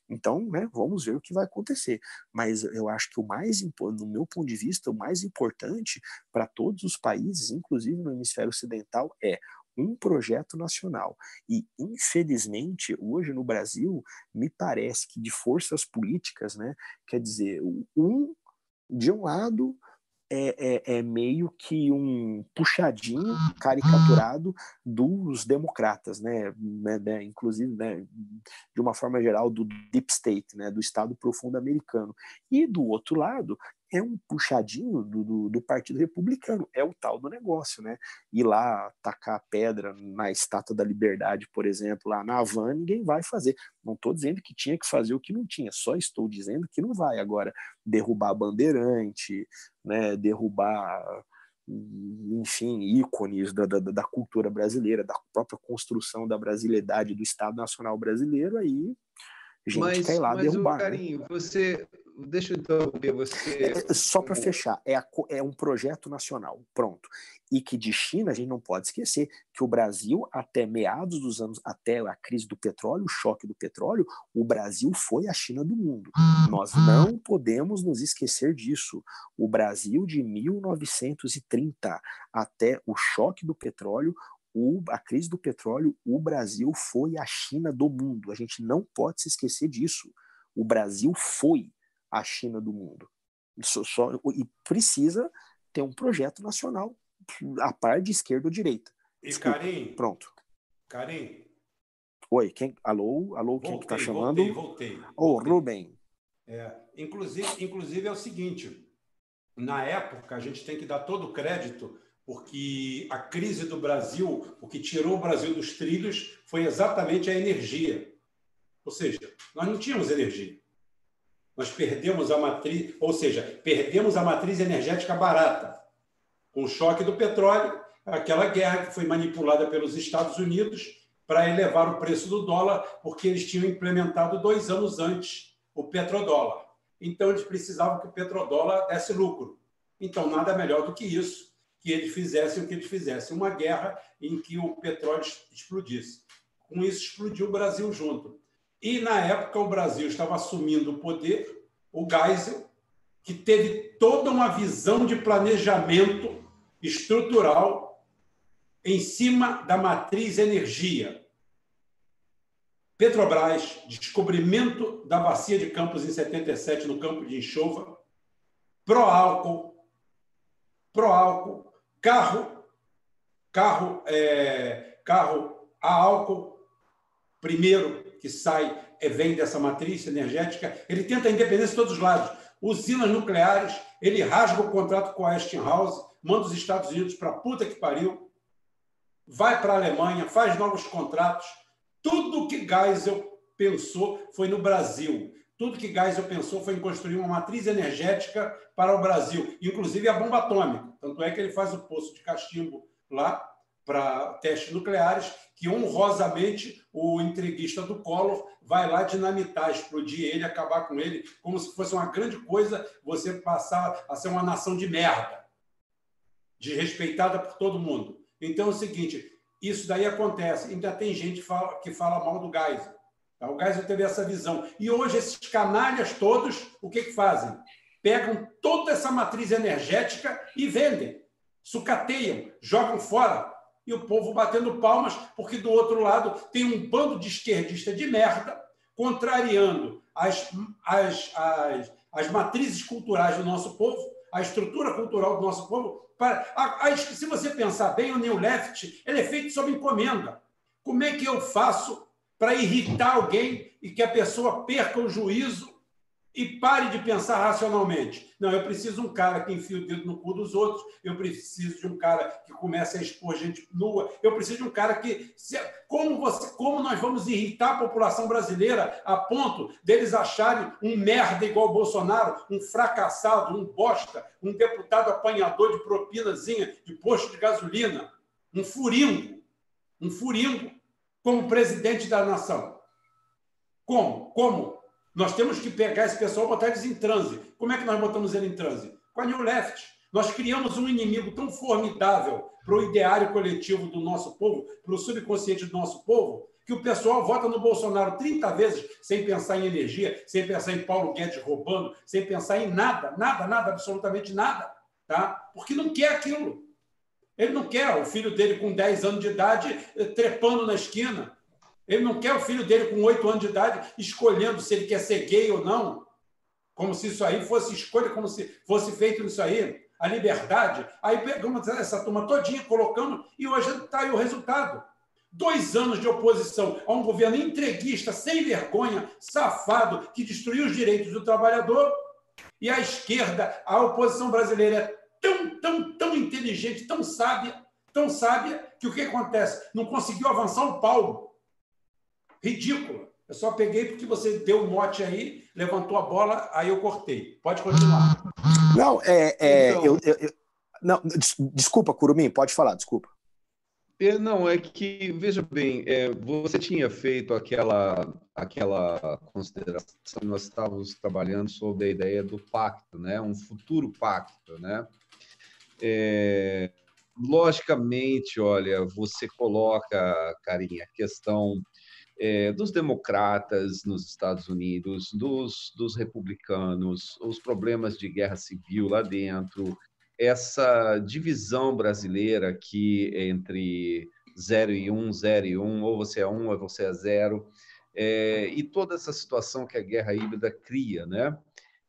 Então, né, vamos ver o que vai acontecer. Mas eu acho que o mais, no meu ponto de vista, o mais importante para todos os países, inclusive no hemisfério ocidental, é um projeto nacional. E, infelizmente, hoje no Brasil, me parece que de forças políticas, né, quer dizer, um, de um lado, é, é, é, meio que um puxadinho caricaturado dos democratas, né? né, né inclusive, né, de uma forma geral, do deep state, né, do Estado profundo americano. E do outro lado, é um puxadinho do, do, do, Partido Republicano, é o tal do negócio, né? Ir lá tacar pedra na Estátua da Liberdade, por exemplo, lá na Havana, ninguém vai fazer. Não estou dizendo que tinha que fazer o que não tinha, só estou dizendo que não vai. Agora, derrubar bandeirante, né? derrubar enfim, ícones da, da, da, cultura brasileira, da própria construção da brasilidade do Estado Nacional Brasileiro, aí gente mas, quer ir lá mas derrubar. O né? Carinho, né? você, deixa eu interromper você. É, é só para fechar, é, a, é um projeto nacional, pronto. E que de China a gente não pode esquecer que o Brasil, até meados dos anos, até a crise do petróleo, o choque do petróleo, o Brasil foi a China do mundo. Nós não podemos nos esquecer disso. O Brasil de 1930 até o choque do petróleo, o, a crise do petróleo, o Brasil foi a China do mundo. A gente não pode se esquecer disso. O Brasil foi a China do mundo. Só, só, e precisa ter um projeto nacional a par de esquerda ou direita. E Desculpa. Karim? Pronto. Karim? Oi, quem? Alô? Alô, quem está chamando? Voltei, voltei. Ô, oh, Rubem. É, inclusive, inclusive é o seguinte, na época a gente tem que dar todo o crédito porque a crise do Brasil, o que tirou o Brasil dos trilhos foi exatamente a energia. Ou seja, nós não tínhamos energia. Nós perdemos a matriz, ou seja, perdemos a matriz energética barata. Com o choque do petróleo, aquela guerra que foi manipulada pelos Estados Unidos para elevar o preço do dólar, porque eles tinham implementado dois anos antes o petrodólar. Então, eles precisavam que o petrodólar desse lucro. Então, nada melhor do que isso, que eles fizessem o que eles fizessem, uma guerra em que o petróleo explodisse. Com isso, explodiu o Brasil junto. E, na época, o Brasil estava assumindo o poder, o Geisel, que teve toda uma visão de planejamento estrutural em cima da matriz energia. Petrobras, descobrimento da bacia de Campos em 77 no campo de Enxova, pró-álcool, pró-álcool, carro, carro, é, carro a álcool, primeiro que sai é, vem dessa matriz energética, ele tenta a independência de todos os lados. Usinas nucleares, ele rasga o contrato com a Westinghouse, manda os Estados Unidos para puta que pariu, vai para a Alemanha, faz novos contratos. Tudo que Geisel pensou foi no Brasil. Tudo que Geisel pensou foi em construir uma matriz energética para o Brasil, inclusive a bomba atômica. Tanto é que ele faz o poço de cachimbo lá para testes nucleares, que honrosamente o entreguista do Collor vai lá dinamitar, explodir ele, acabar com ele, como se fosse uma grande coisa você passar a ser uma nação de merda, desrespeitada por todo mundo. Então é o seguinte, isso daí acontece. Ainda tem gente que fala, mal do Geisel. Tá? O Geisel teve essa visão. E hoje esses canalhas todos, o que, que fazem? Pegam toda essa matriz energética e vendem, sucateiam, jogam fora e o povo batendo palmas, porque do outro lado tem um bando de esquerdista de merda contrariando as, as, as, as matrizes culturais do nosso povo, a estrutura cultural do nosso povo. Para, a, a, se você pensar bem, o New Left ele é feito sob encomenda. Como é que eu faço para irritar alguém e que a pessoa perca o juízo e pare de pensar racionalmente. Não, eu preciso de um cara que enfia o dedo no cu dos outros, eu preciso de um cara que comece a expor gente nua, eu preciso de um cara que. Como, você, como nós vamos irritar a população brasileira a ponto deles acharem um merda igual o Bolsonaro, um fracassado, um bosta, um deputado apanhador de propinazinha de posto de gasolina, um furingo, um furingo, como presidente da nação? Como? Como? Nós temos que pegar esse pessoal e botar eles em transe. Como é que nós botamos ele em transe? Com a New Left. Nós criamos um inimigo tão formidável para o ideário coletivo do nosso povo, para o subconsciente do nosso povo, que o pessoal vota no Bolsonaro 30 vezes sem pensar em energia, sem pensar em Paulo Guedes roubando, sem pensar em nada, nada, nada, absolutamente nada, tá? Porque não quer aquilo. Ele não quer o filho dele com 10 anos de idade eh, trepando na esquina. Ele não quer o filho dele com oito anos de idade escolhendo se ele quer ser gay ou não. Como se isso aí fosse escolha, como se fosse feito isso aí. A liberdade. Aí pegamos essa turma todinha colocando e hoje está aí o resultado. Dois anos de oposição a um governo entreguista, sem vergonha, safado, que destruiu os direitos do trabalhador. E a esquerda, a oposição brasileira é tão, tão, tão inteligente, tão sábia, tão sábia, que o que acontece? Não conseguiu avançar um palmo ridícula. Eu só peguei porque você deu um mote aí, levantou a bola, aí eu cortei. Pode continuar. Não, é. é então... eu, eu, eu, não, desculpa, Curumim, pode falar, desculpa. É, não, é que, veja bem, é, você tinha feito aquela, aquela consideração, nós estávamos trabalhando sobre a ideia do pacto, né? um futuro pacto. Né? É, logicamente, olha, você coloca, Carinha, a questão é, dos democratas nos Estados Unidos, dos, dos republicanos, os problemas de guerra civil lá dentro, essa divisão brasileira que entre 0 e 1, um, 0 e 1, um, ou você é 1 um, ou você é 0, é, e toda essa situação que a guerra híbrida cria, né?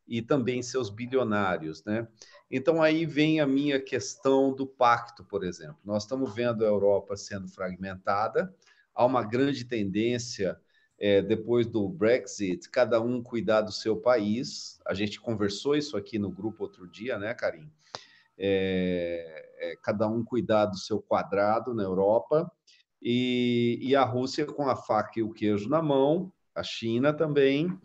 E também seus bilionários, né? Então aí vem a minha questão do pacto, por exemplo. Nós estamos vendo a Europa sendo fragmentada, há uma grande tendência, é, depois do Brexit, cada um cuidar do seu país. A gente conversou isso aqui no grupo outro dia, né, Karim? É, é, cada um cuidar do seu quadrado na Europa. E, e a Rússia com a faca e o queijo na mão, a China também.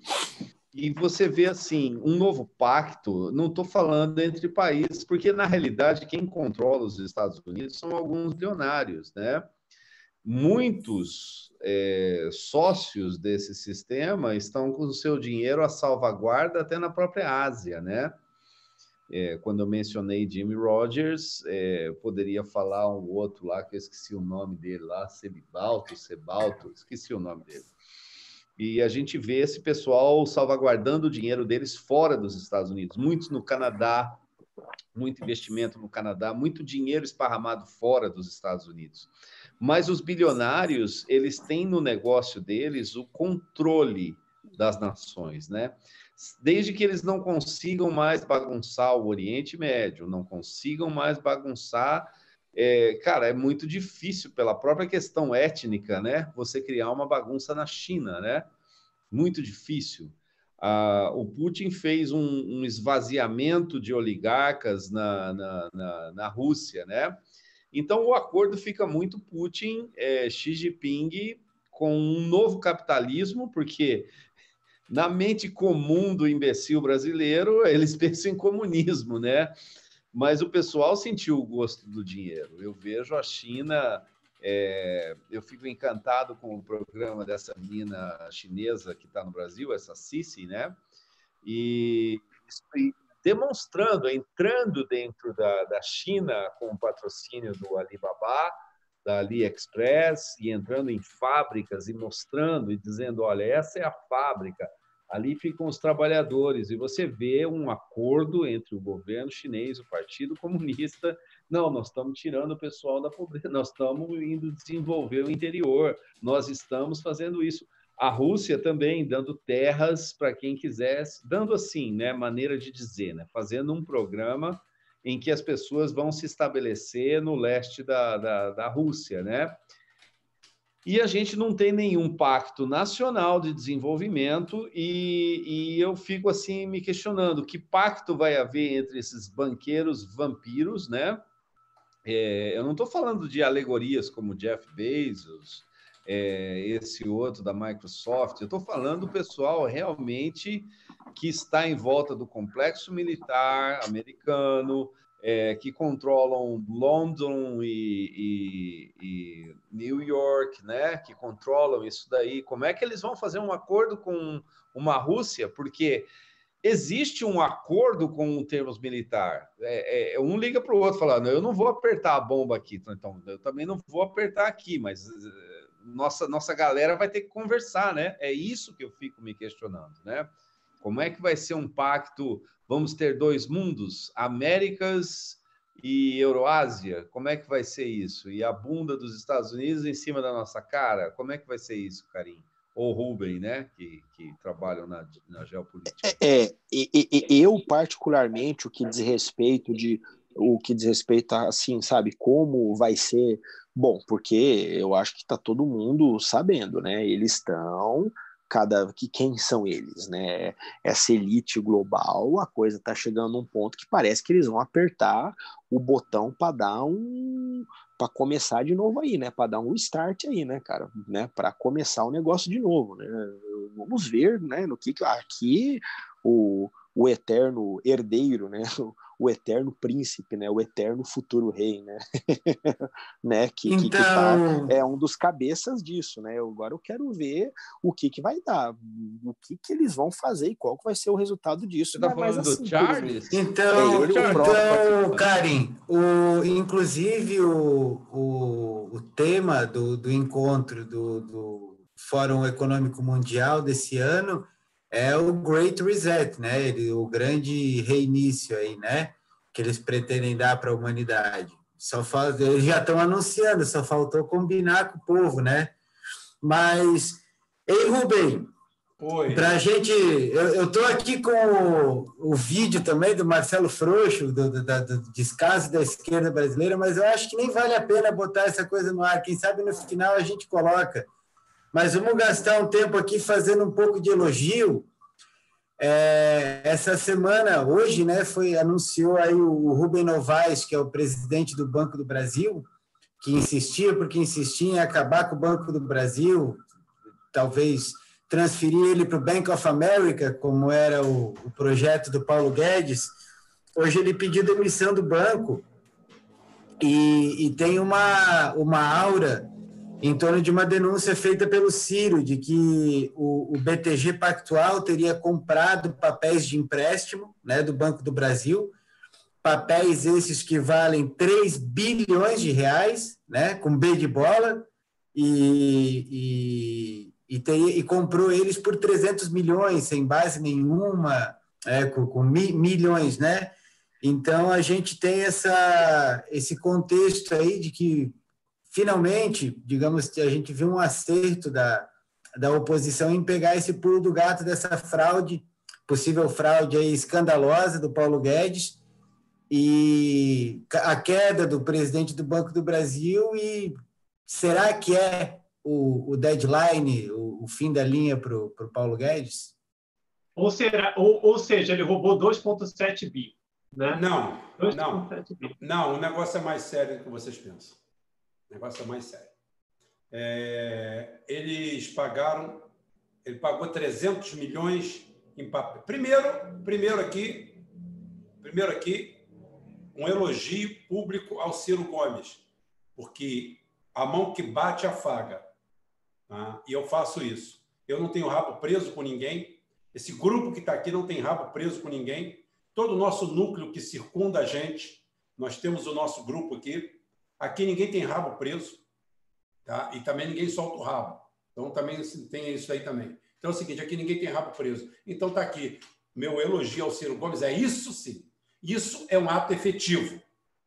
E você vê assim um novo pacto. Não estou falando entre países, porque na realidade quem controla os Estados Unidos são alguns bilionários, né? muitos é, sócios desse sistema estão com o seu dinheiro à salvaguarda até na própria Ásia, né? É, quando eu mencionei Jimmy Rogers, é, poderia falar um outro lá, que eu esqueci o nome dele lá, Sebalto, Sebalto, esqueci o nome dele. E a gente vê esse pessoal salvaguardando o dinheiro deles fora dos Estados Unidos, muitos no Canadá, muito investimento no Canadá, muito dinheiro esparramado fora dos Estados Unidos. Mas os bilionários, eles têm no negócio deles o controle das nações, né? Desde que eles não consigam mais bagunçar o Oriente Médio, não consigam mais bagunçar. É, cara, é muito difícil pela própria questão étnica, né? Você criar uma bagunça na China, né? Muito difícil. Ah, o Putin fez um, um esvaziamento de oligarcas na, na, na, na Rússia, né? Então, o acordo fica muito Putin, é, Xi Jinping, com um novo capitalismo, porque na mente comum do imbecil brasileiro, eles <laughs> pensam em comunismo, né? Mas o pessoal sentiu o gosto do dinheiro. Eu vejo a China, é, eu fico encantado com o programa dessa menina chinesa que está no Brasil, essa Cici, né? E, demonstrando, entrando dentro da, da China com o patrocínio do Alibaba, da AliExpress, e entrando em fábricas e mostrando e dizendo: olha, essa é a fábrica, ali ficam os trabalhadores, e você vê um acordo entre o governo chinês, o Partido Comunista. Não, nós estamos tirando o pessoal da pobreza, nós estamos indo desenvolver o interior, nós estamos fazendo isso a Rússia também dando terras para quem quisesse, dando assim, né, maneira de dizer, né, fazendo um programa em que as pessoas vão se estabelecer no leste da, da, da Rússia, né? E a gente não tem nenhum pacto nacional de desenvolvimento e, e, eu fico assim me questionando que pacto vai haver entre esses banqueiros vampiros, né? É, eu não estou falando de alegorias como Jeff Bezos, é, esse outro da Microsoft, eu estou falando do pessoal realmente que está em volta do complexo militar americano, é, que controlam London e, e, e, New York, né? Que controlam isso daí. Como é que eles vão fazer um acordo com uma Rússia? Porque existe um acordo com termos militar. É, é, um liga para o outro falando: eu não vou apertar a bomba aqui, então eu também não vou apertar aqui, mas eh, nossa nossa galera vai ter que conversar, né? É isso que eu fico me questionando, né? Como é que vai ser um pacto Vamos ter dois mundos, Américas e Euroásia? Como é que vai ser isso? E a bunda dos Estados Unidos em cima da nossa cara? Como é que vai ser isso, Karim? Ou Rubem, né? Que, que trabalham na, na geopolítica. É, é eu, particularmente, o que diz respeito de o que diz respeito a, assim, sabe, como vai ser. Bom, porque eu acho que está todo mundo sabendo, né? Eles estão cada que quem são eles, né? Essa elite global, a coisa está chegando a um ponto que parece que eles vão apertar o botão para dar um para começar de novo aí, né? Para dar um start aí, né, cara, né? Para começar o negócio de novo, né? Vamos ver, né? No que aqui o, o eterno herdeiro, né? <laughs> eterno príncipe, né? O eterno futuro rei, né? <laughs> né? Que, então... que, que tá, então é um dos cabeças disso, né? Eu, agora eu quero ver o que que vai dar, o que que eles vão fazer e qual que vai ser o resultado disso. Você tá falando assim, do Charles? Então, é então Karim, o, inclusive o, o, o tema do, do encontro do, do Fórum Econômico Mundial desse ano é o Great Reset, né? Ele, o grande reinício aí, né? Que eles pretendem dar para a humanidade. Só falta, eles já estão anunciando, só faltou combinar com o povo, né? Mas, ei, Rubem, para a gente, eu estou aqui com o, o, vídeo também do Marcelo Frouxo, do, do, do, descaso da esquerda brasileira, mas eu acho que nem vale a pena botar essa coisa no ar. Quem sabe no final a gente coloca mas vamos gastar um tempo aqui fazendo um pouco de elogio. É, essa semana, hoje, né, foi anunciou aí o Rubem Novaes, que é o presidente do Banco do Brasil, que insistia porque insistia em acabar com o Banco do Brasil, talvez transferir ele para o Bank of America, como era o, o projeto do Paulo Guedes. Hoje ele pediu demissão do banco e, e tem uma, uma aura em torno de uma denúncia feita pelo Ciro de que o, o, BTG Pactual teria comprado papéis de empréstimo né, do Banco do Brasil, papéis esses que valem 3 bilhões de reais, né, com B de bola, e, e, e, e comprou eles por 300 milhões, sem base nenhuma, é, com, com mi, milhões, né? Então, a gente tem essa, esse contexto aí de que finalmente, digamos que a gente viu um acerto da, da oposição em pegar esse pulo do gato dessa fraude, possível fraude aí escandalosa do Paulo Guedes, e a queda do presidente do Banco do Brasil, e será que é o, o deadline, o, o, fim da linha para o Paulo Guedes? Ou, será, ou, ou seja, ele roubou 2,7 bi. Né? Não, não, não, o negócio é mais sério do que vocês pensam. O negócio é mais sério. É, eles pagaram, ele pagou 300 milhões em papel. Primeiro, primeiro aqui, primeiro aqui, um elogio público ao Ciro Gomes, porque a mão que bate afaga. Tá? E eu faço isso. Eu não tenho rabo preso com ninguém. Esse grupo que está aqui não tem rabo preso com ninguém. Todo o nosso núcleo que circunda a gente, nós temos o nosso grupo aqui, Aqui ninguém tem rabo preso, tá? E também ninguém solta o rabo. Então também tem isso aí também. Então é o seguinte, aqui ninguém tem rabo preso. Então tá aqui meu elogio ao Ciro Gomes é isso sim. Isso é um ato efetivo.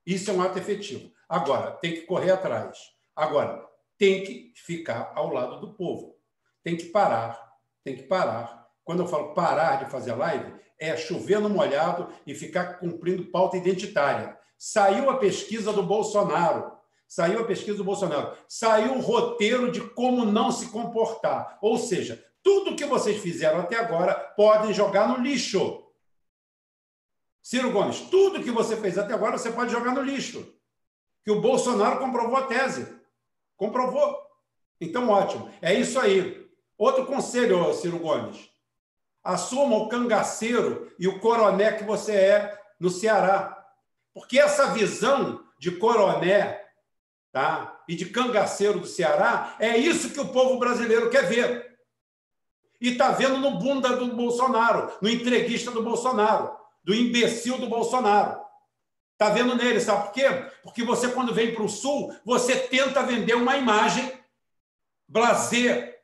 Isso é um ato efetivo. Agora, tem que correr atrás. Agora, tem que ficar ao lado do povo. Tem que parar. Tem que parar. Quando eu falo parar de fazer live, é chover no molhado e ficar cumprindo pauta identitária. Saiu a pesquisa do Bolsonaro. saiu a pesquisa do Bolsonaro, saiu o roteiro de como não se comportar. Ou seja, tudo que vocês fizeram até agora podem jogar no lixo. Ciro Gomes, tudo que você fez até agora você pode jogar no lixo. Que o Bolsonaro comprovou a tese. Comprovou. Então, ótimo. É isso aí. Outro conselho, Ciro Gomes. Assuma o cangaceiro e o coroné que você é no Ceará. Porque essa visão de coroné tá? e de cangaceiro do Ceará é isso que o povo brasileiro quer ver. E está vendo no bunda do Bolsonaro, no entreguista do Bolsonaro, do imbecil do Bolsonaro. Está vendo nele, sabe por quê? Porque você, quando vem para o Sul, você tenta vender uma imagem blazer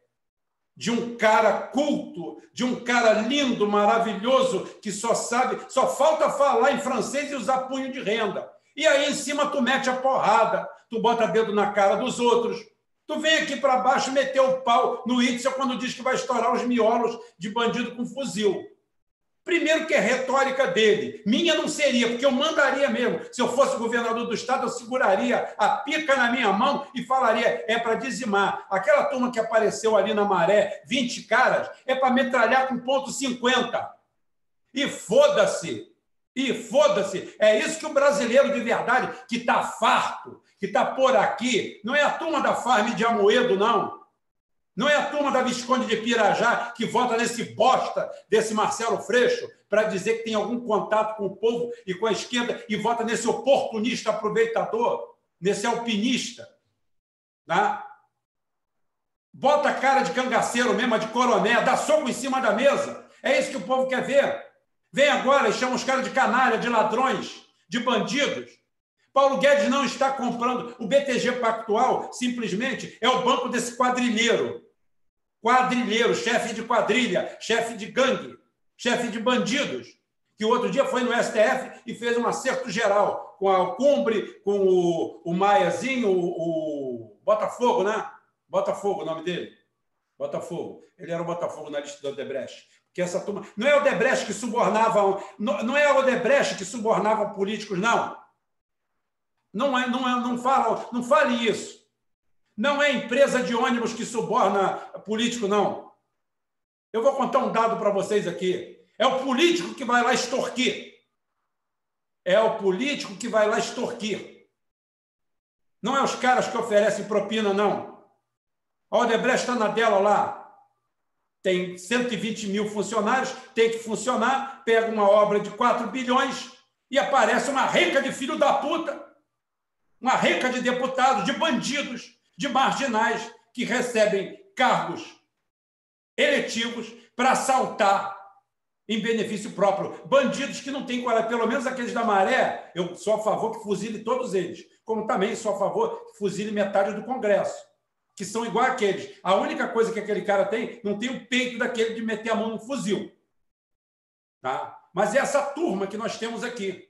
de um cara culto, de um cara lindo, maravilhoso, que só sabe, só falta falar em francês e usar punho de renda. E aí em cima tu mete a porrada, tu bota dedo na cara dos outros. Tu vem aqui para baixo meter o pau no Itzel quando diz que vai estourar os miolos de bandido com fuzil. Primeiro que é retórica dele. Minha não seria, porque eu mandaria mesmo. Se eu fosse governador do estado, eu seguraria a pica na minha mão e falaria: é para dizimar. Aquela turma que apareceu ali na maré, 20 caras, é para metralhar com ponto 50. E foda-se. E foda-se. É isso que o brasileiro de verdade, que está farto, que está por aqui, não é a turma da Farm de Amoedo, não. Não é a turma da Visconde de Pirajá que vota nesse bosta desse Marcelo Freixo para dizer que tem algum contato com o povo e com a esquerda e vota nesse oportunista aproveitador, nesse alpinista. Tá? Bota a cara de cangaceiro mesmo, de coroné, dá soco em cima da mesa. É isso que o povo quer ver. Vem agora e chama os caras de canalha, de ladrões, de bandidos. Paulo Guedes não está comprando. O BTG Pactual, simplesmente, é o banco desse quadrilheiro. Quadrilheiro, chefe de quadrilha, chefe de gangue, chefe de bandidos, que o outro dia foi no STF e fez um acerto geral com a Alcumbre, com o, o Maiazinho, o, o Botafogo, né? Botafogo, o nome dele. Botafogo. Ele era o Botafogo na lista do Odebrecht. Que essa turma. Não é o Odebrecht que subornava. Não, não é o Odebrecht que subornava políticos, não. Não, é, não, é, não, fala, não fale isso. Não é empresa de ônibus que suborna político, não. Eu vou contar um dado para vocês aqui. É o político que vai lá extorquir. É o político que vai lá extorquir. Não é os caras que oferecem propina, não. A Odebrecht está na dela lá. Tem 120 mil funcionários, tem que funcionar, pega uma obra de 4 bilhões e aparece uma rica de filho da puta uma reca de deputados, de bandidos, de marginais que recebem cargos eletivos para assaltar em benefício próprio. Bandidos que não têm coragem, pelo menos aqueles da maré, eu sou a favor que fuzile todos eles, como também sou a favor que fuzile metade do Congresso, que são igual aqueles. A única coisa que aquele cara tem, não tem o peito daquele de meter a mão no fuzil. Tá? Mas é essa turma que nós temos aqui.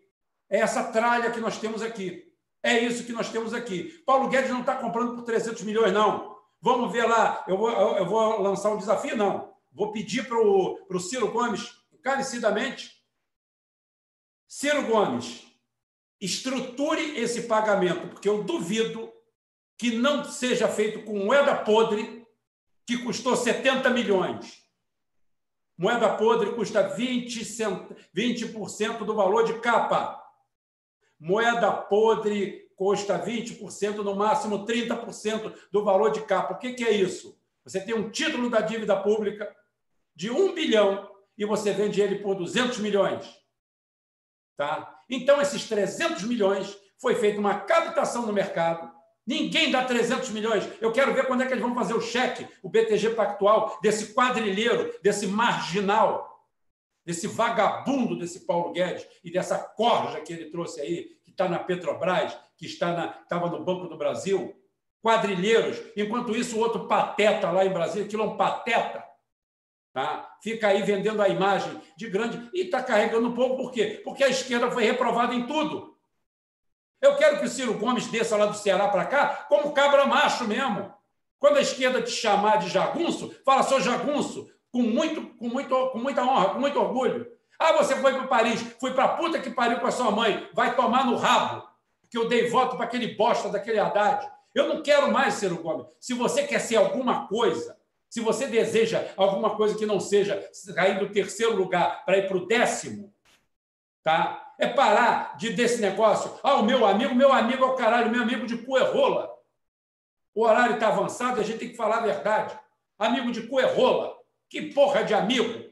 É essa tralha que nós temos aqui. É isso que nós temos aqui. Paulo Guedes não está comprando por 300 milhões, não. Vamos ver lá. Eu vou, eu vou lançar um desafio, não. Vou pedir para o Ciro Gomes, encarecidamente. Ciro Gomes, estruture esse pagamento, porque eu duvido que não seja feito com moeda podre, que custou 70 milhões. Moeda podre custa 20%, 20 do valor de capa. Moeda podre custa 20%, no máximo 30% do valor de capa. O que, é isso? Você tem um título da dívida pública de 1 bilhão e você vende ele por 200 milhões. Tá? Então, esses 300 milhões foi feita uma captação no mercado. Ninguém dá 300 milhões. Eu quero ver quando é que eles vão fazer o cheque, o BTG Pactual, desse quadrilheiro, desse marginal desse vagabundo desse Paulo Guedes e dessa corja que ele trouxe aí, que está na Petrobras, que está na, estava no Banco do Brasil, quadrilheiros. Enquanto isso, o outro pateta lá em Brasília, aquilo é um pateta, tá? fica aí vendendo a imagem de grande e está carregando um pouco, por quê? Porque a esquerda foi reprovada em tudo. Eu quero que o Ciro Gomes desça lá do Ceará para cá como cabra macho mesmo. Quando a esquerda te chamar de jagunço, fala, sou jagunço com, muito, com, muito, com muita honra, com muito orgulho. Ah, você foi para Paris, fui para a puta que pariu com a sua mãe, vai tomar no rabo. que eu dei voto para aquele bosta daquele Haddad. Eu não quero mais, Ciro Gomes. Se você quer ser alguma coisa, se você deseja alguma coisa que não seja cair do terceiro lugar para ir para o décimo, tá? É parar de desse negócio. Ah, o meu amigo, meu amigo é o caralho, meu amigo de cu é rola. O horário está avançado e a gente tem que falar a verdade. Amigo de cu é rola. Que porra de amigo?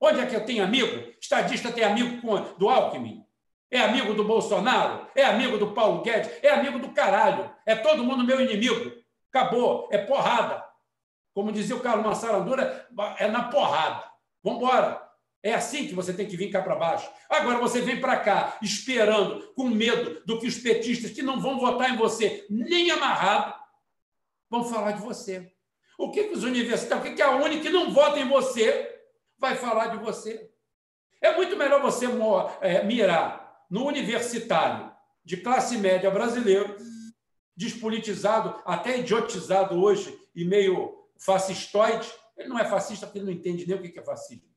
Onde é que eu tenho amigo? Estadista tem amigo com, do Alckmin? É amigo do Bolsonaro? É amigo do Paulo Guedes? É amigo do caralho. É todo mundo meu inimigo. Acabou. É porrada. Como dizia o Carlos Massarandura, é na porrada. Vamos embora. É assim que você tem que vir cá para baixo. Agora você vem para cá esperando, com medo do que os petistas que não vão votar em você nem amarrado vão falar de você. O que, que os universitários, o que, que a Uni que não vota em você vai falar de você? É muito melhor você é, mirar no universitário de classe média brasileiro, despolitizado, até idiotizado hoje e meio fascistoide. Ele não é fascista porque ele não entende nem o que é fascismo.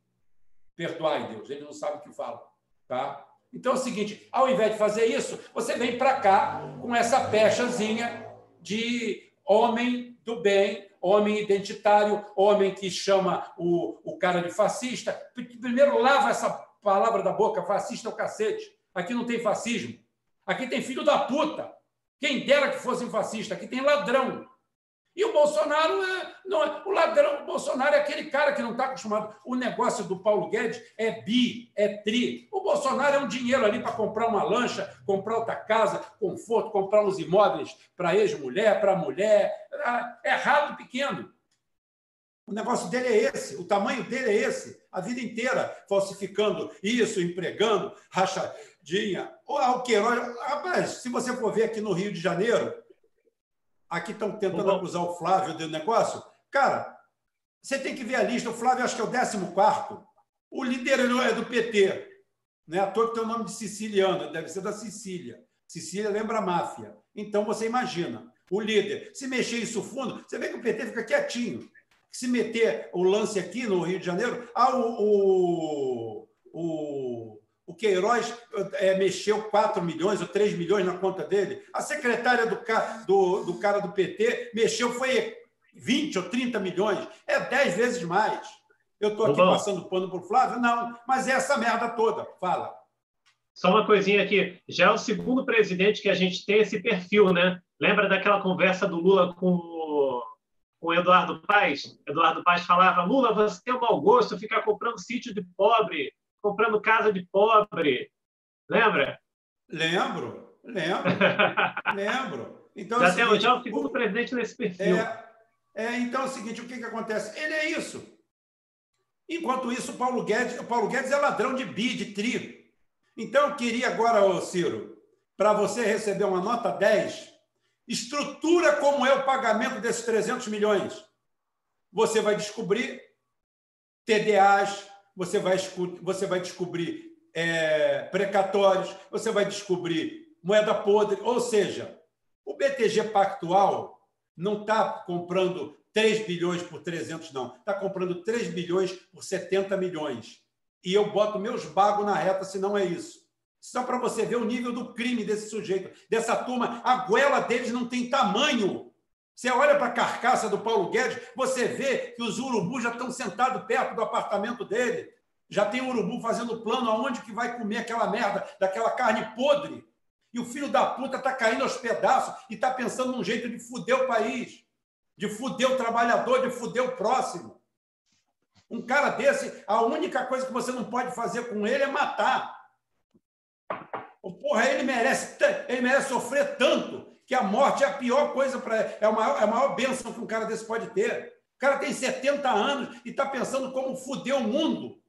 Perdoai, Deus, ele não sabe o que fala. Tá? Então é o seguinte: ao invés de fazer isso, você vem para cá com essa pechazinha de homem do bem, homem identitário, homem que chama o, o cara de fascista. Primeiro, lava essa palavra da boca: fascista é o cacete. Aqui não tem fascismo. Aqui tem filho da puta. Quem dera que fosse um fascista. Aqui tem ladrão. E o Bolsonaro é, não é, o ladrão, o Bolsonaro é aquele cara que não está acostumado. O negócio do Paulo Guedes é bi, é tri. O Bolsonaro é um dinheiro ali para comprar uma lancha, comprar outra casa, conforto, comprar uns imóveis para ex-mulher, para mulher. É rato pequeno. O negócio dele é esse, o tamanho dele é esse, a vida inteira falsificando isso, empregando, rachadinha. O Queiroz, rapaz, se você for ver aqui no Rio de Janeiro, aqui estão tentando uhum. acusar o Flávio do negócio. Cara, você tem que ver a lista. O Flávio acho que é o 14. O líder é do PT. Não é à toa que tem o nome de siciliano, deve ser da Sicília. Sicília lembra a máfia. Então você imagina, o líder, se mexer isso fundo, você vê que o PT fica quietinho. Se meter o lance aqui no Rio de Janeiro, ah, o, o, o o Queiroz é, mexeu 4 milhões ou 3 milhões na conta dele. A secretária do, do, do cara do PT mexeu, foi 20 ou 30 milhões. É 10 vezes mais. Eu estou aqui passando pano para o Flávio? Não, mas é essa merda toda. Fala. Só uma coisinha aqui. Já é o segundo presidente que a gente tem esse perfil, né? Lembra daquela conversa do Lula com com o Eduardo Paes? Eduardo Paes falava: Lula, você tem um mau gosto ficar comprando sítio de pobre comprando casa de pobre. Lembra? Lembro, lembro, <laughs> lembro. Então, já é o, seguinte, já é o segundo o, presidente nesse perfil. É, é, então é o seguinte, o que, que acontece? Ele é isso. Enquanto isso, o Paulo Guedes, Paulo Guedes é ladrão de bi, de tri. Então, eu queria agora, ô Ciro, para você receber uma nota 10, estrutura como é o pagamento desses 300 milhões. Você vai descobrir TDAs, você vai, você vai descobrir é, precatórios, você vai descobrir moeda podre. Ou seja, o BTG Pactual não está comprando 3 bilhões por 300, não. Está comprando 3 bilhões por 70 milhões. E eu boto meus bagos na reta se não é isso. Só para você ver o nível do crime desse sujeito, dessa turma. A goela deles não tem tamanho. Você olha para a carcaça do Paulo Guedes, você vê que os urubus já estão sentados perto do apartamento dele. Já tem urubu fazendo plano aonde que vai comer aquela merda, daquela carne podre. E o filho da puta está caindo aos pedaços e está pensando num jeito de fuder o país, de fuder o trabalhador, de fuder o próximo. Um cara desse, a única coisa que você não pode fazer com ele é matar. Porra, ele merece, ele merece sofrer tanto que a morte é a pior coisa para é a maior, é a maior bênção que um cara desse pode ter. O cara tem 70 anos e está pensando como fuder o mundo.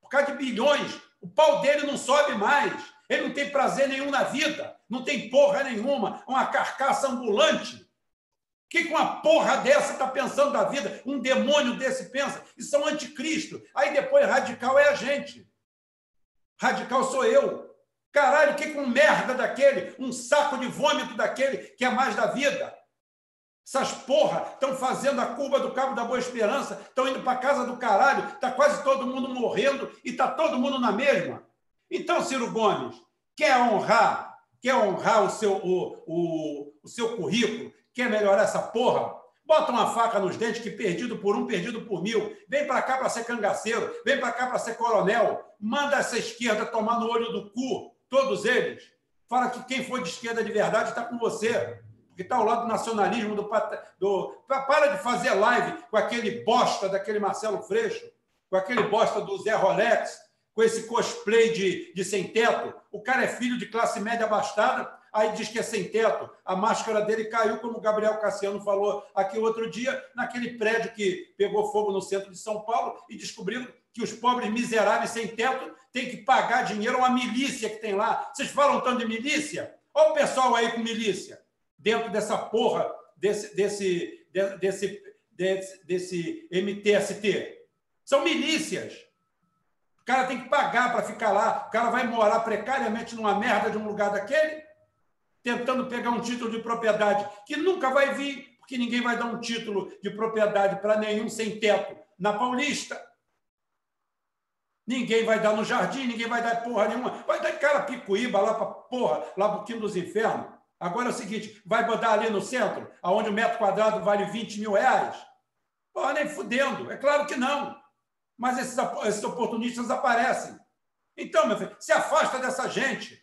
Por causa de bilhões. O pau dele não sobe mais. Ele não tem prazer nenhum na vida. Não tem porra nenhuma. Uma carcaça ambulante. O que, que uma porra dessa está pensando da vida? Um demônio desse pensa? Isso é um anticristo. Aí depois radical é a gente. Radical sou eu. Caralho, que com merda daquele, um saco de vômito daquele que é mais da vida. Essas porra estão fazendo a curva do Cabo da Boa Esperança, estão indo para casa do caralho, está quase todo mundo morrendo e está todo mundo na mesma. Então, Ciro Gomes, quer honrar quer honrar o seu, o, o, o seu currículo, quer melhorar essa porra, bota uma faca nos dentes que perdido por um, perdido por mil. Vem para cá para ser cangaceiro, vem para cá para ser coronel. Manda essa esquerda tomar no olho do cu, todos eles. Fala que quem for de esquerda de verdade está com você. Porque está ao lado do nacionalismo, do, do. Para de fazer live com aquele bosta daquele Marcelo Freixo, com aquele bosta do Zé Rolex, com esse cosplay de, de sem teto. O cara é filho de classe média abastada, aí diz que é sem teto. A máscara dele caiu, como o Gabriel Cassiano falou aqui outro dia, naquele prédio que pegou fogo no centro de São Paulo e descobriram que os pobres miseráveis sem teto têm que pagar dinheiro a uma milícia que tem lá. Vocês falam tanto de milícia? Olha o pessoal aí com milícia, dentro dessa porra, desse, desse, desse, desse, desse MTST. São milícias. O cara tem que pagar para ficar lá. O cara vai morar precariamente numa merda de um lugar daquele, tentando pegar um título de propriedade que nunca vai vir, porque ninguém vai dar um título de propriedade para nenhum sem teto na Paulista. Ninguém vai dar no jardim, ninguém vai dar porra nenhuma. Vai dar cara picuíba lá para porra, lá para o Quinto dos Infernos. Agora é o seguinte: vai botar ali no centro, aonde o metro quadrado vale 20 mil reais? Porra, nem fudendo. É claro que não mas esses, esses oportunistas aparecem. Então, meu filho, se afasta dessa gente.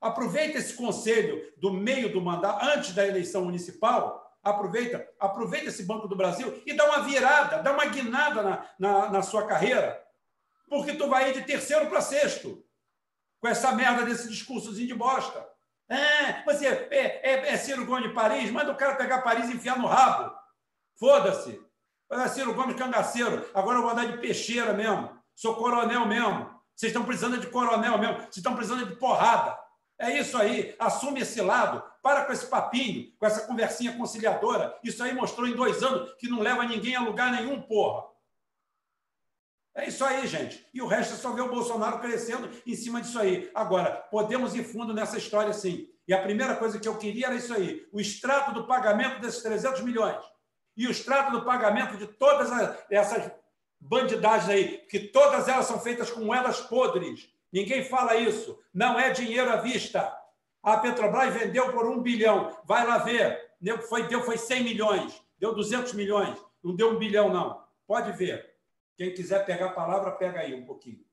Aproveita esse conselho do meio do mandato, antes da eleição municipal, aproveita, aproveita esse Banco do Brasil e dá uma virada, dá uma guinada na, na, na sua carreira. Porque tu vai ir de terceiro para sexto. Com essa merda desse discursozinho de bosta. É, você é, é, é Ciro Gomes de Paris, manda o cara pegar Paris e enfiar no rabo. Foda-se. Olha, Ciro Gomes cangaceiro, agora eu vou andar de peixeira mesmo. Sou coronel mesmo. Vocês estão precisando de coronel mesmo. Vocês estão precisando de porrada. É isso aí. Assume esse lado. Para com esse papinho, com essa conversinha conciliadora. Isso aí mostrou em dois anos que não leva ninguém a lugar nenhum, porra. É isso aí, gente. E o resto é só ver o Bolsonaro crescendo em cima disso aí. Agora, podemos ir fundo nessa história sim. E a primeira coisa que eu queria era isso aí: o extrato do pagamento desses 300 milhões e os tratos do pagamento de todas essas bandidagens aí, que todas elas são feitas com moedas podres. Ninguém fala isso. Não é dinheiro à vista. A Petrobras vendeu por um bilhão. Vai lá ver. Foi, deu foi 100 milhões. Deu 200 milhões. Não deu um bilhão, não. Pode ver. Quem quiser pegar a palavra, pega aí um pouquinho.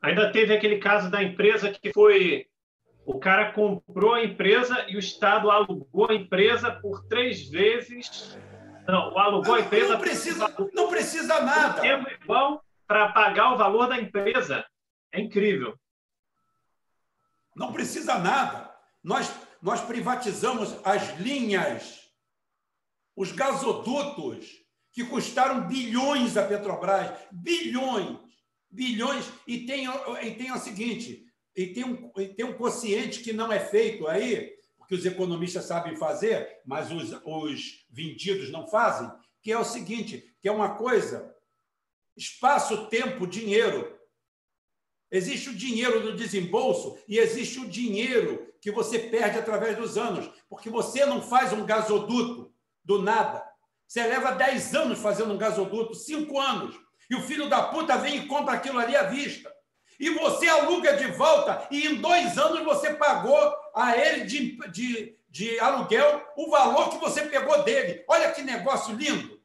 Ainda teve aquele caso da empresa que foi o cara comprou a empresa e o Estado alugou a empresa por três vezes. Não, alugou a empresa. Não precisa, não precisa nada. Tempo igual para pagar o valor da empresa. É incrível. Não precisa nada. Nós, nós privatizamos as linhas, os gasodutos, que custaram bilhões à Petrobras. Bilhões. Bilhões. E tem, e tem o seguinte: e tem um, tem um quociente que não é feito aí, porque os economistas sabem fazer, mas os, os vendidos não fazem, que é o seguinte, que é uma coisa, espaço, tempo, dinheiro. Existe o dinheiro do desembolso e existe o dinheiro que você perde através dos anos, porque você não faz um gasoduto do nada. Você leva 10 anos fazendo um gasoduto, 5 anos, e o filho da puta vem e compra aquilo ali à vista e você aluga de volta, e em dois anos você pagou a ele de, de, de aluguel o valor que você pegou dele. Olha que negócio lindo!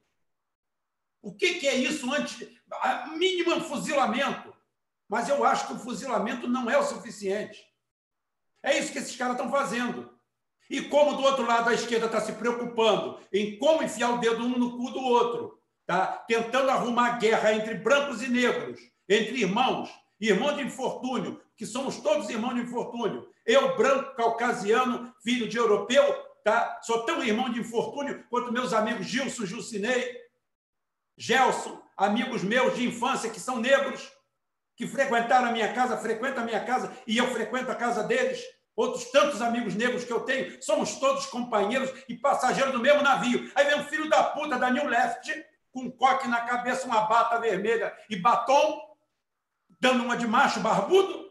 O que, que é isso antes? Mínimo fuzilamento. Mas eu acho que o fuzilamento não é o suficiente. É isso que esses caras estão fazendo. E como do outro lado a esquerda está se preocupando em como enfiar o dedo um no cu do outro, tá? tentando arrumar guerra entre brancos e negros, entre irmãos, irmão de infortúnio, que somos todos irmãos de infortúnio. Eu, branco, caucasiano, filho de europeu, tá? sou tão irmão de infortúnio quanto meus amigos Gilson, Jucinei, Gelson, amigos meus de infância que são negros, que frequentaram a minha casa, frequentam a minha casa e eu frequento a casa deles. Outros tantos amigos negros que eu tenho, somos todos companheiros e passageiros do mesmo navio. Aí vem um filho da puta da New Left, com um coque na cabeça, uma bata vermelha e batom, dando uma de macho barbudo,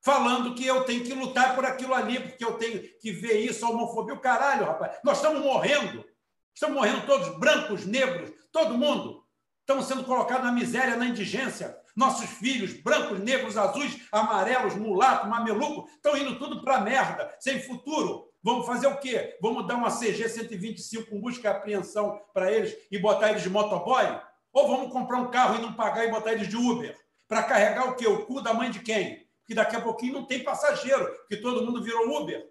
falando que eu tenho que lutar por aquilo ali, porque eu tenho que ver isso, a homofobia. O caralho, rapaz, nós estamos morrendo. Estamos morrendo todos, brancos, negros, todo mundo. estão sendo colocados na miséria, na indigência. Nossos filhos, brancos, negros, azuis, amarelos, mulato, mameluco, estão indo tudo para merda, sem futuro. Vamos fazer o quê? Vamos dar uma CG 125 com busca e apreensão para eles e botar eles de motoboy? Ou vamos comprar um carro e não pagar e botar eles de Uber? Para carregar o quê? O cu da mãe de quem? Porque daqui a pouquinho não tem passageiro, porque todo mundo virou Uber.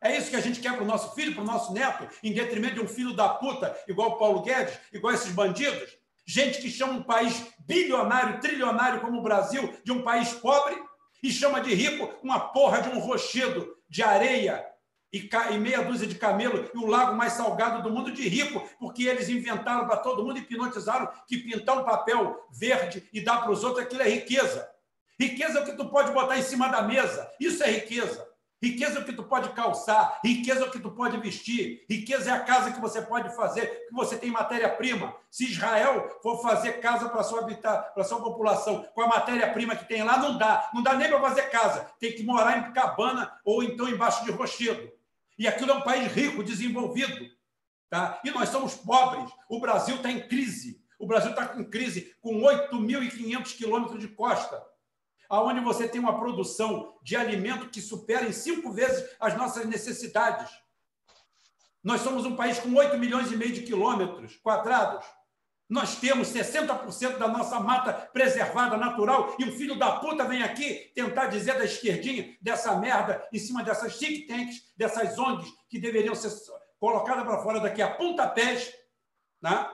É isso que a gente quer para o nosso filho, para o nosso neto, em detrimento de um filho da puta, igual o Paulo Guedes, igual esses bandidos? Gente que chama um país bilionário, trilionário como o Brasil, de um país pobre, e chama de rico uma porra de um rochedo de areia e, meia dúzia de camelo e o lago mais salgado do mundo de rico, porque eles inventaram para todo mundo, hipnotizaram que pintar um papel verde e dar para os outros aquilo é riqueza. Riqueza é o que tu pode botar em cima da mesa. Isso é riqueza. Riqueza é o que tu pode calçar, riqueza é o que tu pode vestir, riqueza é a casa que você pode fazer, que você tem matéria-prima. Se Israel for fazer casa para sua habitar, para sua população, com a matéria-prima que tem lá, não dá. Não dá nem para fazer casa. Tem que morar em cabana ou então embaixo de rochedo. E aquilo é um país rico, desenvolvido. Tá? E nós somos pobres. O Brasil está em crise. O Brasil está em crise com 8.500 quilômetros de costa aonde você tem uma produção de alimento que supera em cinco vezes as nossas necessidades. Nós somos um país com 8 milhões e meio de quilômetros quadrados. Nós temos 60% da nossa mata preservada, natural, e o filho da puta vem aqui tentar dizer da esquerdinha, dessa merda, em cima dessas think tanks, dessas ONGs que deveriam ser colocadas para fora daqui a pontapés, né?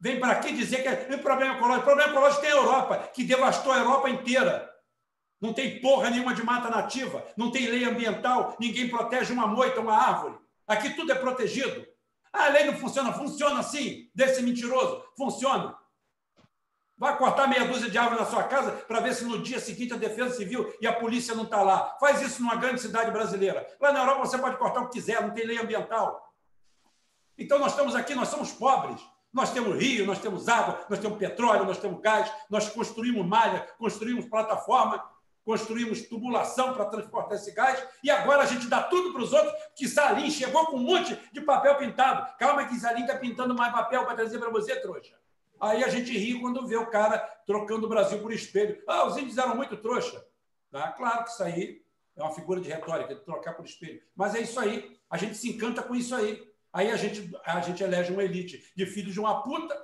vem para aqui dizer que é problema ecológico. O problema ecológico tem a Europa, que devastou a Europa inteira. Não tem porra nenhuma de mata nativa, não tem lei ambiental, ninguém protege uma moita, uma árvore. Aqui tudo é protegido. A lei não funciona, funciona sim, desse mentiroso, funciona. Vai cortar meia dúzia de árvores na sua casa para ver se no dia seguinte a Defesa Civil e a polícia não está lá. Faz isso numa grande cidade brasileira. Lá na Europa você pode cortar o que quiser, não tem lei ambiental. Então nós estamos aqui, nós somos pobres. Nós temos rio, nós temos água, nós temos petróleo, nós temos gás, nós construímos malha, construímos plataforma, construímos tubulação para transportar esse gás, e agora a gente dá tudo para os outros, que Salim chegou com um monte de papel pintado. Calma que Salim está pintando mais papel para trazer para você, trouxa. Aí a gente ri quando vê o cara trocando o Brasil por espelho. Ah, os índios eram muito trouxa. Tá? Claro que isso aí é uma figura de retórica, de trocar por espelho. Mas é isso aí. A gente se encanta com isso aí. Aí a gente, a gente elege uma elite de filhos de uma puta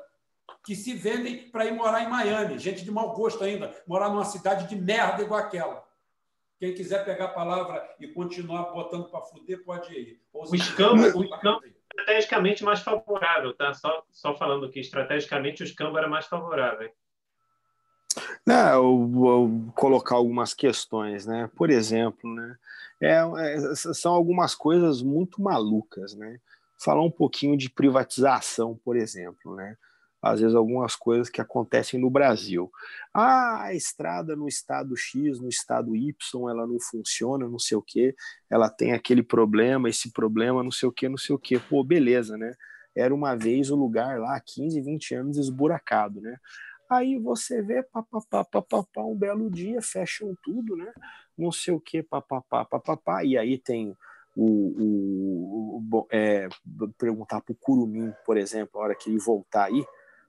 que se vendem para ir morar em Miami, gente de mau gosto ainda, morar numa cidade de merda igual aquela. Quem quiser pegar a palavra e continuar botando para fuder, pode ir. O escambo, o escambo é estrategicamente mais favorável, tá? Só, só falando que estrategicamente o escambo era mais favorável. Não, eu vou colocar algumas questões, né? Por exemplo, né? É, é, são algumas coisas muito malucas, né? Falar um pouquinho de privatização, por exemplo, né? Às vezes algumas coisas que acontecem no Brasil. Ah, a estrada no estado X, no estado Y, ela não funciona, não sei o quê, ela tem aquele problema, esse problema, não sei o quê, não sei o quê. Pô, beleza, né? Era uma vez o lugar lá, 15, 20 anos esburacado, né? Aí você vê, papapá, papapá, um belo dia, fecham tudo, né? Não sei o que, papapá, papapá, e aí tem o, o, o é, perguntar para o Curumim, por exemplo, a hora que ele voltar aí,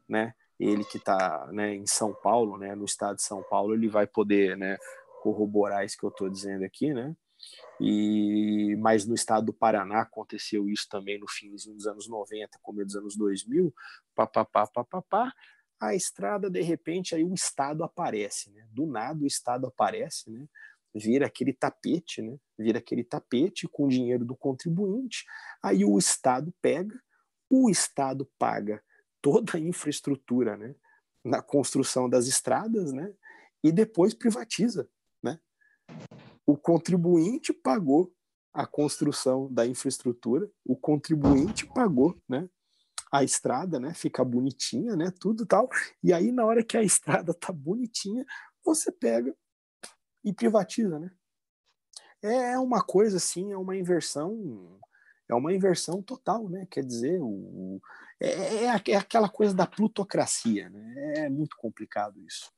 né? Ele que está né, em São Paulo, né, no estado de São Paulo, ele vai poder né, corroborar isso que eu estou dizendo aqui, né? E, mas no estado do Paraná aconteceu isso também no fim dos anos 90, começo dos anos 2000, papapá, papapá, a estrada, de repente, aí o Estado aparece, né? Do nada o Estado aparece, né? Vira aquele tapete, né? Vira aquele tapete com dinheiro do contribuinte, aí o Estado pega, o Estado paga toda a infraestrutura, né, na construção das estradas, né, e depois privatiza, né? O contribuinte pagou a construção da infraestrutura, o contribuinte pagou, né, a estrada, né, fica bonitinha, né, tudo tal. E aí na hora que a estrada tá bonitinha, você pega e privatiza, né? É uma coisa assim, é uma inversão é uma inversão total, né? Quer dizer, o, é, é, é, aquela coisa da plutocracia, né? É muito complicado isso.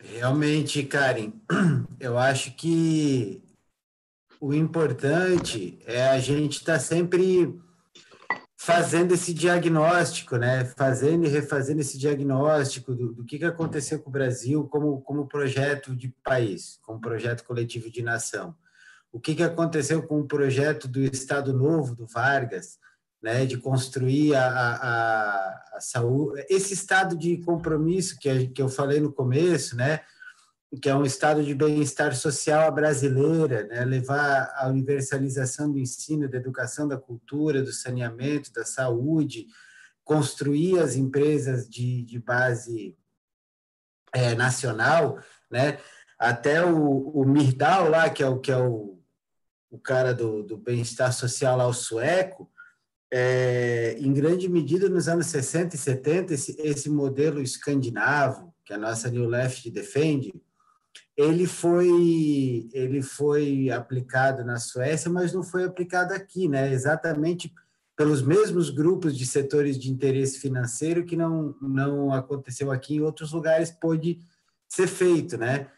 Realmente, Karen, <clears throat> eu acho que o importante é a gente estar tá sempre fazendo esse diagnóstico, né? Fazendo e refazendo esse diagnóstico do, do que, que aconteceu com o Brasil como, como projeto de país, como projeto coletivo de nação. O que, que aconteceu com o projeto do Estado Novo, do Vargas, né? De construir a, a, a saúde, esse estado de compromisso que, que eu falei no começo, né? que é um estado de bem-estar social brasileira, né? levar a universalização do ensino, da educação, da cultura, do saneamento, da saúde, construir as empresas de, de base é, nacional, né? até o, o Mirdal lá, que é o, que é o, o cara do, do bem-estar social lá, o sueco, é, em grande medida nos anos 60 e 70, esse, esse modelo escandinavo, que a nossa New Left defende, ele foi ele foi aplicado na Suécia, mas não foi aplicado aqui, né? Exatamente pelos mesmos grupos de setores de interesse financeiro que não não aconteceu aqui em outros lugares pôde ser feito, né?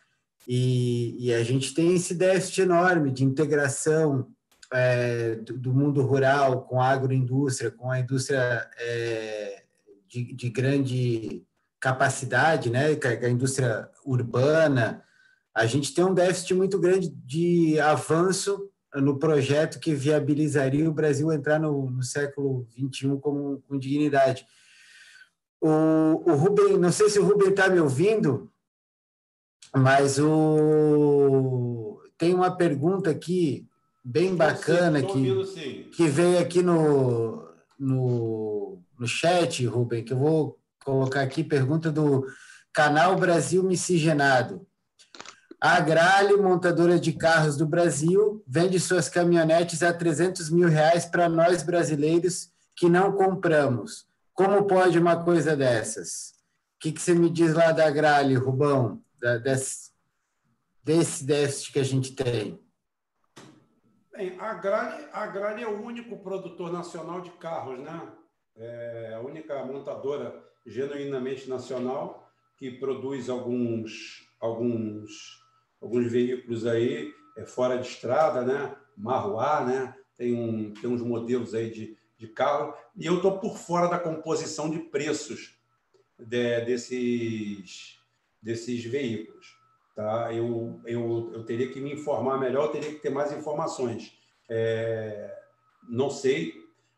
E, e a gente tem esse déficit enorme de integração é, do, do, mundo rural com a agroindústria, com a indústria é, de, de grande capacidade, né? A indústria urbana, a gente tem um déficit muito grande de avanço no projeto que viabilizaria o Brasil entrar no, no século XXI com, com dignidade. O, o não sei se o Rubem está me ouvindo, mas o, tem uma pergunta aqui bem bacana que, que veio aqui no, no, no chat, Rubem, que eu vou colocar aqui, pergunta do canal Brasil Miscigenado. A Agrale, montadora de carros do Brasil, vende suas caminhonetes a 300 mil reais para nós brasileiros que não compramos. Como pode uma coisa dessas? O que, que você me diz lá da Agrale, Rubão, desse, desse déficit que a gente tem? Bem, a Agrale, a Agrale é o único produtor nacional de carros, né? É a única montadora genuinamente nacional que produz alguns, alguns alguns veículos aí é, fora de estrada, né? Marruá, né? Tem, um, tem uns modelos aí de, de carro. E eu estou por fora da composição de preços de, desses, desses veículos. Tá? Eu, eu, eu teria que me informar melhor, teria que ter mais informações. É, não sei,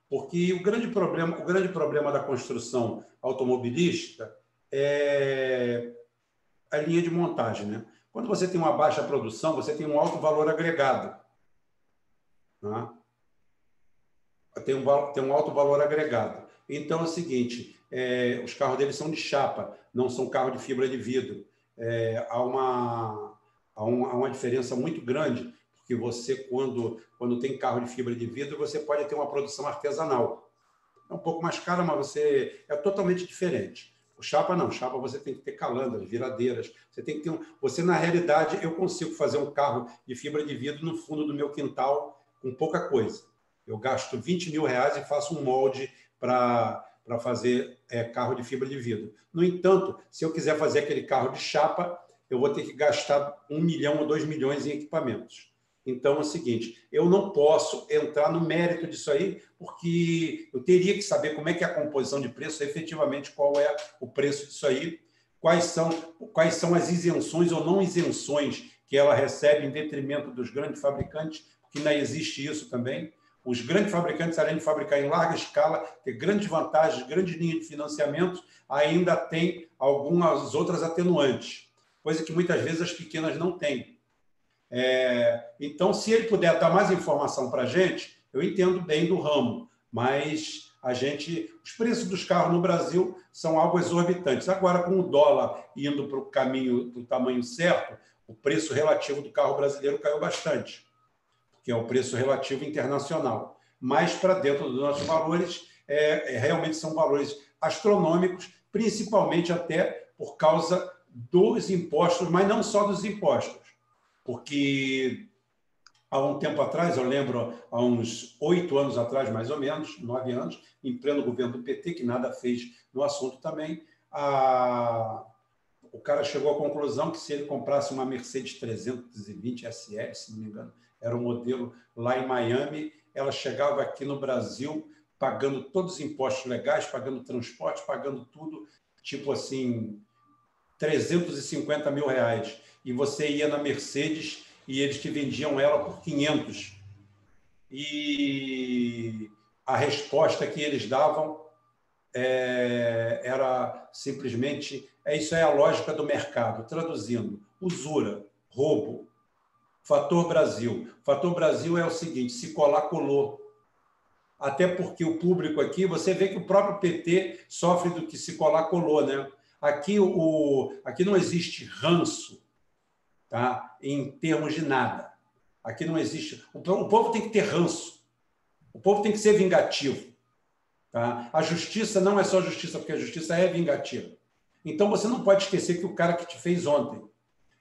porque o grande problema, o grande problema da construção automobilística é a linha de montagem, né? Quando você tem uma baixa produção, você tem um alto valor agregado. Né? Tem, um, tem um alto valor agregado. Então é o seguinte: é, os carros deles são de chapa, não são carros de fibra de vidro. É, há, uma, há, uma, há uma diferença muito grande, porque você, quando, quando tem carro de fibra de vidro, você pode ter uma produção artesanal. É um pouco mais cara, mas você é totalmente diferente. O chapa não, chapa você tem que ter calandras, viradeiras. Você tem que ter um... Você, na realidade, eu consigo fazer um carro de fibra de vidro no fundo do meu quintal com pouca coisa. Eu gasto 20 mil reais e faço um molde para fazer é, carro de fibra de vidro. No entanto, se eu quiser fazer aquele carro de chapa, eu vou ter que gastar um milhão ou dois milhões em equipamentos. Então é o seguinte, eu não posso entrar no mérito disso aí, porque eu teria que saber como é que é a composição de preço, efetivamente qual é o preço disso aí, quais são, quais são as isenções ou não isenções que ela recebe em detrimento dos grandes fabricantes, porque ainda existe isso também. Os grandes fabricantes, além de fabricar em larga escala, ter grandes vantagens, grandes linhas de financiamento, ainda tem algumas outras atenuantes, coisa que muitas vezes as pequenas não têm. É, então, se ele puder dar mais informação para a gente, eu entendo bem do ramo, mas a gente, os preços dos carros no Brasil são algo exorbitantes. Agora, com o dólar indo para o caminho do tamanho certo, o preço relativo do carro brasileiro caiu bastante, que é o preço relativo internacional. Mas para dentro dos nossos valores, é, é, realmente são valores astronômicos, principalmente até por causa dos impostos, mas não só dos impostos porque há um tempo atrás, eu lembro, há uns oito anos atrás, mais ou menos, nove anos, em pleno governo do PT, que nada fez no assunto também, a... o cara chegou à conclusão que se ele comprasse uma Mercedes 320 SL, se não me engano, era um modelo lá em Miami. Ela chegava aqui no Brasil pagando todos os impostos legais, pagando transporte, pagando tudo, tipo assim, 350 mil reais. E você ia na Mercedes e eles te vendiam ela por 500. E a resposta que eles davam é, era simplesmente é isso é a lógica do mercado. Traduzindo, usura, roubo. Fator Brasil. Fator Brasil é o seguinte: se colar, colou. Até porque o público aqui, você vê que o próprio PT sofre do que se colar, colou, né? Aqui, o, aqui não existe ranço, tá? em termos de nada. Aqui não existe. O, o povo tem que ter ranço. O povo tem que ser vingativo. Tá? A justiça não é só justiça, porque a justiça é vingativa. Então você não pode esquecer que o cara que te fez ontem.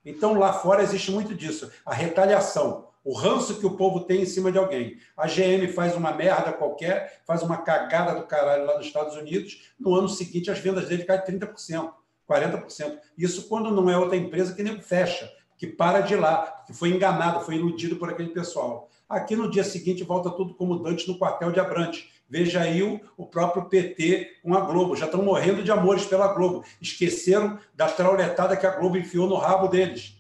Então lá fora existe muito disso, a retaliação, o ranço que o povo tem em cima de alguém. A GM faz uma merda qualquer, faz uma cagada do caralho lá nos Estados Unidos, no ano seguinte as vendas dele caem 30%, 40%. Isso quando não é outra empresa que nem fecha, que para de lá, que foi enganado, foi iludido por aquele pessoal. Aqui no dia seguinte volta tudo como Dante no quartel de Abrantes. Veja aí o, o próprio PT com a Globo. Já estão morrendo de amores pela Globo. Esqueceram da trauletada que a Globo enfiou no rabo deles.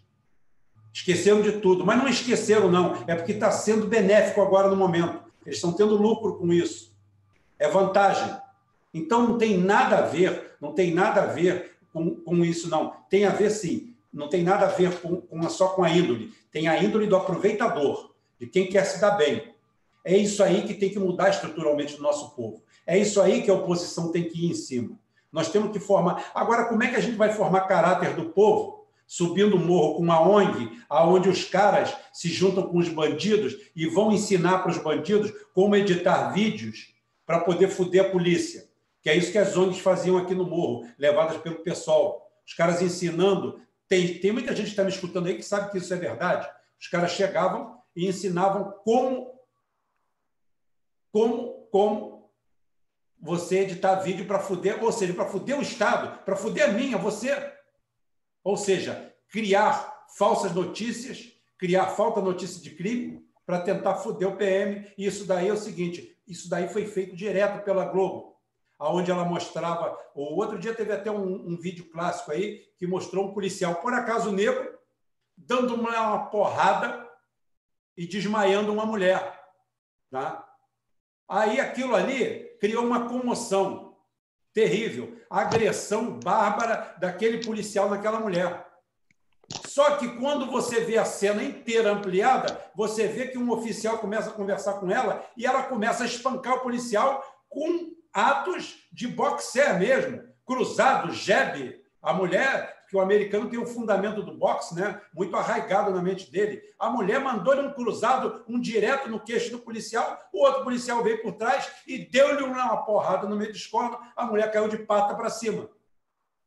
Esqueceram de tudo. Mas não esqueceram, não. É porque está sendo benéfico agora no momento. Eles estão tendo lucro com isso. É vantagem. Então não tem nada a ver, não tem nada a ver com, com isso, não. Tem a ver sim. Não tem nada a ver com, com só com a índole. Tem a índole do aproveitador, de quem quer se dar bem. É isso aí que tem que mudar estruturalmente o nosso povo. É isso aí que a oposição tem que ir em cima. Nós temos que formar. Agora, como é que a gente vai formar caráter do povo? Subindo o morro com uma ONG, aonde os caras se juntam com os bandidos e vão ensinar para os bandidos como editar vídeos para poder foder a polícia. Que é isso que as ONGs faziam aqui no morro, levadas pelo pessoal. Os caras ensinando. Tem, tem muita gente que está me escutando aí que sabe que isso é verdade. Os caras chegavam e ensinavam como como, como você editar vídeo para fuder, ou seja, para fuder o Estado, para fuder a minha, você. Ou seja, criar falsas notícias, criar falta notícia de crime para tentar fuder o PM. E isso daí é o seguinte: isso daí foi feito direto pela Globo, aonde ela mostrava. O outro dia teve até um, um vídeo clássico aí que mostrou um policial, por acaso negro, dando uma, uma porrada e desmaiando uma mulher. Tá? Aí aquilo ali criou uma comoção terrível, agressão bárbara daquele policial naquela mulher. Só que quando você vê a cena inteira ampliada, você vê que um oficial começa a conversar com ela e ela começa a espancar o policial com atos de boxer mesmo, cruzado, jab. A mulher que o americano tem o fundamento do boxe, né? Muito arraigado na mente dele. A mulher mandou-lhe um cruzado, um direto no queixo do policial, o outro policial veio por trás e deu-lhe uma porrada no meio do escorno, a mulher caiu de pata para cima.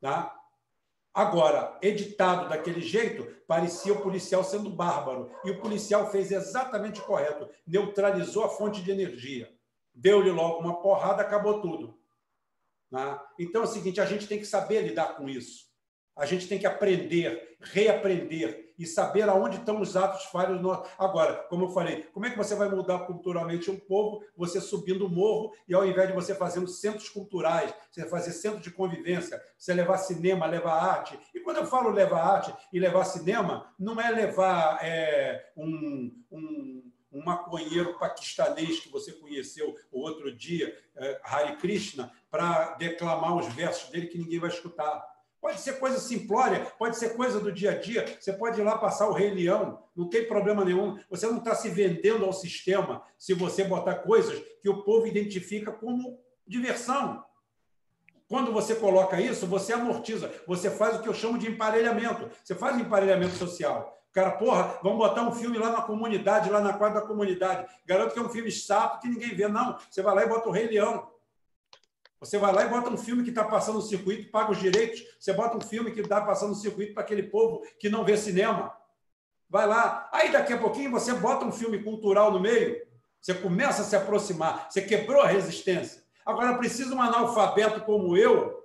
Tá? Agora, editado daquele jeito, parecia o policial sendo bárbaro. E o policial fez exatamente o correto, neutralizou a fonte de energia. Deu-lhe logo uma porrada, acabou tudo. Tá? Então é o seguinte: a gente tem que saber lidar com isso. A gente tem que aprender, reaprender e saber aonde estão os atos falhos. No... Agora, como eu falei, como é que você vai mudar culturalmente um povo? Você subindo o morro e ao invés de você fazendo centros culturais, você fazer centro de convivência, você levar cinema, levar arte. E quando eu falo levar arte e levar cinema, não é levar é, um, um um maconheiro paquistanês que você conheceu o outro dia, é, Hari Krishna, para declamar os versos dele que ninguém vai escutar. Pode ser coisa simplória, pode ser coisa do dia a dia. Você pode ir lá passar o Rei Leão, não tem problema nenhum. Você não está se vendendo ao sistema se você botar coisas que o povo identifica como diversão. Quando você coloca isso, você amortiza, você faz o que eu chamo de emparelhamento. Você faz emparelhamento social. Cara, porra, vamos botar um filme lá na comunidade, lá na quadra da comunidade. Garanto que é um filme chato que ninguém vê. Não, você vai lá e bota o Rei Leão. Você vai lá e bota um filme que está passando no circuito, paga os direitos. Você bota um filme que está passando no circuito para aquele povo que não vê cinema. Vai lá. Aí daqui a pouquinho você bota um filme cultural no meio. Você começa a se aproximar. Você quebrou a resistência. Agora precisa um analfabeto como eu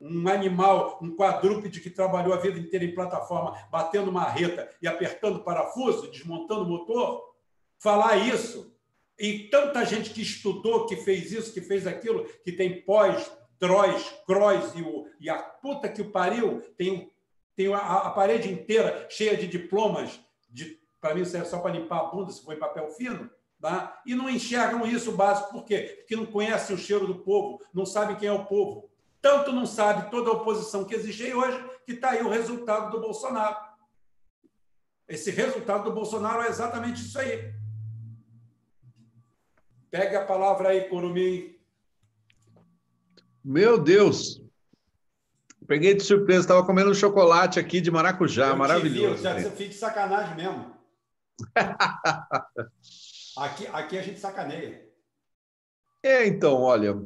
um animal, um quadrúpede que trabalhou a vida inteira em plataforma, batendo marreta e apertando parafuso, desmontando motor, falar isso. E tanta gente que estudou, que fez isso, que fez aquilo, que tem pós, Trois, Croix e, o, e a puta que o pariu, tem, tem a, a parede inteira cheia de diplomas, de, para mim serve só para limpar a bunda, se for em papel fino, tá? e não enxergam isso básico, por quê? Porque não conhecem o cheiro do povo, não sabem quem é o povo. Tanto não sabe toda a oposição que existe hoje, que está aí o resultado do Bolsonaro. Esse resultado do Bolsonaro é exatamente isso aí. Pegue a palavra aí, Curumim. Meu Deus! Peguei de surpresa, estava comendo um chocolate aqui de maracujá, eu maravilhoso. Vi, eu fiz de sacanagem mesmo. <laughs> aqui, aqui a gente sacaneia. É, então, olha,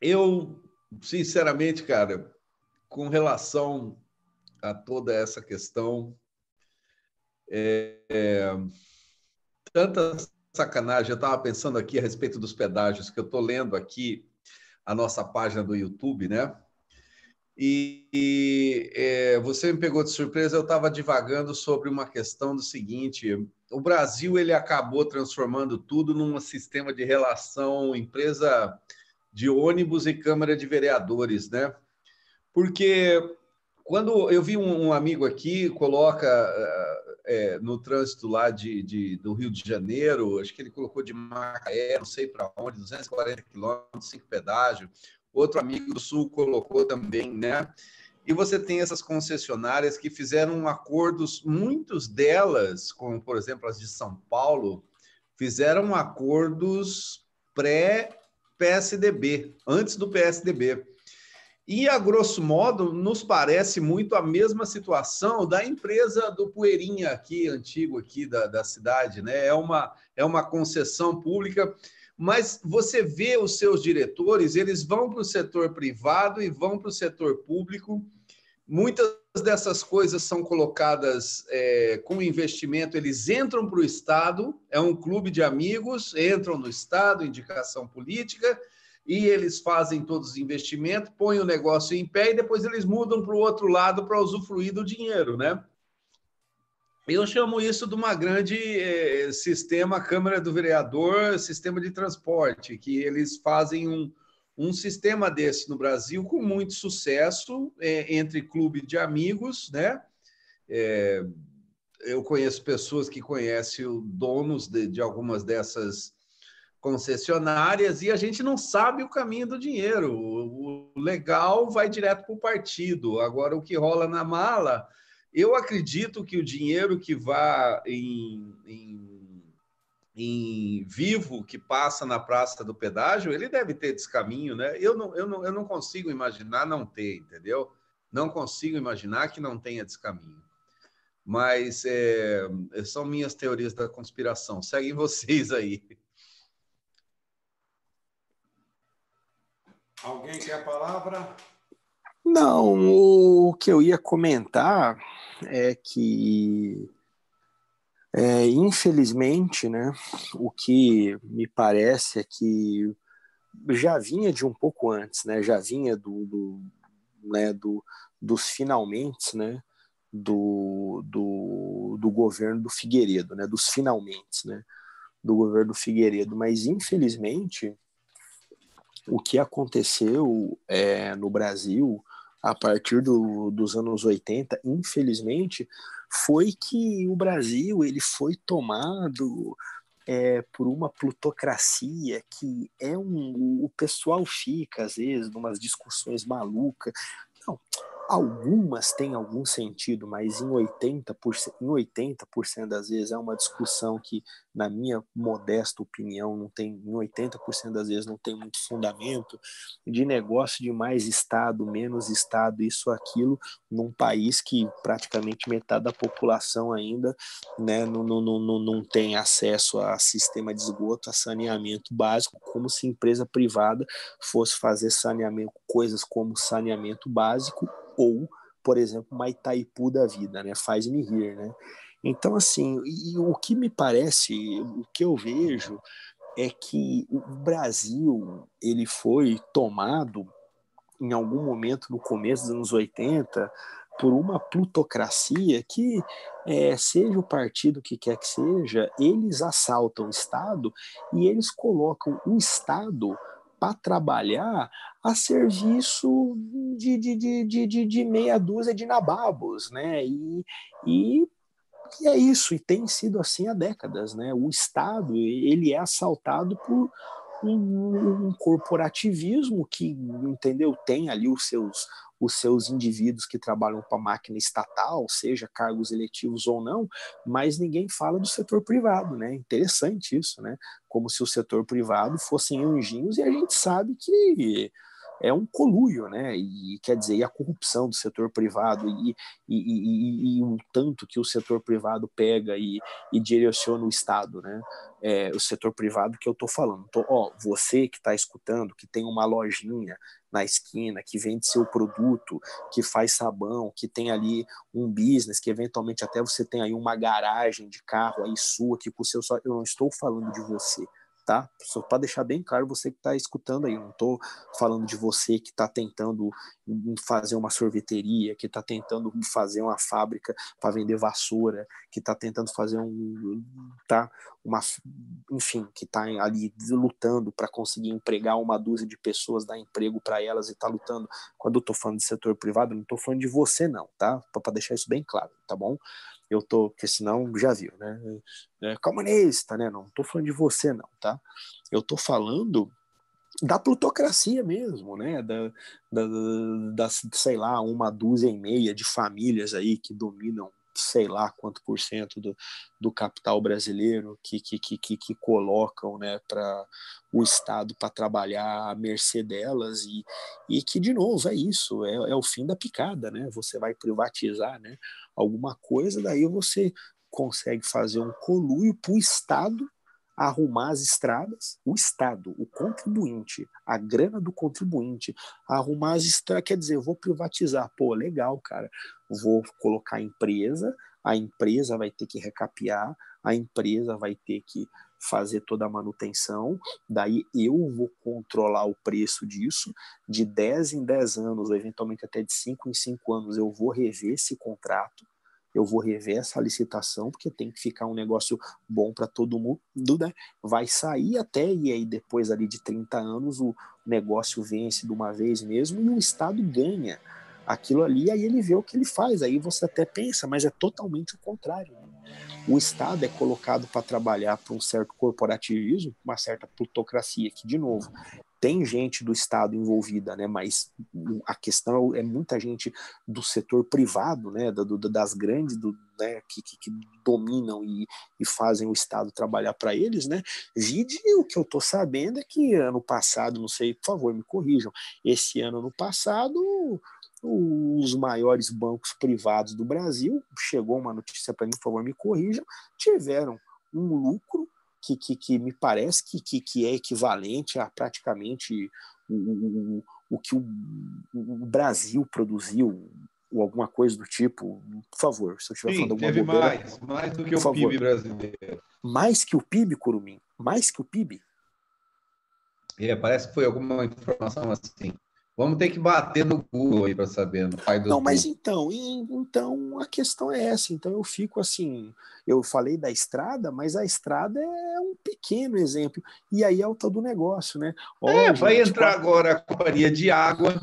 eu, sinceramente, cara, com relação a toda essa questão, é, é, tanta sacanagem. Eu estava pensando aqui a respeito dos pedágios, que eu estou lendo aqui a nossa página do YouTube, né? E, e é, você me pegou de surpresa, eu estava divagando sobre uma questão do seguinte: o Brasil ele acabou transformando tudo num sistema de relação empresa de ônibus e Câmara de Vereadores, né? Porque quando eu vi um, um amigo aqui coloca é, no trânsito lá de, de, do Rio de Janeiro, acho que ele colocou de Macaé, não sei para onde, 240 quilômetros, cinco pedágio. Outro amigo do Sul colocou também, né? E você tem essas concessionárias que fizeram acordos, muitos delas, como por exemplo as de São Paulo, fizeram acordos pré PSDB, antes do PSDB. E, a grosso modo, nos parece muito a mesma situação da empresa do Poeirinha aqui, antigo aqui da, da cidade, né? É uma, é uma concessão pública, mas você vê os seus diretores, eles vão para o setor privado e vão para o setor público, Muitas dessas coisas são colocadas é, com investimento, eles entram para o Estado, é um clube de amigos, entram no Estado, indicação política, e eles fazem todos os investimentos, põem o negócio em pé e depois eles mudam para o outro lado para usufruir do dinheiro, né? Eu chamo isso de uma grande eh, sistema Câmara do Vereador, sistema de transporte, que eles fazem um, um sistema desse no Brasil com muito sucesso é, entre clube de amigos, né? É, eu conheço pessoas que conhecem donos de, de, algumas dessas concessionárias e a gente não sabe o caminho do dinheiro. O, legal vai direto para o partido. Agora, o que rola na mala, eu acredito que o dinheiro que vá em, em em vivo que passa na praça do pedágio, ele deve ter descaminho, né? Eu não, eu não, eu não consigo imaginar não ter, entendeu? Não consigo imaginar que não tenha descaminho. Mas é, são minhas teorias da conspiração. Seguem vocês aí. Alguém quer a palavra? Não, o que eu ia comentar é que é, infelizmente, né, o que me parece é que já vinha de um pouco antes, né, já vinha do, do, né, do dos finalmente, né, do, do, do governo do Figueiredo, né, dos finalmente, né, do governo do Figueiredo, mas infelizmente o que aconteceu é, no Brasil a partir do, dos anos 80, infelizmente, foi que o Brasil ele foi tomado é, por uma plutocracia que é um. O pessoal fica, às vezes, numas discussões malucas. Não, Algumas têm algum sentido, mas em 80%, em 80% das vezes é uma discussão que, na minha modesta opinião, não tem, em 80% das vezes não tem muito fundamento, de negócio de mais Estado, menos Estado, isso, aquilo, num país que praticamente metade da população ainda né, não, não, não, não tem acesso a sistema de esgoto, a saneamento básico, como se empresa privada fosse fazer saneamento, coisas como saneamento básico ou, por exemplo, uma Itaipu da vida, né? Faz-me rir, né? Então, assim, e o que me parece, o que eu vejo é que o Brasil ele foi tomado em algum momento no começo dos anos 80 por uma plutocracia que, é, seja o partido que quer que seja, eles assaltam o Estado e eles colocam o Estado para trabalhar a serviço de, de, de, de, de, meia dúzia de nababos, né? E, e, e, é isso, e tem sido assim há décadas, né? O Estado, ele é assaltado por um, um corporativismo que, entendeu, tem ali os seus os seus indivíduos que trabalham para a máquina estatal, seja cargos eletivos ou não, mas ninguém fala do setor privado, né? Interessante isso, né? Como se o setor privado fossem anjinhos e a gente sabe que é um colúio, né? E quer dizer, e a corrupção do setor privado e, e, e, e o tanto que o setor privado pega e, direciona o Estado, né? É, o setor privado que eu estou falando. Então, ó, você que está escutando, que tem uma lojinha na esquina, que vende seu produto, que faz sabão, que tem ali um business, que eventualmente até você tem aí uma garagem de carro aí sua, que por seu só. Eu não estou falando de você tá? Só para deixar bem claro você que está escutando aí, eu não estou falando de você que está tentando fazer uma sorveteria, que está tentando fazer uma fábrica para vender vassoura, que está tentando fazer um, tá? Uma, enfim, que está ali lutando para conseguir empregar uma dúzia de pessoas, dar emprego para elas e está lutando. Quando eu estou falando de setor privado, eu não estou falando de você não, tá? Para deixar isso bem claro, tá bom? Eu tô, porque senão já viu, né? É, comunista, né? Não tô falando de você, não, tá? Eu tô falando da plutocracia mesmo, né? Da, da, da, sei lá, uma dúzia e meia de famílias aí que dominam sei lá quanto por cento do, do capital brasileiro que, que, que, que, colocam né, para o Estado para trabalhar à mercê delas e, e que, de novo, é isso, é, é o fim da picada, né? Você vai privatizar né, alguma coisa, daí você consegue fazer um colúio para o Estado arrumar as estradas, o Estado, o contribuinte, a grana do contribuinte, arrumar as estradas, quer dizer, vou privatizar, pô, legal, cara, vou colocar a empresa, a empresa vai ter que recapear, a empresa vai ter que fazer toda a manutenção, daí eu vou controlar o preço disso, de 10 em 10 anos, ou eventualmente até de 5 em 5 anos, eu vou rever esse contrato, eu vou rever essa licitação, porque tem que ficar um negócio bom para todo mundo, né? Vai sair até, e aí depois ali de 30 anos o negócio vence de uma vez mesmo e o Estado ganha aquilo ali, aí ele vê o que ele faz, aí você até pensa, mas é totalmente o contrário. Né? O Estado é colocado para trabalhar para um certo corporativismo, uma certa plutocracia, que, de novo, tem gente do Estado envolvida, né? Mas a questão é muita gente do setor privado, né? Do, das grandes, do, né? Que, que, que, dominam e, e fazem o Estado trabalhar para eles, né? Vide o que eu estou sabendo é que ano passado, não sei, por favor, me corrijam. Esse ano no passado os maiores bancos privados do Brasil, chegou uma notícia para mim, por favor, me corrijam, tiveram um lucro que, que, que me parece que, que, que é equivalente a praticamente o, o, o que o, o Brasil produziu, ou alguma coisa do tipo, por favor, se eu estiver falando alguma teve bobeira, mais, mais do que o favor. PIB brasileiro. Mais que o PIB, Curumim? Mais que o PIB? É, parece que foi alguma informação assim. Vamos ter que bater no Google aí para saber, no pai do Não, mas então, então a questão é essa. Então eu fico assim, eu falei da estrada, mas a estrada é um pequeno exemplo. E aí é o tal do negócio, né? é, vai entrar agora a companhia de água.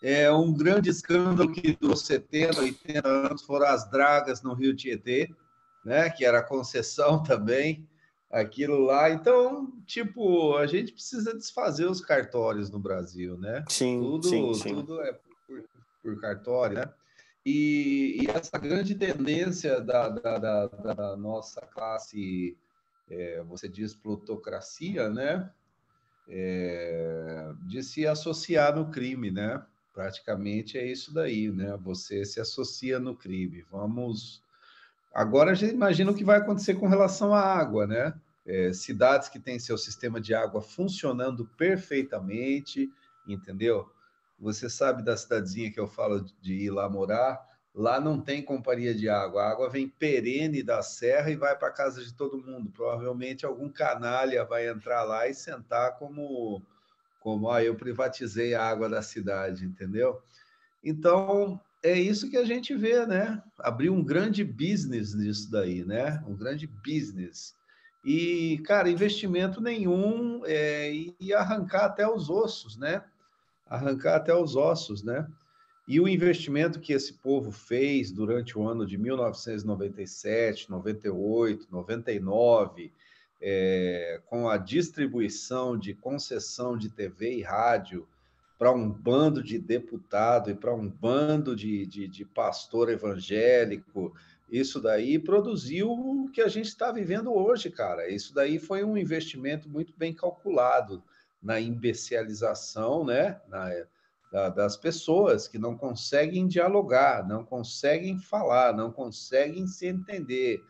É um grande escândalo que durou 70, 80 anos foram as dragas no Rio Tietê, né? Que era concessão <laughs> também aquilo lá. Então, tipo, a gente precisa desfazer os cartórios no Brasil, né? Sim, tudo, sim, sim. tudo é por, por cartório, né? E, e, essa grande tendência da, da, da, da nossa classe, é, você diz plutocracia, né? É, de se associar no crime, né? Praticamente é isso daí, né? Você se associa no crime. Vamos. Agora a gente imagina o que vai acontecer com relação à água, né? É, cidades que têm seu sistema de água funcionando perfeitamente, entendeu? Você sabe da cidadezinha que eu falo de ir lá morar? Lá não tem companhia de água. A água vem perene da serra e vai para casa de todo mundo. Provavelmente algum canalha vai entrar lá e sentar como como ah, eu privatizei a água da cidade, entendeu? Então, é isso que a gente vê, né? Abrir um grande business nisso daí, né? Um grande business. E, cara, investimento nenhum é, e arrancar até os ossos, né? Arrancar até os ossos, né? E o investimento que esse povo fez durante o ano de 1997, 98, 99, é, com a distribuição de concessão de TV e rádio para um bando de deputado e para um bando de, de, de, pastor evangélico, isso daí produziu o que a gente está vivendo hoje, cara. Isso daí foi um investimento muito bem calculado na imbecilização, né? Na, da, das pessoas que não conseguem dialogar, não conseguem falar, não conseguem se entender.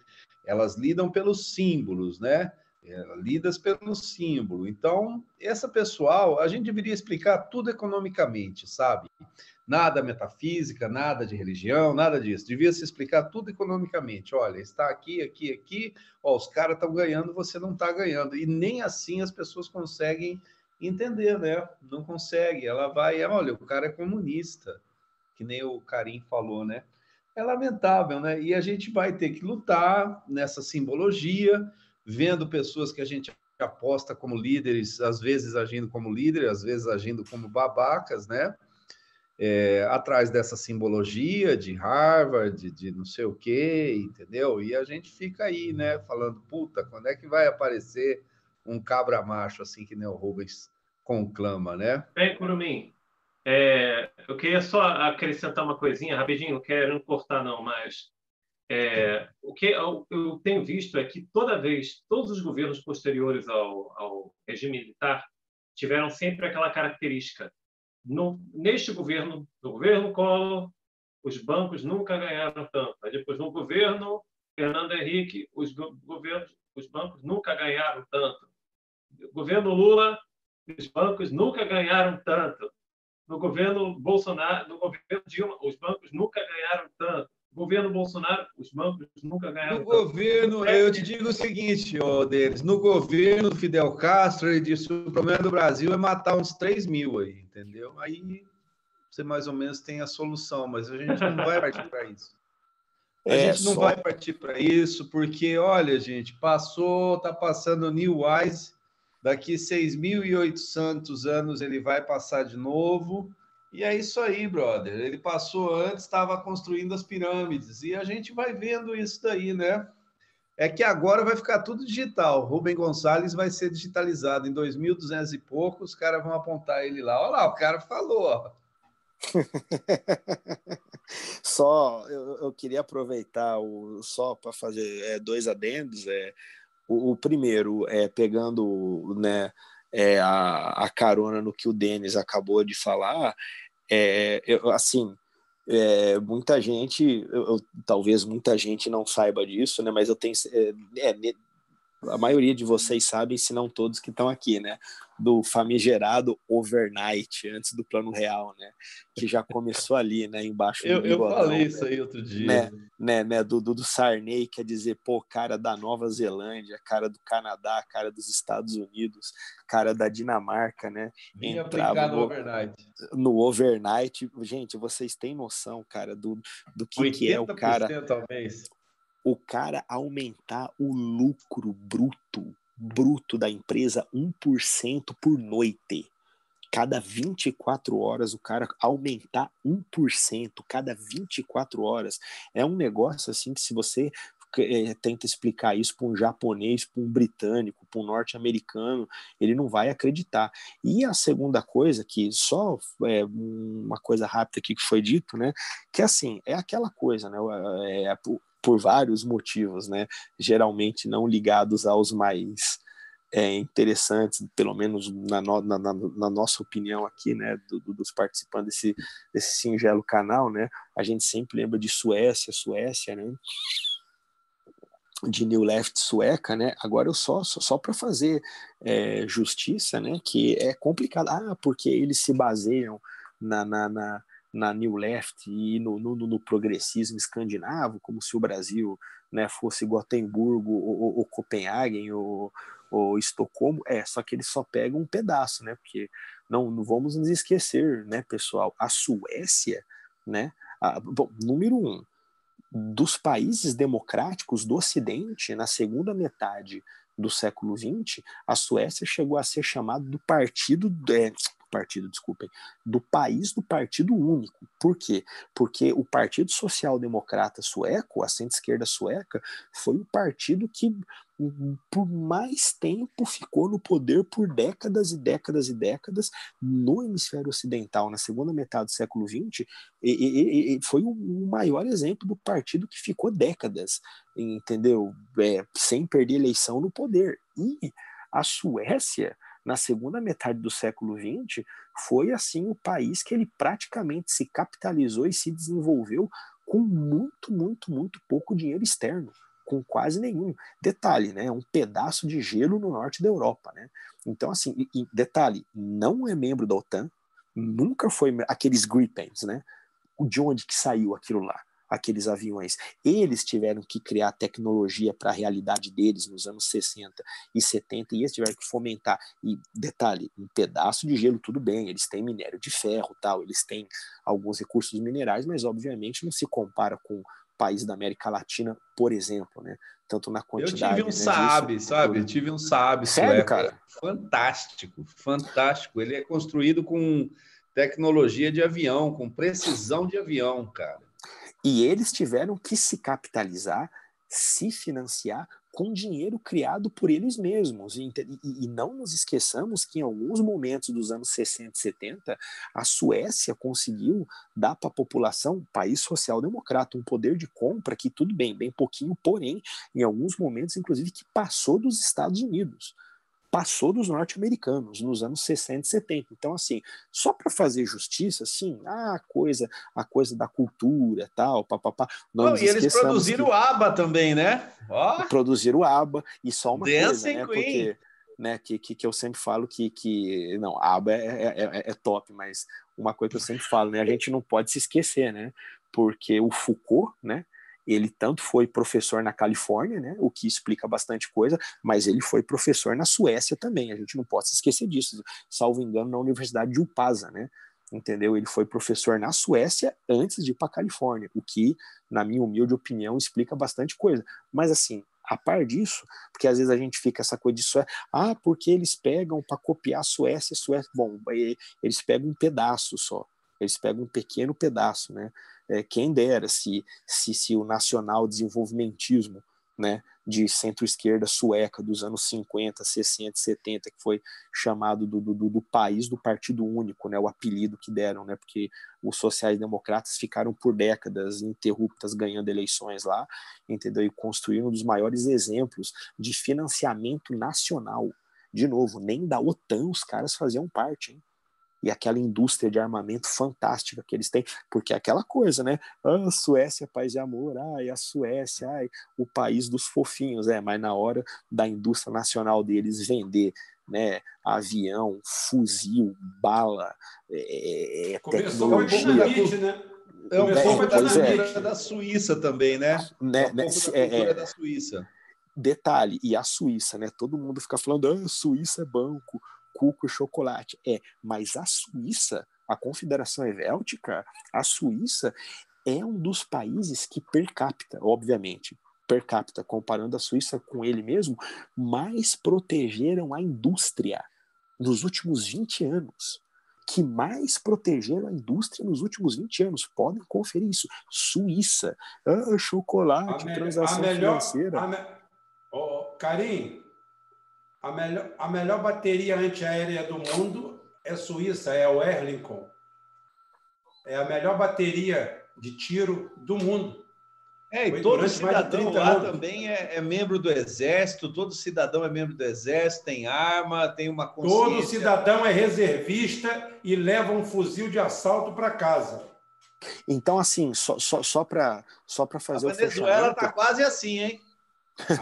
Elas lidam pelos símbolos, né? É, lidas pelo símbolo. Então, essa pessoal, a gente deveria explicar tudo economicamente, sabe? Nada metafísica, nada de religião, nada disso. Devia se explicar tudo economicamente. Olha, está aqui, aqui, aqui, ó, os caras estão ganhando, você não está ganhando. E nem assim as pessoas conseguem entender, né? Não consegue. Ela vai, olha, o cara é comunista, que nem o Karim falou, né? É lamentável, né? E a gente vai ter que lutar nessa simbologia vendo pessoas que a gente aposta como líderes, às vezes agindo como líderes, às vezes agindo como babacas, né? É, atrás dessa simbologia de Harvard, de, não sei o quê, entendeu? E a gente fica aí, né, falando, puta, quando é que vai aparecer um cabra macho assim que nem o Rubens conclama, né? Bem, Curumim, é, eu queria só acrescentar uma coisinha rapidinho, não quero cortar não, mas é, o que eu, eu, tenho visto é que toda vez, todos os governos posteriores ao, ao regime militar tiveram sempre aquela característica. No, neste governo, no governo Collor, os bancos nunca ganharam tanto. Aí depois, no governo Fernando Henrique, os governos, os bancos nunca ganharam tanto. No governo Lula, os bancos nunca ganharam tanto. No governo Bolsonaro, no governo Dilma, os bancos nunca ganharam tanto governo Bolsonaro, os bancos nunca ganharam. No governo, eu te digo o seguinte, oh, Denis, no governo do Fidel Castro, ele disse o problema do Brasil é matar uns 3 mil aí, entendeu? Aí você mais ou menos tem a solução, mas a gente não vai partir para isso. A é, gente não só... vai partir para isso, porque, olha, gente, passou, está passando New Wise, daqui 6.800 anos ele vai passar de novo, e é isso aí, brother. Ele passou antes, estava construindo as pirâmides. E a gente vai vendo isso daí, né? É que agora vai ficar tudo digital. Rubem Gonçalves vai ser digitalizado em 2.200 e pouco. Os caras vão apontar ele lá. Olha lá, o cara falou. <laughs> só eu, eu, queria aproveitar o só para fazer é, dois adendos. É, o, o primeiro é pegando né, é, a, a carona no que o Denis acabou de falar é, eu, assim, é, muita gente, eu, eu, talvez muita gente não saiba disso, né? Mas eu tenho, é, é a maioria de vocês sabem, se não todos que estão aqui, né? Do famigerado overnight, antes do plano real, né? Que já começou ali, né? Embaixo eu, do Eu falei né? isso aí outro dia. Né? né, né do, do, do Sarney, quer dizer, pô, cara da Nova Zelândia, cara do Canadá, cara dos Estados Unidos, cara da Dinamarca, né? Entrava no, no overnight. No overnight. Gente, vocês têm noção, cara, do, do que, que é o cara. Talvez o cara aumentar o lucro bruto, bruto da empresa 1% por noite. Cada 24 horas o cara aumentar 1%, cada 24 horas. É um negócio assim que se você é, tenta explicar isso para um japonês, para um britânico, para um norte-americano, ele não vai acreditar. E a segunda coisa, que só é uma coisa rápida aqui que foi dito, né? Que assim, é aquela coisa, né? É, por vários motivos, né? Geralmente não ligados aos mais é, interessantes, pelo menos na, no, na, na, nossa opinião aqui, né, do, do, dos participantes desse, desse singelo canal, né, a gente sempre lembra de Suécia, Suécia, né, de New Left sueca, né, agora eu só, só, só para fazer é, justiça, né, que é complicado, ah, porque eles se baseiam na, na, na na New Left e no, no, no, progressismo escandinavo, como se o Brasil né, fosse Gotemburgo ou, ou Copenhagen ou, ou Estocolmo, é, só que eles só pegam um pedaço, né? Porque não, não vamos nos esquecer, né, pessoal? A Suécia, né? A, bom, número um, dos países democráticos do Ocidente, na segunda metade do século XX, a Suécia chegou a ser chamada do partido, é, partido, desculpem, do país do partido único. Por quê? Porque o Partido Social Democrata Sueco, a centro-esquerda sueca, foi o partido que por mais tempo ficou no poder por décadas e décadas e décadas no hemisfério ocidental, na segunda metade do século XX, e, e, e foi o maior exemplo do partido que ficou décadas, entendeu? É, sem perder eleição no poder. E a Suécia na segunda metade do século XX, foi assim o país que ele praticamente se capitalizou e se desenvolveu com muito, muito, muito pouco dinheiro externo, com quase nenhum. Detalhe, né? Um pedaço de gelo no norte da Europa, né? Então, assim, e, e detalhe, não é membro da OTAN, nunca foi aqueles Gripens, né? De onde que saiu aquilo lá? Aqueles aviões. Eles tiveram que criar tecnologia para a realidade deles nos anos 60 e 70 e eles tiveram que fomentar. E detalhe, um pedaço de gelo tudo bem, eles têm minério de ferro, tal, eles têm alguns recursos minerais, mas obviamente não se compara com país da América Latina, por exemplo, né? Tanto na quantidade. Eu tive um né, Saab, disso, sabe? Eu tive um Saab Sério, sueco. cara? Fantástico, fantástico. Ele é construído com tecnologia de avião, com precisão de avião, cara. E eles tiveram que se capitalizar, se financiar com dinheiro criado por eles mesmos. E, e, e, não nos esqueçamos que em alguns momentos dos anos 60 e 70, a Suécia conseguiu dar para a população, país social-democrata, um poder de compra que, tudo bem, bem pouquinho, porém, em alguns momentos, inclusive, que passou dos Estados Unidos passou dos norte-americanos nos anos 60 e 70. Então, assim, só para fazer justiça, sim, ah, a coisa, a coisa da cultura, tal, papapá. Não, não e eles produziram o ABBA também, né? Oh. Produziram o ABBA, e só uma Dancing coisa, né? Queen. Porque, né, que, que, que eu sempre falo que, que não, ABBA é, é, é, é top, mas uma coisa que eu sempre falo, né, a gente não pode se esquecer, né, porque o Foucault, né, ele tanto foi professor na Califórnia, né, o que explica bastante coisa, mas ele foi professor na Suécia também, a gente não pode se esquecer disso, salvo engano, na Universidade de Upasa, né, entendeu? Ele foi professor na Suécia antes de ir para a Califórnia, o que, na minha humilde opinião, explica bastante coisa. Mas assim, a par disso, porque às vezes a gente fica essa coisa de Suécia, ah, porque eles pegam para copiar a Suécia, Suécia, bom, eles pegam um pedaço só, eles pegam um pequeno pedaço, né? É, quem dera se, se, se o nacional desenvolvimentismo né, de centro-esquerda sueca dos anos 50, 60, 70, que foi chamado do, do, do, país do Partido Único, né, o apelido que deram, né, porque os sociais-democratas ficaram por décadas interruptas ganhando eleições lá, entendeu? E construíram um dos maiores exemplos de financiamento nacional. De novo, nem da OTAN os caras faziam parte, hein? E aquela indústria de armamento fantástica que eles têm, porque é aquela coisa, né? Ah, Suécia, país de amor, ai, a Suécia, ai, o país dos fofinhos, é, mas na hora da indústria nacional deles vender né, avião, fuzil, bala, é, é tecnologia. né? É um pouco da cultura é. da Suíça também, né? né, é né é, da Suíça. Detalhe, e a Suíça, né? Todo mundo fica falando, ah, Suíça é banco, cuco e chocolate. É, mas a Suíça, a Confederação Helvética, a Suíça é um dos países que per capita, obviamente, per capita, comparando a Suíça com ele mesmo, mais protegeram a indústria nos últimos 20 anos. Que mais protegeram a indústria nos últimos 20 anos. Podem conferir isso. Suíça. Ah, chocolate, a transação a melhor, financeira. A me... oh, Karim, a melhor, a melhor bateria antiaérea do mundo é suíça, é o Erlincoln. É a melhor bateria de tiro do mundo. É, e todo cidadão lá anos. também é, é, membro do Exército, todo cidadão é membro do Exército, tem arma, tem uma consciência. Todo cidadão é reservista e leva um fuzil de assalto para casa. Então, assim, só, só, só para só fazer a o Venezuela está quase assim, hein?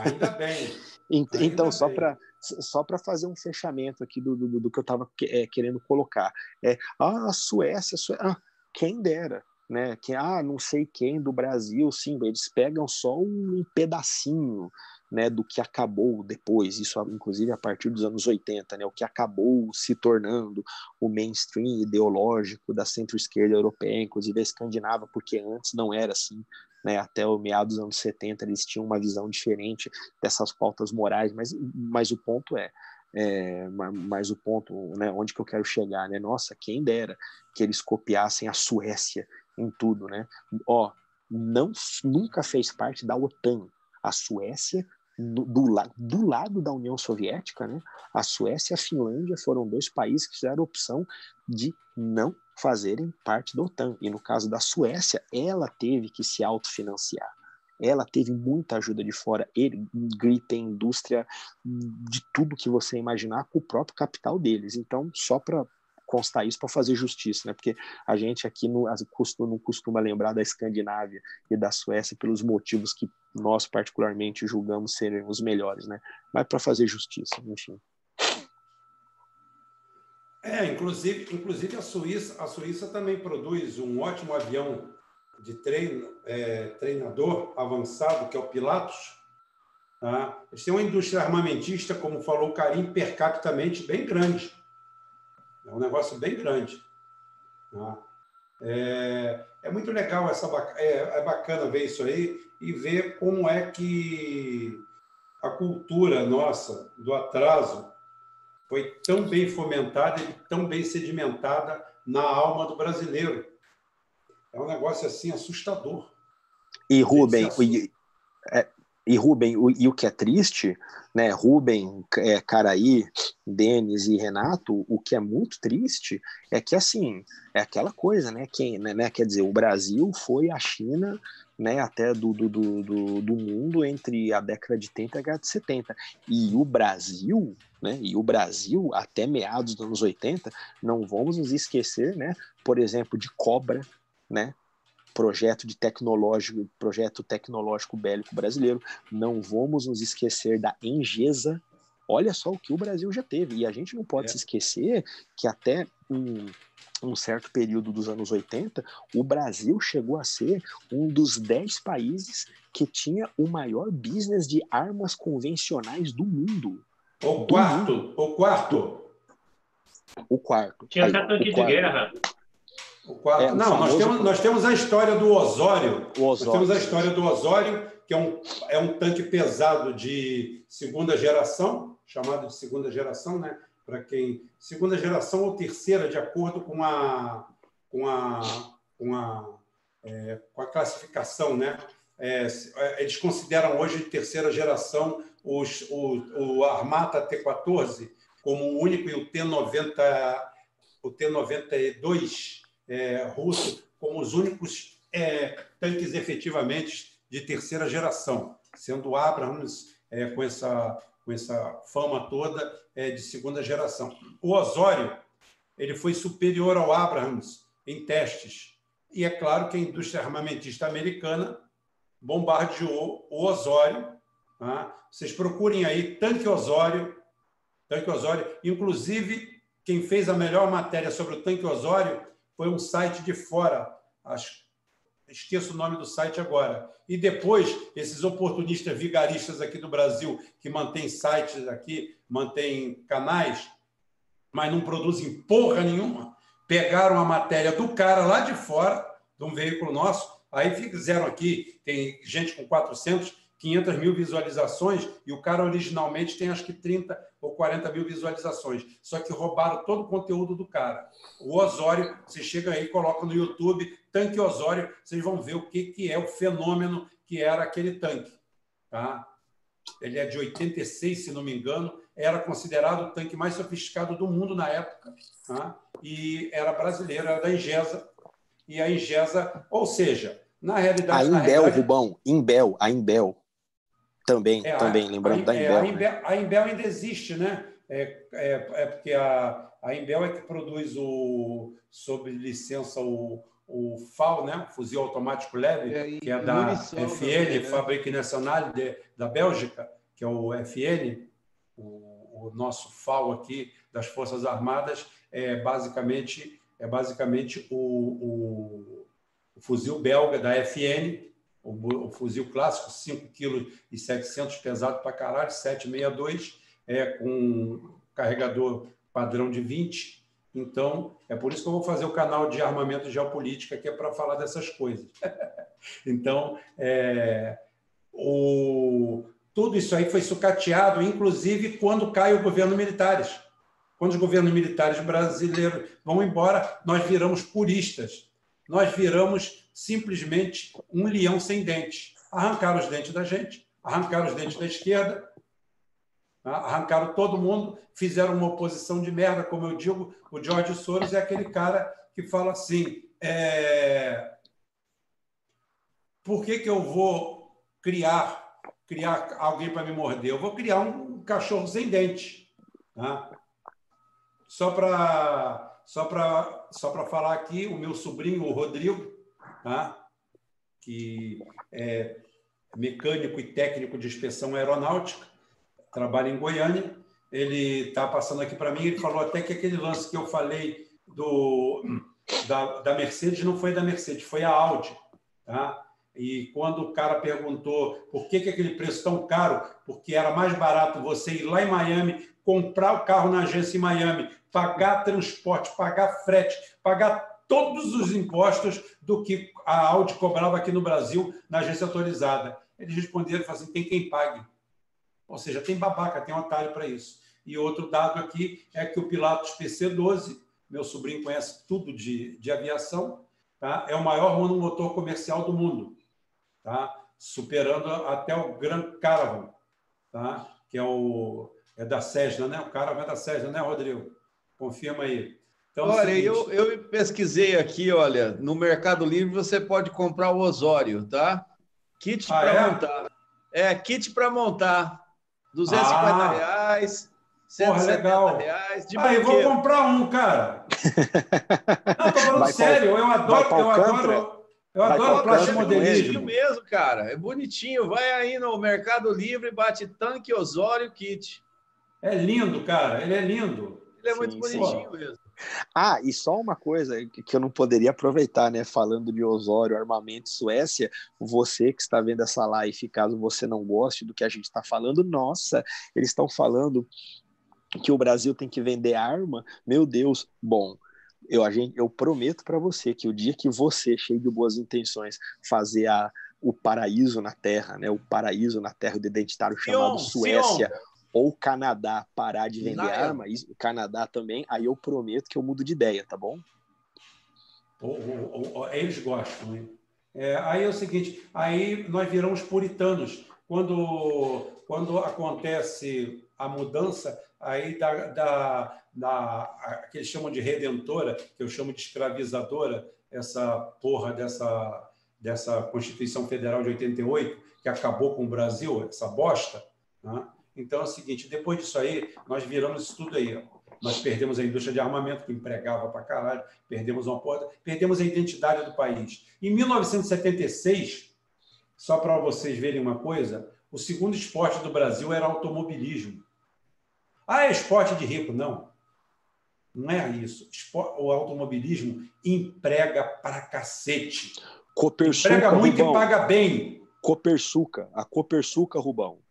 Ainda bem. então, Ainda só para só para fazer um fechamento aqui do, do, do que eu estava é, querendo colocar. É, ah, a Suécia, a ah, quem dera, né? Que, ah, não sei quem do Brasil, sim, eles pegam só um pedacinho né, do que acabou depois, isso inclusive a partir dos anos 80, né, o que acabou se tornando o mainstream ideológico da centro-esquerda europeia, inclusive a escandinava, porque antes não era assim, né, até o meados dos anos 70 eles tinham uma visão diferente dessas pautas morais, mas, mas o ponto é, é, mas o ponto, né, onde que eu quero chegar, né? Nossa, quem dera que eles copiassem a Suécia em tudo, né? Ó, não nunca fez parte da OTAN. A Suécia do, do, do, lado da União Soviética, né, a Suécia e a Finlândia foram dois países que fizeram a opção de não fazerem parte da OTAN. E no caso da Suécia, ela teve que se autofinanciar. Ela teve muita ajuda de fora, grita indústria, de tudo que você imaginar, com o próprio capital deles. Então, só para constar isso para fazer justiça, né? Porque a gente aqui não costuma, não costuma lembrar da Escandinávia e da Suécia pelos motivos que nós particularmente julgamos serem os melhores, né? Mas para fazer justiça, enfim. É, inclusive, inclusive a Suíça, a Suíça também produz um ótimo avião de treino, é, treinador avançado que é o Pilatus. Tá? Eles têm uma indústria armamentista, como falou o Karim, per capita bem grande. É um negócio bem grande. Tá? É, é, muito legal, essa, é, é bacana ver isso aí e ver como é que a cultura nossa do atraso foi tão bem fomentada e tão bem sedimentada na alma do brasileiro. É um negócio assim assustador. E Rubem, e, é, e Rubem, o, e o que é triste, né, Rubem, é, Caraí, Denis e Renato, o que é muito triste é que, assim, é aquela coisa, né, quem, né, né quer dizer, o Brasil foi a China, né, até do, do, do, do, mundo entre a década de 30 e a década de 70, e o Brasil, né, e o Brasil, até meados dos anos 80, não vamos nos esquecer, né, por exemplo, de Cobra, né, projeto de tecnológico, projeto tecnológico bélico brasileiro. Não vamos nos esquecer da Engesa. Olha só o que o Brasil já teve. E a gente não pode é. se esquecer que até um, um certo período dos anos 80, o Brasil chegou a ser um dos dez países que tinha o maior business de armas convencionais do mundo. O quarto, mundo. o quarto. O quarto. Tinha até tanque de guerra. O quadro. É, Não, nós, temos, nós temos a história do Osório. O Osório. Nós temos a história do Osório, que é um, é um tanque pesado de segunda geração, chamado de segunda geração, né? Para quem. Segunda geração ou terceira, de acordo com a, com a, com a, é, com a classificação, né? É, é eles consideram hoje de terceira geração os, o, o Armata T-14 como o único e o T-90, o T-92 é, russo como os únicos é, tanques efetivamente de terceira geração, sendo o Abrams é, com, essa, com essa fama toda é, de segunda geração. O Osório ele foi superior ao Abrams em testes. E é claro que a indústria armamentista americana bombardeou o Osório. Tá? Vocês procurem aí tanque Osório, tanque Osório. Inclusive, quem fez a melhor matéria sobre o tanque Osório foi um site de fora, acho, esqueço o nome do site agora. E depois, esses oportunistas vigaristas aqui do Brasil, que mantêm sites aqui, mantêm canais, mas não produzem porra nenhuma, pegaram a matéria do cara lá de fora, de um veículo nosso, aí fizeram aqui, tem gente com 400, 500 mil visualizações e o cara originalmente tem acho que 30 ou 40 mil visualizações. Só que roubaram todo o conteúdo do cara. O Osório, você chega aí, coloca no YouTube, tanque Osório, vocês vão ver o que, que é o fenômeno que era aquele tanque. Tá? Ele é de 86, se não me engano, era considerado o tanque mais sofisticado do mundo na época. Tá? E era brasileiro, era da Ingesa. E a Ingesa, ou seja, na realidade. A Imbel, realidade, Rubão, Imbel, a Imbel. Também, é, também, a, lembrando a, da Imbel. É, a, Imbel né? a Imbel ainda existe, né? É, é, é, porque a, a Imbel é que produz o, sob licença, o, o FAL, né? Fuzil Automático Leve, é, que é da FN, também, né? Fabrique Nacional de, da Bélgica, que é o FN, o, o, nosso FAL aqui das Forças Armadas, é basicamente, é basicamente o, o, o fuzil belga da FN, o, o fuzil clássico, 5 kg e 700 pesado para caralho, 762, é, com carregador padrão de 20. Então, é por isso que eu vou fazer o canal de armamento e geopolítica, que é para falar dessas coisas. <laughs> então, é, o, tudo isso aí foi sucateado, inclusive quando cai o governo militares. Quando os governos militares brasileiros vão embora, nós viramos puristas. Nós viramos simplesmente um leão sem dentes. Arrancaram os dentes da gente, arrancaram os dentes da esquerda? Arrancaram todo mundo, fizeram uma oposição de merda, como eu digo. O George Soros é aquele cara que fala assim: é... por que, que eu vou criar criar alguém para me morder? Eu vou criar um cachorro sem dente. Tá? Só para só para só para falar aqui, o meu sobrinho, o Rodrigo, tá? que é mecânico e técnico de inspeção aeronáutica, trabalha em Goiânia. Ele está passando aqui para mim. Ele falou até que aquele lance que eu falei do, da, da Mercedes não foi da Mercedes, foi a Audi. Tá? E quando o cara perguntou por que, que aquele preço tão caro, porque era mais barato você ir lá em Miami, comprar o carro na agência em Miami, pagar transporte, pagar frete, pagar todos os impostos do que a Audi cobrava aqui no Brasil na agência autorizada. Eles responderam assim: tem quem pague. Ou seja, tem babaca, tem um otário para isso. E outro dado aqui é que o Pilatos PC-12, meu sobrinho conhece tudo de, de aviação, tá? é o maior monomotor comercial do mundo, tá? superando até o Grand Caravan, tá? que é, o, é da Cessna, né? O Caravan é da Cessna, né, Rodrigo? Confirma aí. Então, é olha, seguinte... eu, eu pesquisei aqui, olha, no Mercado Livre você pode comprar o Osório, tá? Kit ah, para é? montar. É, kit para montar. 250 ah, reais, 170 legal. reais. De Aí, vou comprar um, cara. Não, tô falando vai sério, eu adoro, eu adoro. Eu adoro plástico modelismo. É mesmo, cara. É bonitinho. Vai aí no Mercado Livre, bate tanque Osório Kit. É lindo, cara. Ele é lindo. Ele é sim, muito bonitinho sim. mesmo. Ah, e só uma coisa que eu não poderia aproveitar, né? Falando de Osório, armamento Suécia, você que está vendo essa live, caso você não goste do que a gente está falando, nossa, eles estão falando que o Brasil tem que vender arma. Meu Deus, bom. Eu, a gente, eu prometo para você que o dia que você, cheio de boas intenções, fazer a, o paraíso na Terra, né? O paraíso na Terra do identitário chamado Sion, Suécia, Sion ou o Canadá parar de vender Israel. arma, o Canadá também, aí eu prometo que eu mudo de ideia, tá bom? eles gostam, hein? É, aí é o seguinte, aí nós viramos puritanos. Quando, quando acontece a mudança, aí da, da, da que eles chamam de redentora, que eu chamo de escravizadora, essa porra dessa, dessa Constituição Federal de 88, que acabou com o Brasil, essa bosta, né? Então é o seguinte: depois disso aí, nós viramos isso tudo aí. Ó. Nós perdemos a indústria de armamento, que empregava para caralho, perdemos uma porta, perdemos a identidade do país. Em 1976, só para vocês verem uma coisa, o segundo esporte do Brasil era automobilismo. Ah, é esporte de rico? Não. Não é isso. O automobilismo emprega para cacete. Copersuca, emprega muito Rubão. e paga bem. Copersuca, a Copersuca, Rubão.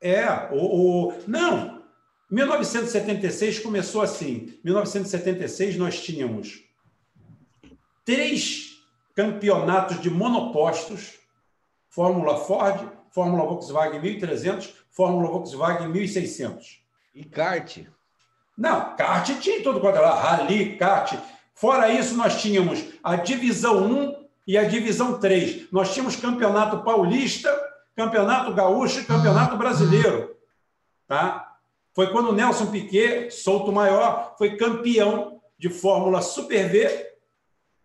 É, o, o, não. 1976 começou assim. 1976 nós tínhamos três campeonatos de monopostos: Fórmula Ford, Fórmula Volkswagen 1300, Fórmula Volkswagen 1600. E kart? Não, kart tinha todo quanto era, rally, kart. Fora isso, nós tínhamos a divisão 1 e a divisão 3. Nós tínhamos campeonato paulista, Campeonato Gaúcho e Campeonato Brasileiro. Tá? Foi quando Nelson Piquet, solto maior, foi campeão de Fórmula Super V,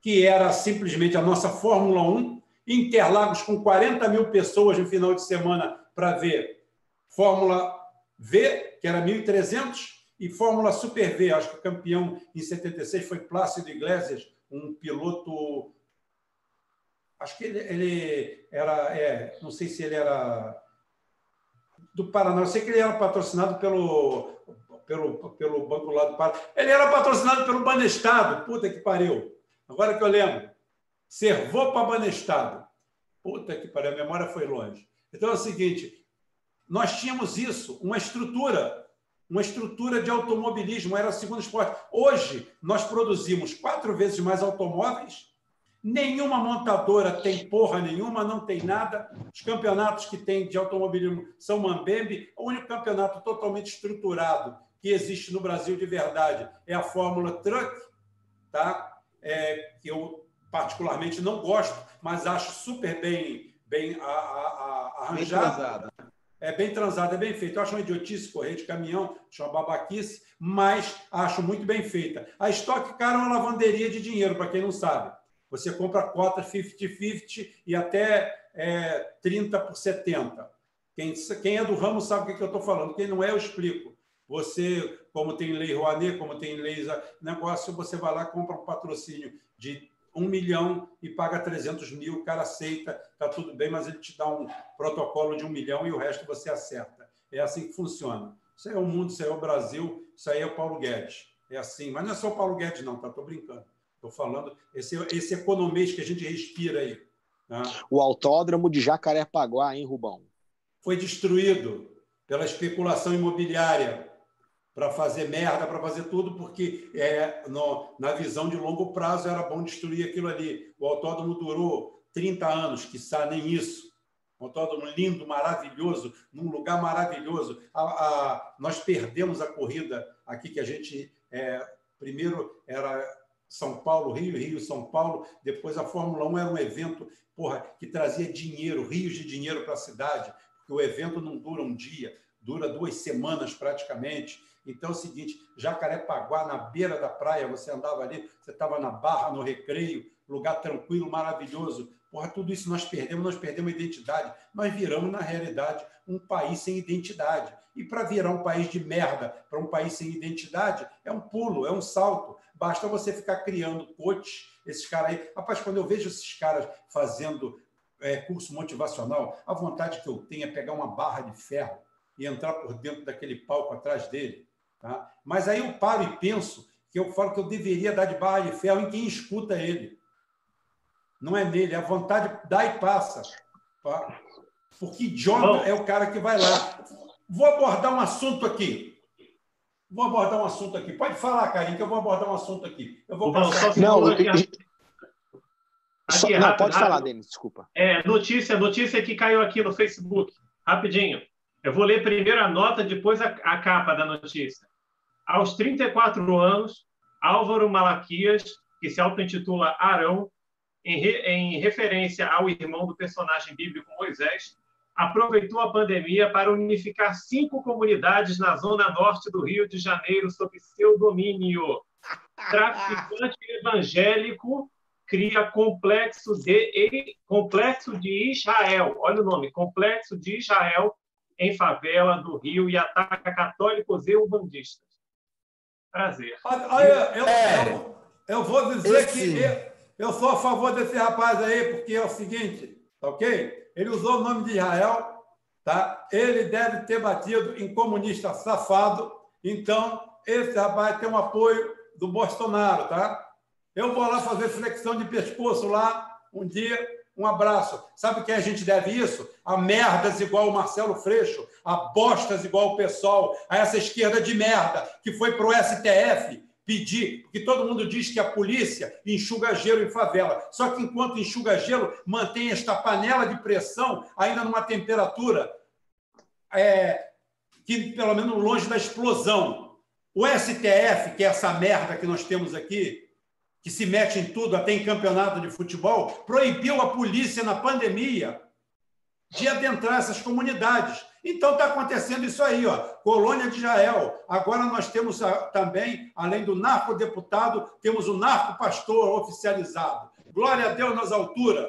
que era simplesmente a nossa Fórmula 1, Interlagos com 40 mil pessoas no final de semana para ver Fórmula V, que era 1.300, e Fórmula Super V. Acho que o campeão em 76 foi Plácido Iglesias, um piloto acho que ele, ele era, é, não sei se ele era do Paraná, eu sei que ele era patrocinado pelo, pelo, pelo Banco lá do Paraná. Ele era patrocinado pelo Banestado, puta que pariu. Agora que eu lembro. Servou para Banestado. Puta que pariu, a memória foi longe. Então é o seguinte: nós tínhamos isso, uma estrutura, uma estrutura de automobilismo, era o segundo esporte. Hoje, nós produzimos quatro vezes mais automóveis, nenhuma montadora tem porra nenhuma, não tem nada. Os campeonatos que tem de automobilismo são Mambembe, o único campeonato totalmente estruturado que existe no Brasil de verdade é a Fórmula Truck, tá? É, que eu particularmente não gosto, mas acho super bem, bem a, a, a arranjada. Bem é bem transada, é bem feita. Eu acho uma idiotice correr de caminhão, acho uma babaquice, mas acho muito bem feita. A Stock Car é uma lavanderia de dinheiro, para quem não sabe. Você compra cota 50-50 e até é, 30 por 70. Quem, quem é do ramo sabe o que, eu estou falando. Quem não é, eu explico. Você, como tem lei Rouanet, como tem lei negócio, você vai lá compra um patrocínio de um milhão e paga 300 mil, o cara aceita, está tudo bem, mas ele te dá um protocolo de um milhão e o resto você acerta. É assim que funciona. Isso aí é o mundo, isso aí é o Brasil, isso aí é o Paulo Guedes. É assim, mas não é só o Paulo Guedes, não, tá? Estou brincando. Estou falando esse, esse economês que a gente respira aí. Tá? O autódromo de Jacarepaguá, hein, Rubão? Foi destruído pela especulação imobiliária para fazer merda, para fazer tudo, porque é, no, na visão de longo prazo era bom destruir aquilo ali. O autódromo durou 30 anos, que nem isso. Um autódromo lindo, maravilhoso, num lugar maravilhoso. A, a, nós perdemos a corrida aqui que a gente. É, primeiro era São Paulo, Rio, Rio, São Paulo. Depois a Fórmula 1 era um evento porra, que trazia dinheiro, rios de dinheiro para a cidade, porque o evento não dura um dia, dura duas semanas praticamente. Então é o seguinte, Jacarepaguá, na beira da praia, você andava ali, você estava na barra, no recreio, lugar tranquilo, maravilhoso. Porra, tudo isso nós perdemos, nós perdemos a identidade. Nós viramos, na realidade, um país sem identidade. E para virar um país de merda para um país sem identidade, é um pulo, é um salto. Basta você ficar criando coaches, esses caras aí. Rapaz, quando eu vejo esses caras fazendo é, curso motivacional, a vontade que eu tenho é pegar uma barra de ferro e entrar por dentro daquele palco atrás dele Tá? Mas aí eu paro e penso que eu falo que eu deveria dar de barra de ferro em quem escuta ele. Não é nele, a vontade dá e passa. Tá? Porque John é o cara que vai lá. Vou abordar um assunto aqui. Vou abordar um assunto aqui. Pode falar, Carinho, que eu vou abordar um assunto aqui. Eu vou passar... Não, aqui, aqui, só, não, rápido, pode rápido. falar, Denis, desculpa. É, notícia, notícia que caiu aqui no Facebook. Rapidinho. Eu vou ler primeiro a nota, depois a, a capa da notícia. Aos 34 anos, Álvaro Malaquias, que se auto-intitula Arão, em, re, em referência ao irmão do personagem bíblico Moisés, aproveitou a pandemia para unificar cinco comunidades na zona norte do Rio de Janeiro sob seu domínio. <laughs> Traficante evangélico cria complexo de complexo de Israel. Olha o nome, complexo de Israel em favela do Rio e ataca católicos e umbandistas. Prazer. Olha, eu, é. eu, eu, vou dizer Esse... que eu, sou a favor desse rapaz aí, porque é o seguinte, tá ok? Ele usou o nome de Israel, tá? Ele deve ter batido em comunista safado, então esse rapaz tem um apoio do Bolsonaro, tá? Eu vou lá fazer flexão de pescoço lá um dia um abraço. Sabe quem a gente deve isso? A merdas igual o Marcelo Freixo, a bostas igual o pessoal, a essa esquerda de merda que foi para o STF pedir, porque todo mundo diz que a polícia enxuga gelo em favela. Só que enquanto enxuga gelo, mantém esta panela de pressão ainda numa temperatura é, que, pelo menos, longe da explosão. O STF, que é essa merda que nós temos aqui, que se mete em tudo, até em campeonato de futebol, proibiu a polícia na pandemia de adentrar essas comunidades. Então está acontecendo isso aí, ó. Colônia de Israel. Agora nós temos também, além do narcodeputado, temos o narco-pastor oficializado. Glória a Deus nas alturas.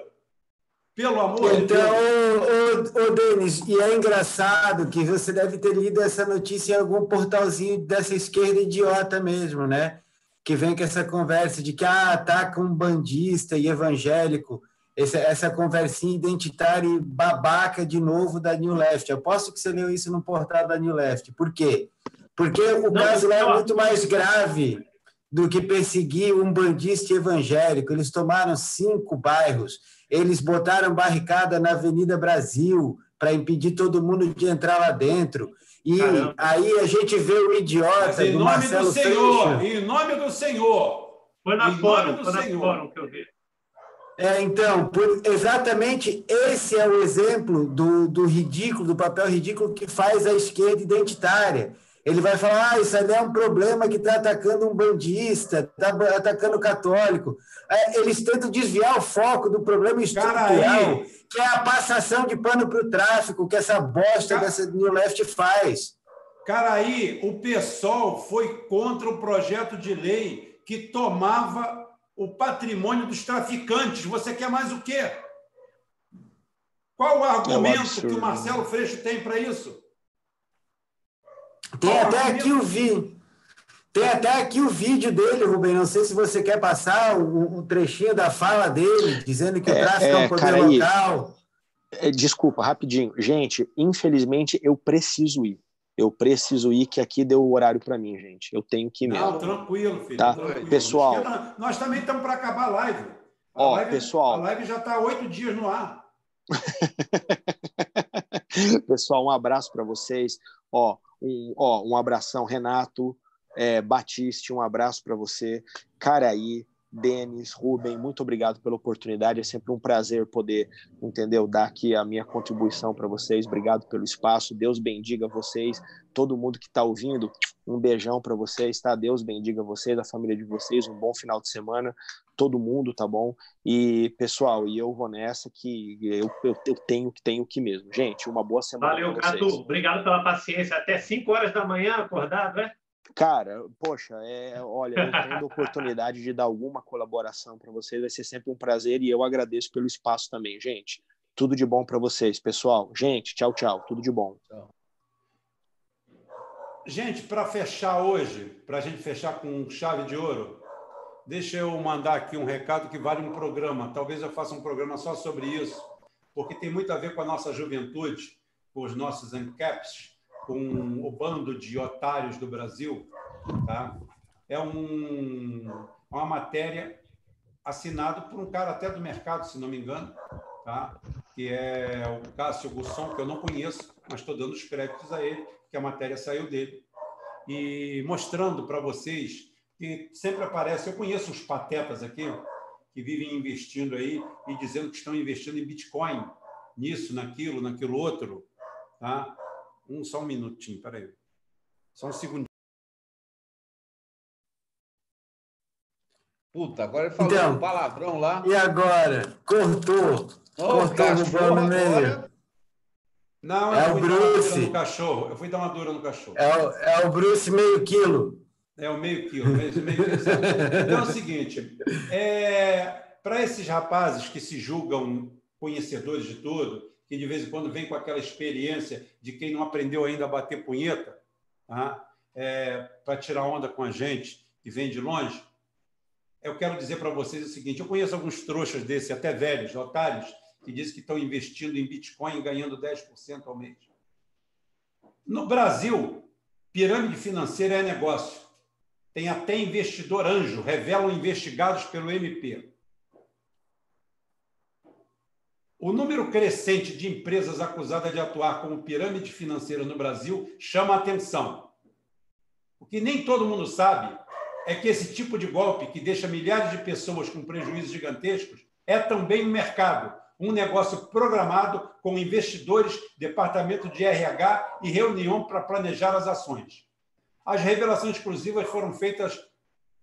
Pelo amor então, de Deus. Então, Denis, e é engraçado que você deve ter lido essa notícia em algum portalzinho dessa esquerda idiota mesmo, né? que vem com essa conversa de que ah, tá com um bandista e evangélico, essa, essa conversinha identitária e babaca de novo da New Left. Eu aposto que você leu isso no portal da New Left. Por quê? Porque o não, caso lá é muito mais grave. do que perseguir um bandista evangélico. Eles tomaram cinco bairros, eles botaram barricada na Avenida Brasil para impedir todo mundo de entrar lá dentro. E Caramba. aí a gente vê o idiota Mas em do nome Marcelo do Senhor, Freixo. Em nome do Senhor. Foi na fórum, foi na fórum que eu vi. É, então, por, exatamente esse é o exemplo do, do ridículo, do papel ridículo que faz a esquerda identitária. Ele vai falar, ah, isso aí é um problema que está atacando um bandista, está atacando o católico. É, eles tentam desviar o foco do problema estrutural, que é a passação de pano para o tráfico, que essa bosta Cara... dessa New Left faz. Cara, aí o PSOL foi contra o projeto de lei que tomava o patrimônio dos traficantes. Você quer mais o quê? Qual o argumento é um que o Marcelo Freixo tem para isso? Tem Qual até aqui o vídeo. Tem até aqui o vídeo dele, Rubem. Não sei se você quer passar um, um trechinho da fala dele, dizendo que o é, tráfico é, é um poder local. É, desculpa, rapidinho. Gente, infelizmente eu preciso ir. Eu preciso ir, que aqui deu o horário para mim, gente. Eu tenho que ir mesmo. Não, tranquilo, filho. Tá? Tranquilo. Pessoal. Nós também estamos para acabar a live. A ó, live, pessoal. A live já está oito dias no ar. <laughs> pessoal, um abraço para vocês. Ó, um, ó, um abração, Renato é, Batiste, um abraço para você. Caraí, Denis, Rubem, muito obrigado pela oportunidade. É sempre um prazer poder, entendeu, dar aqui a minha contribuição para vocês. Obrigado pelo espaço. Deus bendiga vocês, todo mundo que está ouvindo. Um beijão para vocês, tá? Deus bendiga vocês, a família de vocês. Um bom final de semana, todo mundo, tá bom? E pessoal, e eu vou nessa que eu, eu, eu tenho que tenho que mesmo. Gente, uma boa semana. Valeu, Catu. Obrigado pela paciência. Até 5 horas da manhã acordado, né? Cara, poxa, é, olha, eu tendo a oportunidade de dar alguma colaboração para vocês, vai ser sempre um prazer e eu agradeço pelo espaço também, gente. Tudo de bom para vocês, pessoal. Gente, tchau, tchau. Tudo de bom. Gente, para fechar hoje, para a gente fechar com chave de ouro, deixa eu mandar aqui um recado que vale um programa. Talvez eu faça um programa só sobre isso, porque tem muito a ver com a nossa juventude, com os nossos ANCAPs com o bando de otários do Brasil, tá? é um, uma matéria assinada por um cara até do mercado, se não me engano, tá? que é o Cássio Gusson, que eu não conheço, mas estou dando os créditos a ele, que a matéria saiu dele, e mostrando para vocês que sempre aparece, eu conheço uns patetas aqui que vivem investindo aí e dizendo que estão investindo em Bitcoin, nisso, naquilo, naquilo outro, tá? Um, só um minutinho, peraí. Só um segundo. Puta, agora ele falou então, um palavrão lá. E agora? Cortou. Oh, Cortou no meio. Não, é o Bruce. no cachorro. Eu fui dar uma dura no cachorro. É o, é o Bruce meio quilo. É o meio quilo. Meio, meio então é o seguinte: é, para esses rapazes que se julgam conhecedores de tudo, que de vez em quando vem com aquela experiência de quem não aprendeu ainda a bater punheta, tá? é, para tirar onda com a gente que vem de longe. Eu quero dizer para vocês o seguinte: eu conheço alguns trouxas desses, até velhos, otários, que dizem que estão investindo em Bitcoin e ganhando 10% ao mês. No Brasil, pirâmide financeira é negócio. Tem até investidor anjo, revelam investigados pelo MP. O número crescente de empresas acusadas de atuar como pirâmide financeira no Brasil chama a atenção. O que nem todo mundo sabe é que esse tipo de golpe, que deixa milhares de pessoas com prejuízos gigantescos, é também um mercado, um negócio programado com investidores, departamento de RH e reunião para planejar as ações. As revelações exclusivas foram feitas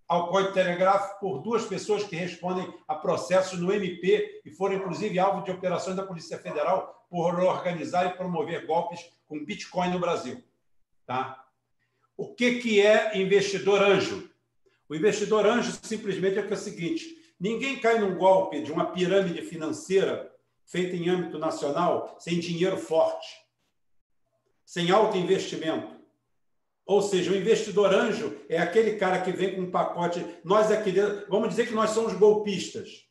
ao Código Telegráfico por duas pessoas que respondem a processos no MP e foram, inclusive, alvo de operações da Polícia Federal por organizar e promover golpes com Bitcoin no Brasil. Tá? O que, que é investidor anjo? O investidor anjo simplesmente é, é o seguinte: ninguém cai num golpe de uma pirâmide financeira feita em âmbito nacional sem dinheiro forte, sem alto investimento ou seja, o investidor anjo é aquele cara que vem com um pacote. Nós aqui dentro, vamos dizer que nós somos golpistas.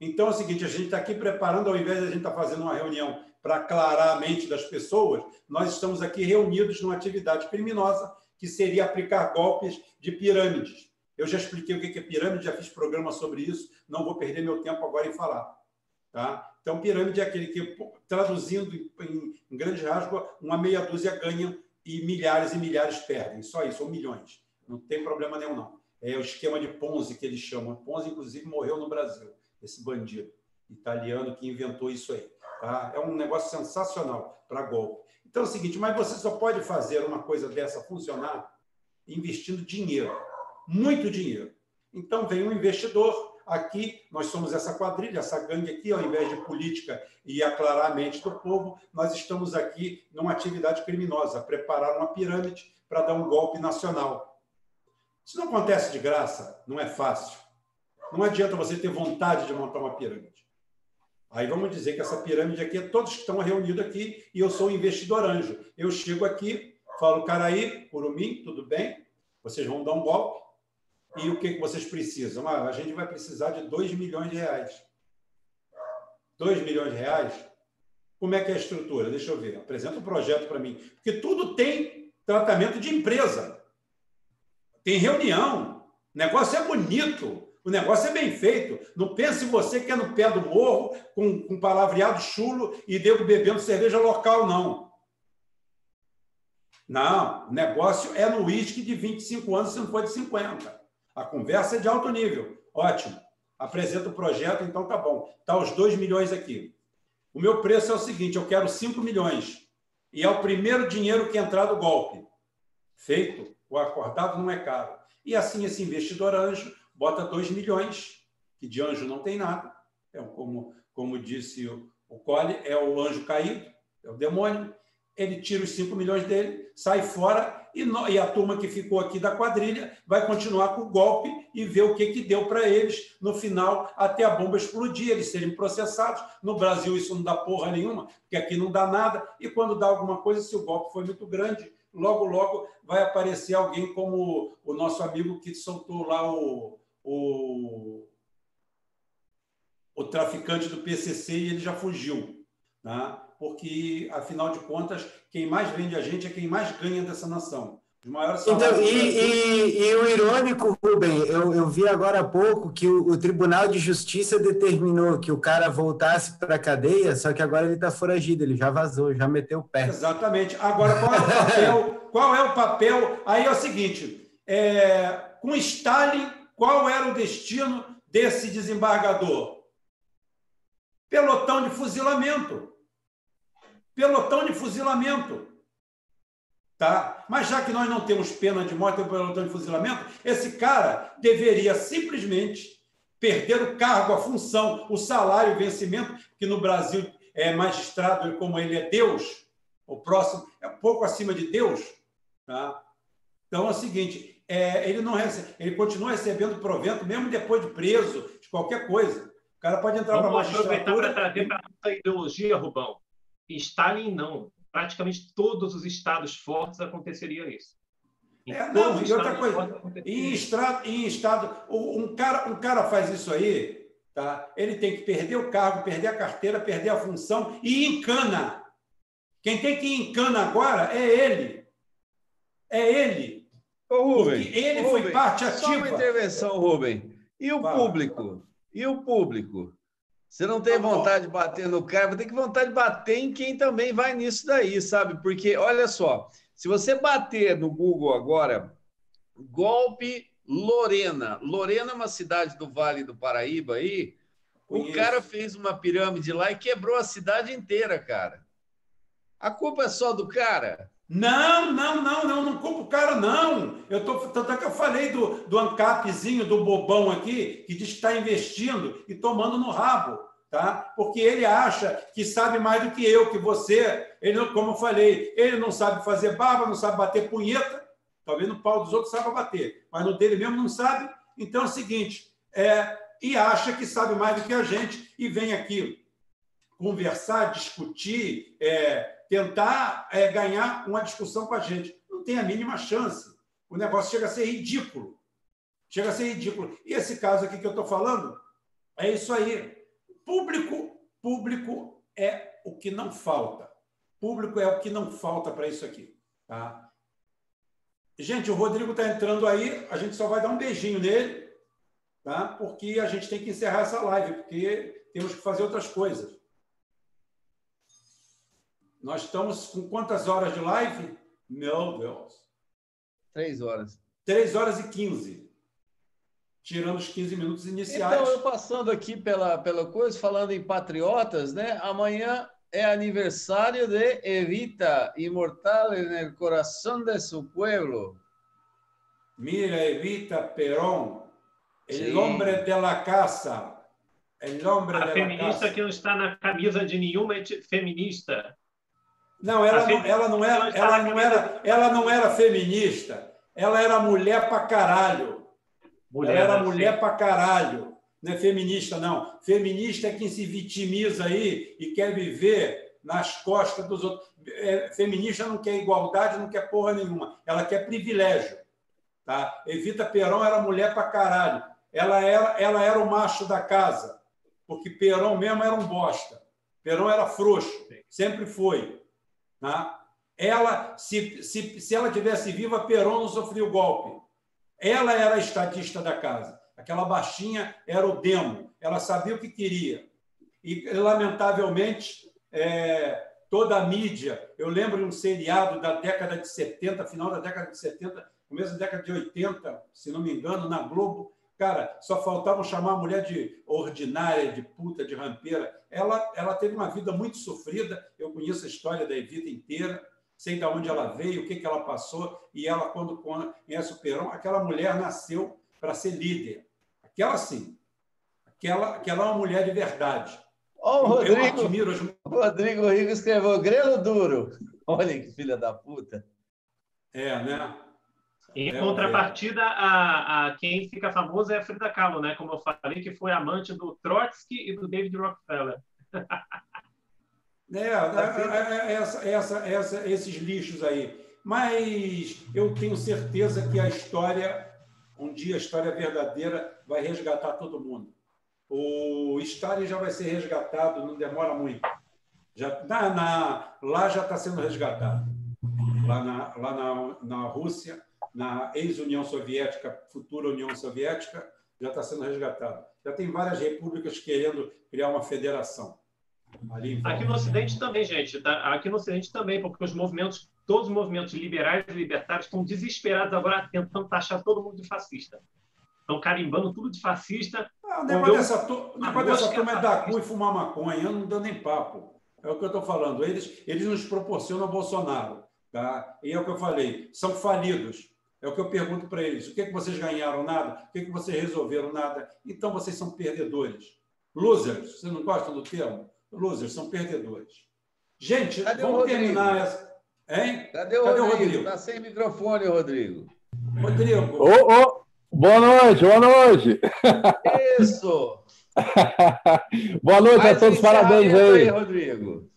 Então é o seguinte: a gente está aqui preparando, ao invés de a gente estar tá fazendo uma reunião para aclarar a mente das pessoas, nós estamos aqui reunidos numa atividade criminosa que seria aplicar golpes de pirâmides. Eu já expliquei o que é pirâmide, já fiz programa sobre isso, não vou perder meu tempo agora em falar. Tá? Então, pirâmide é aquele que, traduzindo em grande rasgo, uma meia dúzia ganha e milhares e milhares perdem. Só isso, ou milhões. Não tem problema nenhum, não. É o esquema de Ponzi que eles chamam. Ponzi, inclusive, morreu no Brasil, esse bandido italiano que inventou isso aí. Tá? É um negócio sensacional para golpe. Então é o seguinte, mas você só pode fazer uma coisa dessa funcionar investindo dinheiro muito dinheiro. Então, vem um investidor aqui, nós somos essa quadrilha, essa gangue aqui, ao invés de política e aclarar a mente do povo, nós estamos aqui numa atividade criminosa, preparar uma pirâmide para dar um golpe nacional. Isso não acontece de graça, não é fácil. Não adianta você ter vontade de montar uma pirâmide. Aí vamos dizer que essa pirâmide aqui é todos que estão reunidos aqui e eu sou o investidor anjo. Eu chego aqui, falo, Caraí, Curumim, tudo bem? Vocês vão dar um golpe e o que, vocês precisam? Ah, a gente vai precisar de 2 milhões de reais. 2 milhões de reais? Como é que é a estrutura? Deixa eu ver. Apresenta o um projeto para mim. Porque tudo tem tratamento de empresa. Tem reunião. O negócio é bonito. O negócio é bem feito. Não pense você que é no pé do morro, com, com palavreado chulo e devo bebendo cerveja local, não. Não, o negócio é no uísque de 25 anos, se não for de 50. A conversa é de alto nível. Ótimo. Apresenta o projeto, então tá bom. Tá os 2 milhões aqui. O meu preço é o seguinte: eu quero 5 milhões. E é o primeiro dinheiro que entrar do golpe. Feito. O acordado não é caro. E assim, esse investidor anjo bota 2 milhões, que de anjo não tem nada. É como, como disse o, o Cole, é o anjo caído, é o demônio. Ele tira os 5 milhões dele, sai fora e, no, e, a turma que ficou aqui da quadrilha vai continuar com o golpe e ver o que, que deu para eles no final, até a bomba explodir, eles serem processados. No Brasil isso não dá porra nenhuma, porque aqui não dá nada, e quando dá alguma coisa, se o golpe foi muito grande, logo, logo vai aparecer alguém como o nosso amigo que soltou lá o, o, o traficante do PCC e ele já fugiu. Tá? Porque, afinal de contas, quem mais vende a gente é quem mais ganha dessa nação. Os maiores então, e, e, e, o irônico, Rubem, eu, eu vi agora há pouco que o, o Tribunal de Justiça determinou que o cara voltasse para a cadeia, só que agora ele está foragido, ele já vazou, já meteu o pé. Exatamente. Agora, qual é o papel? <laughs> qual é o papel? Aí é o seguinte: é, com Stalin, qual era o destino desse desembargador? Pelotão de fuzilamento pelotão de fuzilamento. Tá? Mas já que nós não temos pena de morte ou pelotão de fuzilamento, esse cara deveria simplesmente perder o cargo, a função, o salário, o vencimento, que no Brasil é magistrado, como ele é Deus, o próximo é pouco acima de Deus. Tá? Então é o seguinte: é, ele não recebe, ele continua recebendo provento, mesmo depois de preso, de qualquer coisa. O cara pode entrar para a magistratura. Aproveitar para trazer para a ideologia, Rubão. Stalin não. Praticamente todos os estados fortes aconteceria isso. É, não, e outra coisa, em estado, em estado um, cara, um cara faz isso aí, tá? ele tem que perder o cargo, perder a carteira, perder a função e encana. Quem tem que encana agora é ele. É ele. Ô, Rubem, ele Rubem, foi parte ativa. Só uma intervenção, Rubem. E o Fala. público? E o público? Você não tem vontade de bater no cara, vai ter que vontade de bater em quem também vai nisso daí, sabe? Porque, olha só, se você bater no Google agora, golpe Lorena. Lorena é uma cidade do Vale do Paraíba aí. Conheço. O cara fez uma pirâmide lá e quebrou a cidade inteira, cara. A culpa é só do cara? Não, não, não, não, não culpo o cara, não. Eu tô, tanto é que eu falei do, do ANCAPzinho, do bobão aqui, que diz que está investindo e tomando no rabo, tá? Porque ele acha que sabe mais do que eu, que você. Ele, como eu falei, ele não sabe fazer barba, não sabe bater punheta. Talvez no pau dos outros saiba bater, mas no dele mesmo não sabe. Então é o seguinte, é, e acha que sabe mais do que a gente e vem aqui conversar, discutir, é, tentar é, ganhar uma discussão com a gente. Não tem a mínima chance. O negócio chega a ser ridículo. Chega a ser ridículo. E esse caso aqui que eu estou falando, é isso aí. Público, público é o que não falta. Público é o que não falta para isso aqui. Tá? Gente, o Rodrigo está entrando aí, a gente só vai dar um beijinho nele, tá? porque a gente tem que encerrar essa live, porque temos que fazer outras coisas. Nós estamos com quantas horas de live? Meu Deus. Três horas. Três horas e quinze. Tirando os 15 minutos iniciais. Então, eu passando aqui pela, pela coisa, falando em patriotas, né? Amanhã é aniversário de Evita, imortal no coração de seu pueblo. Mira, Evita Perón, el hombre de la casa. El hombre A de feminista la que não está na camisa de nenhuma feminista. Não, ela A não, ela não era, feminista ela não era, ela não era feminista. Ela era mulher pra caralho. ela era né? mulher pra caralho. Não é feminista, não. Feminista é quem se vitimiza aí e quer viver nas costas dos outros. É, feminista não quer igualdade, não quer porra nenhuma. Ela quer privilégio. Tá? Evita Perón era mulher pra caralho. Ela era, ela era o macho da casa. Porque Perón mesmo era um bosta. Perón era frouxo. Sempre foi. Tá? Ela, se, se, se ela tivesse viva, Perón não sofria o golpe. Ela era a estatista da casa. Aquela baixinha era o demo. Ela sabia o que queria. E, lamentavelmente, é, toda a mídia. Eu lembro de um seriado da década de 70, final da década de 70, começo da década de 80, se não me engano, na Globo. Cara, só faltavam chamar a mulher de ordinária, de puta, de rampeira. Ela, ela teve uma vida muito sofrida. Eu conheço a história da vida inteira sei de onde ela veio, o que, que ela passou, e ela, quando conhece o Perón, aquela mulher nasceu para ser líder. Aquela sim. Aquela, aquela é uma mulher de verdade. Ó, o Eu Rodrigo, admiro as o Rodrigo Rigo escreveu grelo duro. Olha que filha da puta. É, né? Em É, contrapartida, a, a quem fica famoso é a Frida Kahlo, né? Como eu falei, que foi amante do Trotsky e do David Rockefeller. É, é, é, é, essa, essa, essa, esses lixos aí. Mas eu tenho certeza que a história, um dia a história verdadeira, vai resgatar todo mundo. O Stalin já vai ser resgatado, não demora muito. Já, na, na, lá já está sendo resgatado. Lá, na, lá na, na Rússia, na ex-União Soviética, futura União Soviética, já está sendo resgatado. Já tem várias repúblicas querendo criar uma federação. Aqui no Ocidente também, gente. tá? Aqui no Ocidente também, porque os movimentos, todos os movimentos liberais e libertários estão desesperados agora tentando taxar todo mundo de fascista. Estão carimbando tudo de fascista. Ah, o negócio Eu- dessa, tu- negócio dessa turma é é dar cu e fumar maconha, não dou nem papo. É o que eu estou falando. Eles, eles nos proporcionam Bolsonaro. Tá? E é o que eu falei, são falidos. É o que eu pergunto para eles. O que, é que vocês ganharam? Nada. O que, é que vocês resolveram? Nada. Então vocês são perdedores. Losers. Vocês não gostam do termo? Losers, são perdedores. Gente, Cadê vamos terminar essa. Hein? Cadê o Cadê o Rodrigo? Rodrigo? Tá sem microfone, Rodrigo. Rodrigo, Ô, ô, boa noite, boa noite. <laughs> Isso! boa noite a Faz o todos, parabéns encerramento aí. Rodrigo.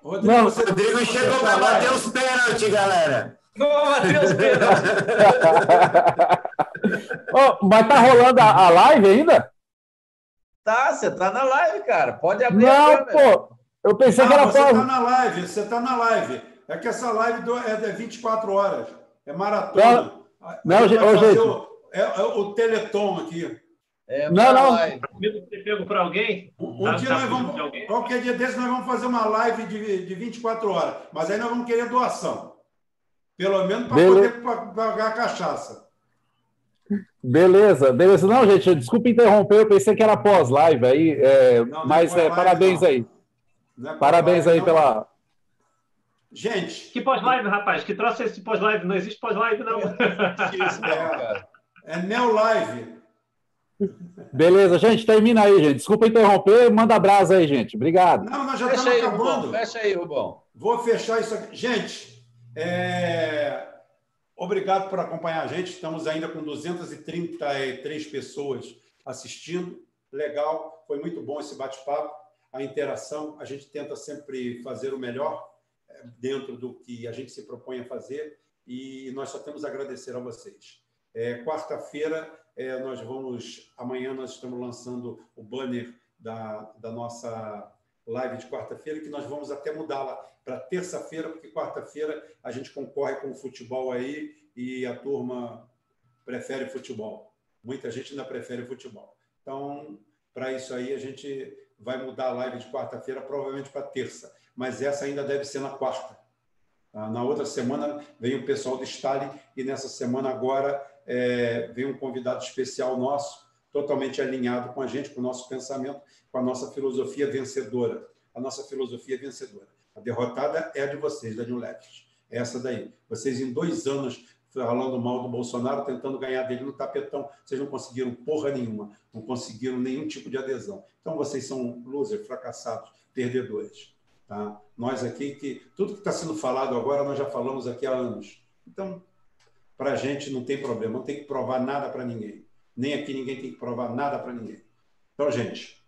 Rodrigo, Não, Rodrigo chegou para bater os pênaltis, galera. Matheus <laughs> mas tá rolando a, a live ainda? Tá, você tá na live, cara. Pode abrir Não, a câmera. pô. Eu pensei que Ah, era você pós. na live, você está na live. É que essa live do- é de 24 horas. É maratona. Não, A gente. O, é, é o Teleton aqui. É, Não, tá não. live. Medo de ser pego por alguém? Um, Tá- dia tá nós vamos. Qualquer dia desse nós vamos fazer uma live de, de 24 horas. Mas aí nós vamos querer doação. Pelo menos para Beleza. poder pa- pagar a cachaça. Beleza, beleza. Não, gente, desculpa interromper, eu pensei que era pós-live aí, é, Não, não é mas é, parabéns não. aí. Não é Parabéns aí não. pela. Gente, Que pós-live, rapaz? Que troço é esse pós-live? Não existe pós-live, não. <laughs> É Neo Live. Beleza, gente, termina aí, gente. Desculpa interromper, manda brasa aí, gente. Obrigado. Não, nós já Fecha estamos aí, acabando. Rubão. Fecha aí, Rubão. Vou fechar isso aqui. Gente, é, obrigado por acompanhar a gente. Estamos ainda com 233 pessoas assistindo. Legal, foi muito bom esse bate-papo, a interação. A gente tenta sempre fazer o melhor é, dentro do que a gente se propõe a fazer e nós só temos a agradecer a vocês. É, Quarta-feira, é, nós vamos. Amanhã nós estamos lançando o banner da, da nossa live de quarta-feira, que nós vamos até mudá-la para terça-feira, porque quarta-feira a gente concorre com o futebol aí e a turma prefere futebol. Muita gente ainda prefere futebol. Então, para isso aí, a gente vai mudar a live de quarta-feira, provavelmente para terça, mas essa ainda deve ser na quarta. Tá? Na outra semana vem o pessoal do Stalin e nessa semana agora é, vem um convidado especial nosso, totalmente alinhado com a gente, com o nosso pensamento, com a nossa filosofia vencedora. A nossa filosofia vencedora. A derrotada é a de vocês, da New Left. É essa daí. Vocês, em dois anos, falando mal do Bolsonaro, tentando ganhar dele no tapetão, vocês não conseguiram porra nenhuma, não conseguiram nenhum tipo de adesão. Então, vocês são losers, fracassados, perdedores. Tá? Nós aqui, que tudo que está sendo falado agora, nós já falamos aqui há anos. Então, para a gente não tem problema, não tem que provar nada para ninguém. Nem aqui ninguém tem que provar nada para ninguém. Então, gente,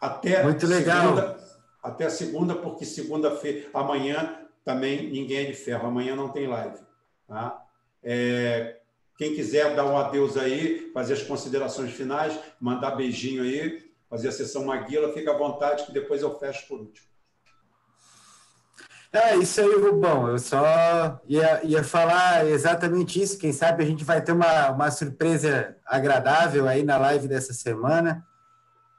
até Muito legal. Segunda, até segunda, porque segunda-feira, amanhã também ninguém é de ferro, amanhã não tem live. Tá? É, quem quiser dar um adeus aí, fazer as considerações finais, mandar beijinho aí, fazer a sessão Maguila, fica à vontade que depois eu fecho por último. É isso aí, Rubão. Eu só ia, ia falar exatamente isso. Quem sabe a gente vai ter uma, uma surpresa agradável aí na live dessa semana,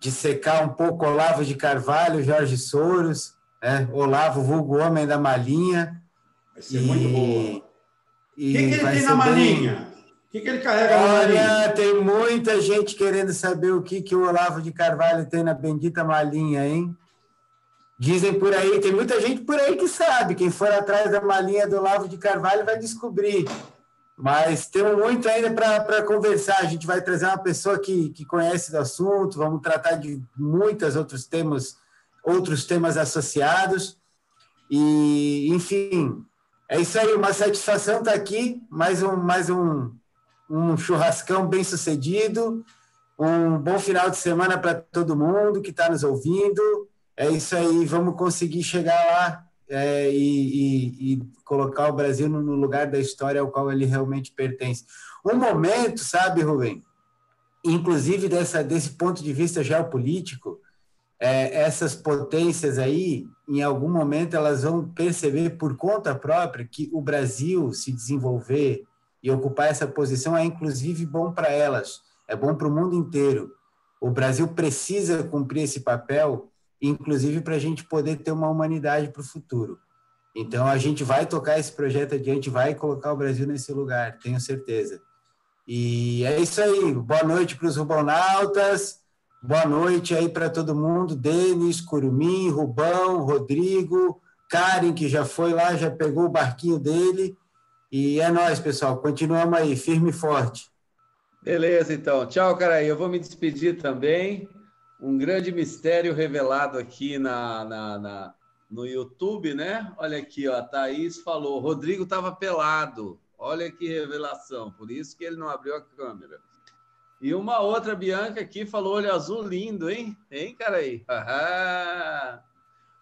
de secar um pouco Olavo de Carvalho, Jorge Soros, né? Olavo, vulgo homem da malinha. Vai ser e, muito bom. O que, que ele tem na malinha? Bem... O que, que ele carrega Olha, na malinha? Tem muita gente querendo saber o que, que o Olavo de Carvalho tem na bendita malinha, hein? Dizem por aí, tem muita gente por aí que sabe. Quem for atrás da malinha do Olavo de Carvalho vai descobrir. Mas temos muito ainda para conversar. A gente vai trazer uma pessoa que, que conhece do assunto, vamos tratar de muitos outros temas, outros temas associados. E, enfim, é isso aí, uma satisfação estar aqui. Mais um, mais um, um churrascão bem sucedido. Um bom final de semana para todo mundo que está nos ouvindo é isso aí, vamos conseguir chegar lá é, e, e, e, colocar o Brasil no lugar da história ao qual ele realmente pertence. Um momento, sabe, Rubem, inclusive dessa, desse ponto de vista geopolítico, é, essas potências aí, em algum momento, elas vão perceber por conta própria que o Brasil se desenvolver e ocupar essa posição é, inclusive, bom para elas, é bom para o mundo inteiro. O Brasil precisa cumprir esse papel inclusive para a gente poder ter uma humanidade para o futuro. Então, a gente vai tocar esse projeto adiante, vai colocar o Brasil nesse lugar, tenho certeza. E é isso aí. Boa noite para os Rubonautas, boa noite aí para todo mundo. Denis, Curumim, Rubão, Rodrigo, Karen, que já foi lá, já pegou o barquinho dele. E é nós, pessoal. Continuamos aí, firme e forte. Beleza, então. Tchau, cara. Eu vou me despedir também um grande mistério revelado aqui na, na, na, no YouTube, né? Olha aqui, ó, a Thaís falou, Rodrigo estava pelado. Olha que revelação, por isso que ele não abriu a câmera. E uma outra Bianca aqui falou olho azul lindo, hein? Hein, cara aí?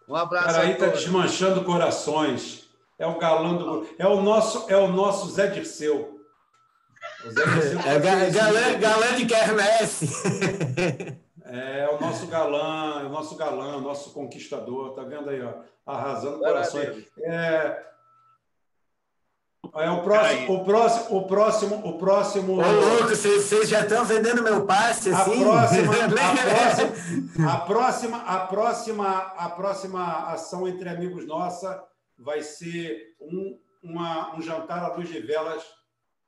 um abraço. Cara aí tá desmanchando corações. É o galã do é o nosso é o nosso Zé Dirceu. O Zé Dirceu <laughs> é galã, galã de quermesse. <laughs> É o nosso galã, o nosso galã, o nosso conquistador, tá vendo aí, ó, arrasando corações. É, é o próximo, o próximo, o próximo, o próximo. Ô, louco, vocês já estão vendendo meu passe assim? A próxima, a <laughs> próxima, a próxima, a próxima, a próxima ação entre amigos nossa vai ser um, uma, um jantar à luz de velas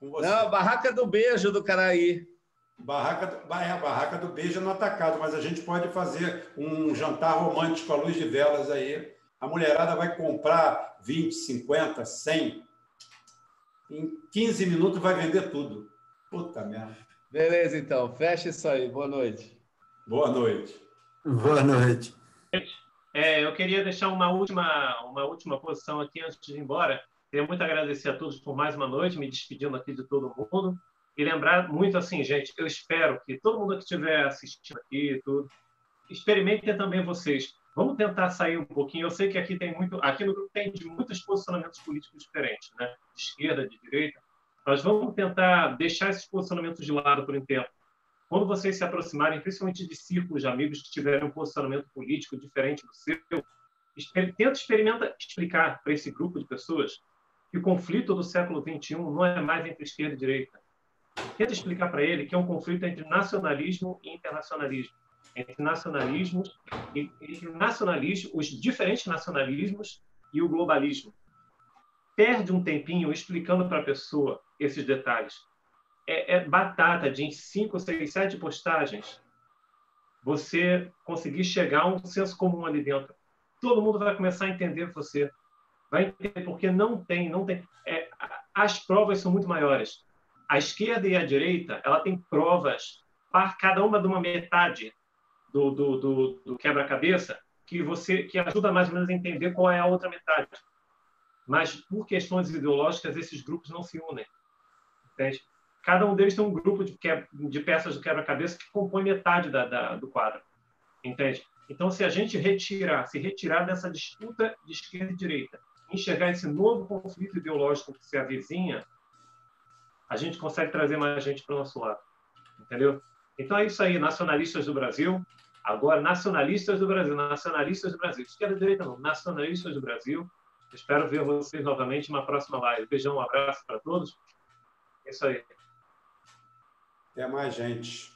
com você. Não, barraca do beijo do Caraí. Barraca, é a barraca do beijo no atacado, mas a gente pode fazer um jantar romântico à luz de velas aí. A mulherada vai comprar 20, 50, 100. Em 15 minutos vai vender tudo. Puta merda. Beleza, então. Fecha isso aí. Boa noite. Boa noite. Boa noite. É, eu queria deixar uma última, uma última posição aqui antes de ir embora. Queria muito agradecer a todos por mais uma noite, me despedindo aqui de todo mundo e lembrar muito assim, gente, eu espero que todo mundo que estiver assistindo aqui, tudo, experimentem também vocês. Vamos tentar sair um pouquinho. Eu sei que aqui tem muito, aqui no grupo tem de muitos posicionamentos políticos diferentes, né? De esquerda, de direita. Mas vamos tentar deixar esses posicionamentos de lado por um tempo. Quando vocês se aproximarem, principalmente de círculos de amigos que tiverem um posicionamento político diferente do seu, tenta experimentar explicar para esse grupo de pessoas que o conflito do século XXI não é mais entre esquerda e direita. Tenta explicar para ele que é um conflito entre nacionalismo e internacionalismo, entre nacionalismos entre nacionalismo, os diferentes nacionalismos e o globalismo. Perde um tempinho explicando para a pessoa esses detalhes. É, é batata de 5, 6, 7 postagens você conseguir chegar a um senso comum ali dentro. Todo mundo vai começar a entender você. Vai entender porque não tem, não tem. É, as provas são muito maiores. A esquerda e a direita, ela tem provas para cada uma de uma metade do, do, do, do quebra-cabeça que você que ajuda mais ou menos a entender qual é a outra metade. Mas por questões ideológicas esses grupos não se unem. Entende? cada um deles tem um grupo de, de peças do quebra-cabeça que compõe metade da, da, do quadro. Entende? Então, se a gente retirar, se retirar dessa disputa de esquerda e direita, enxergar esse novo conflito ideológico que se avizinha, a gente consegue trazer mais gente para o nosso lado. Entendeu? Então é isso aí, nacionalistas do Brasil. Agora, nacionalistas do Brasil, nacionalistas do Brasil. Esquerda e direita não, nacionalistas do Brasil. Espero ver vocês novamente numa próxima live. Beijão, um abraço para todos. É isso aí. Até mais, gente.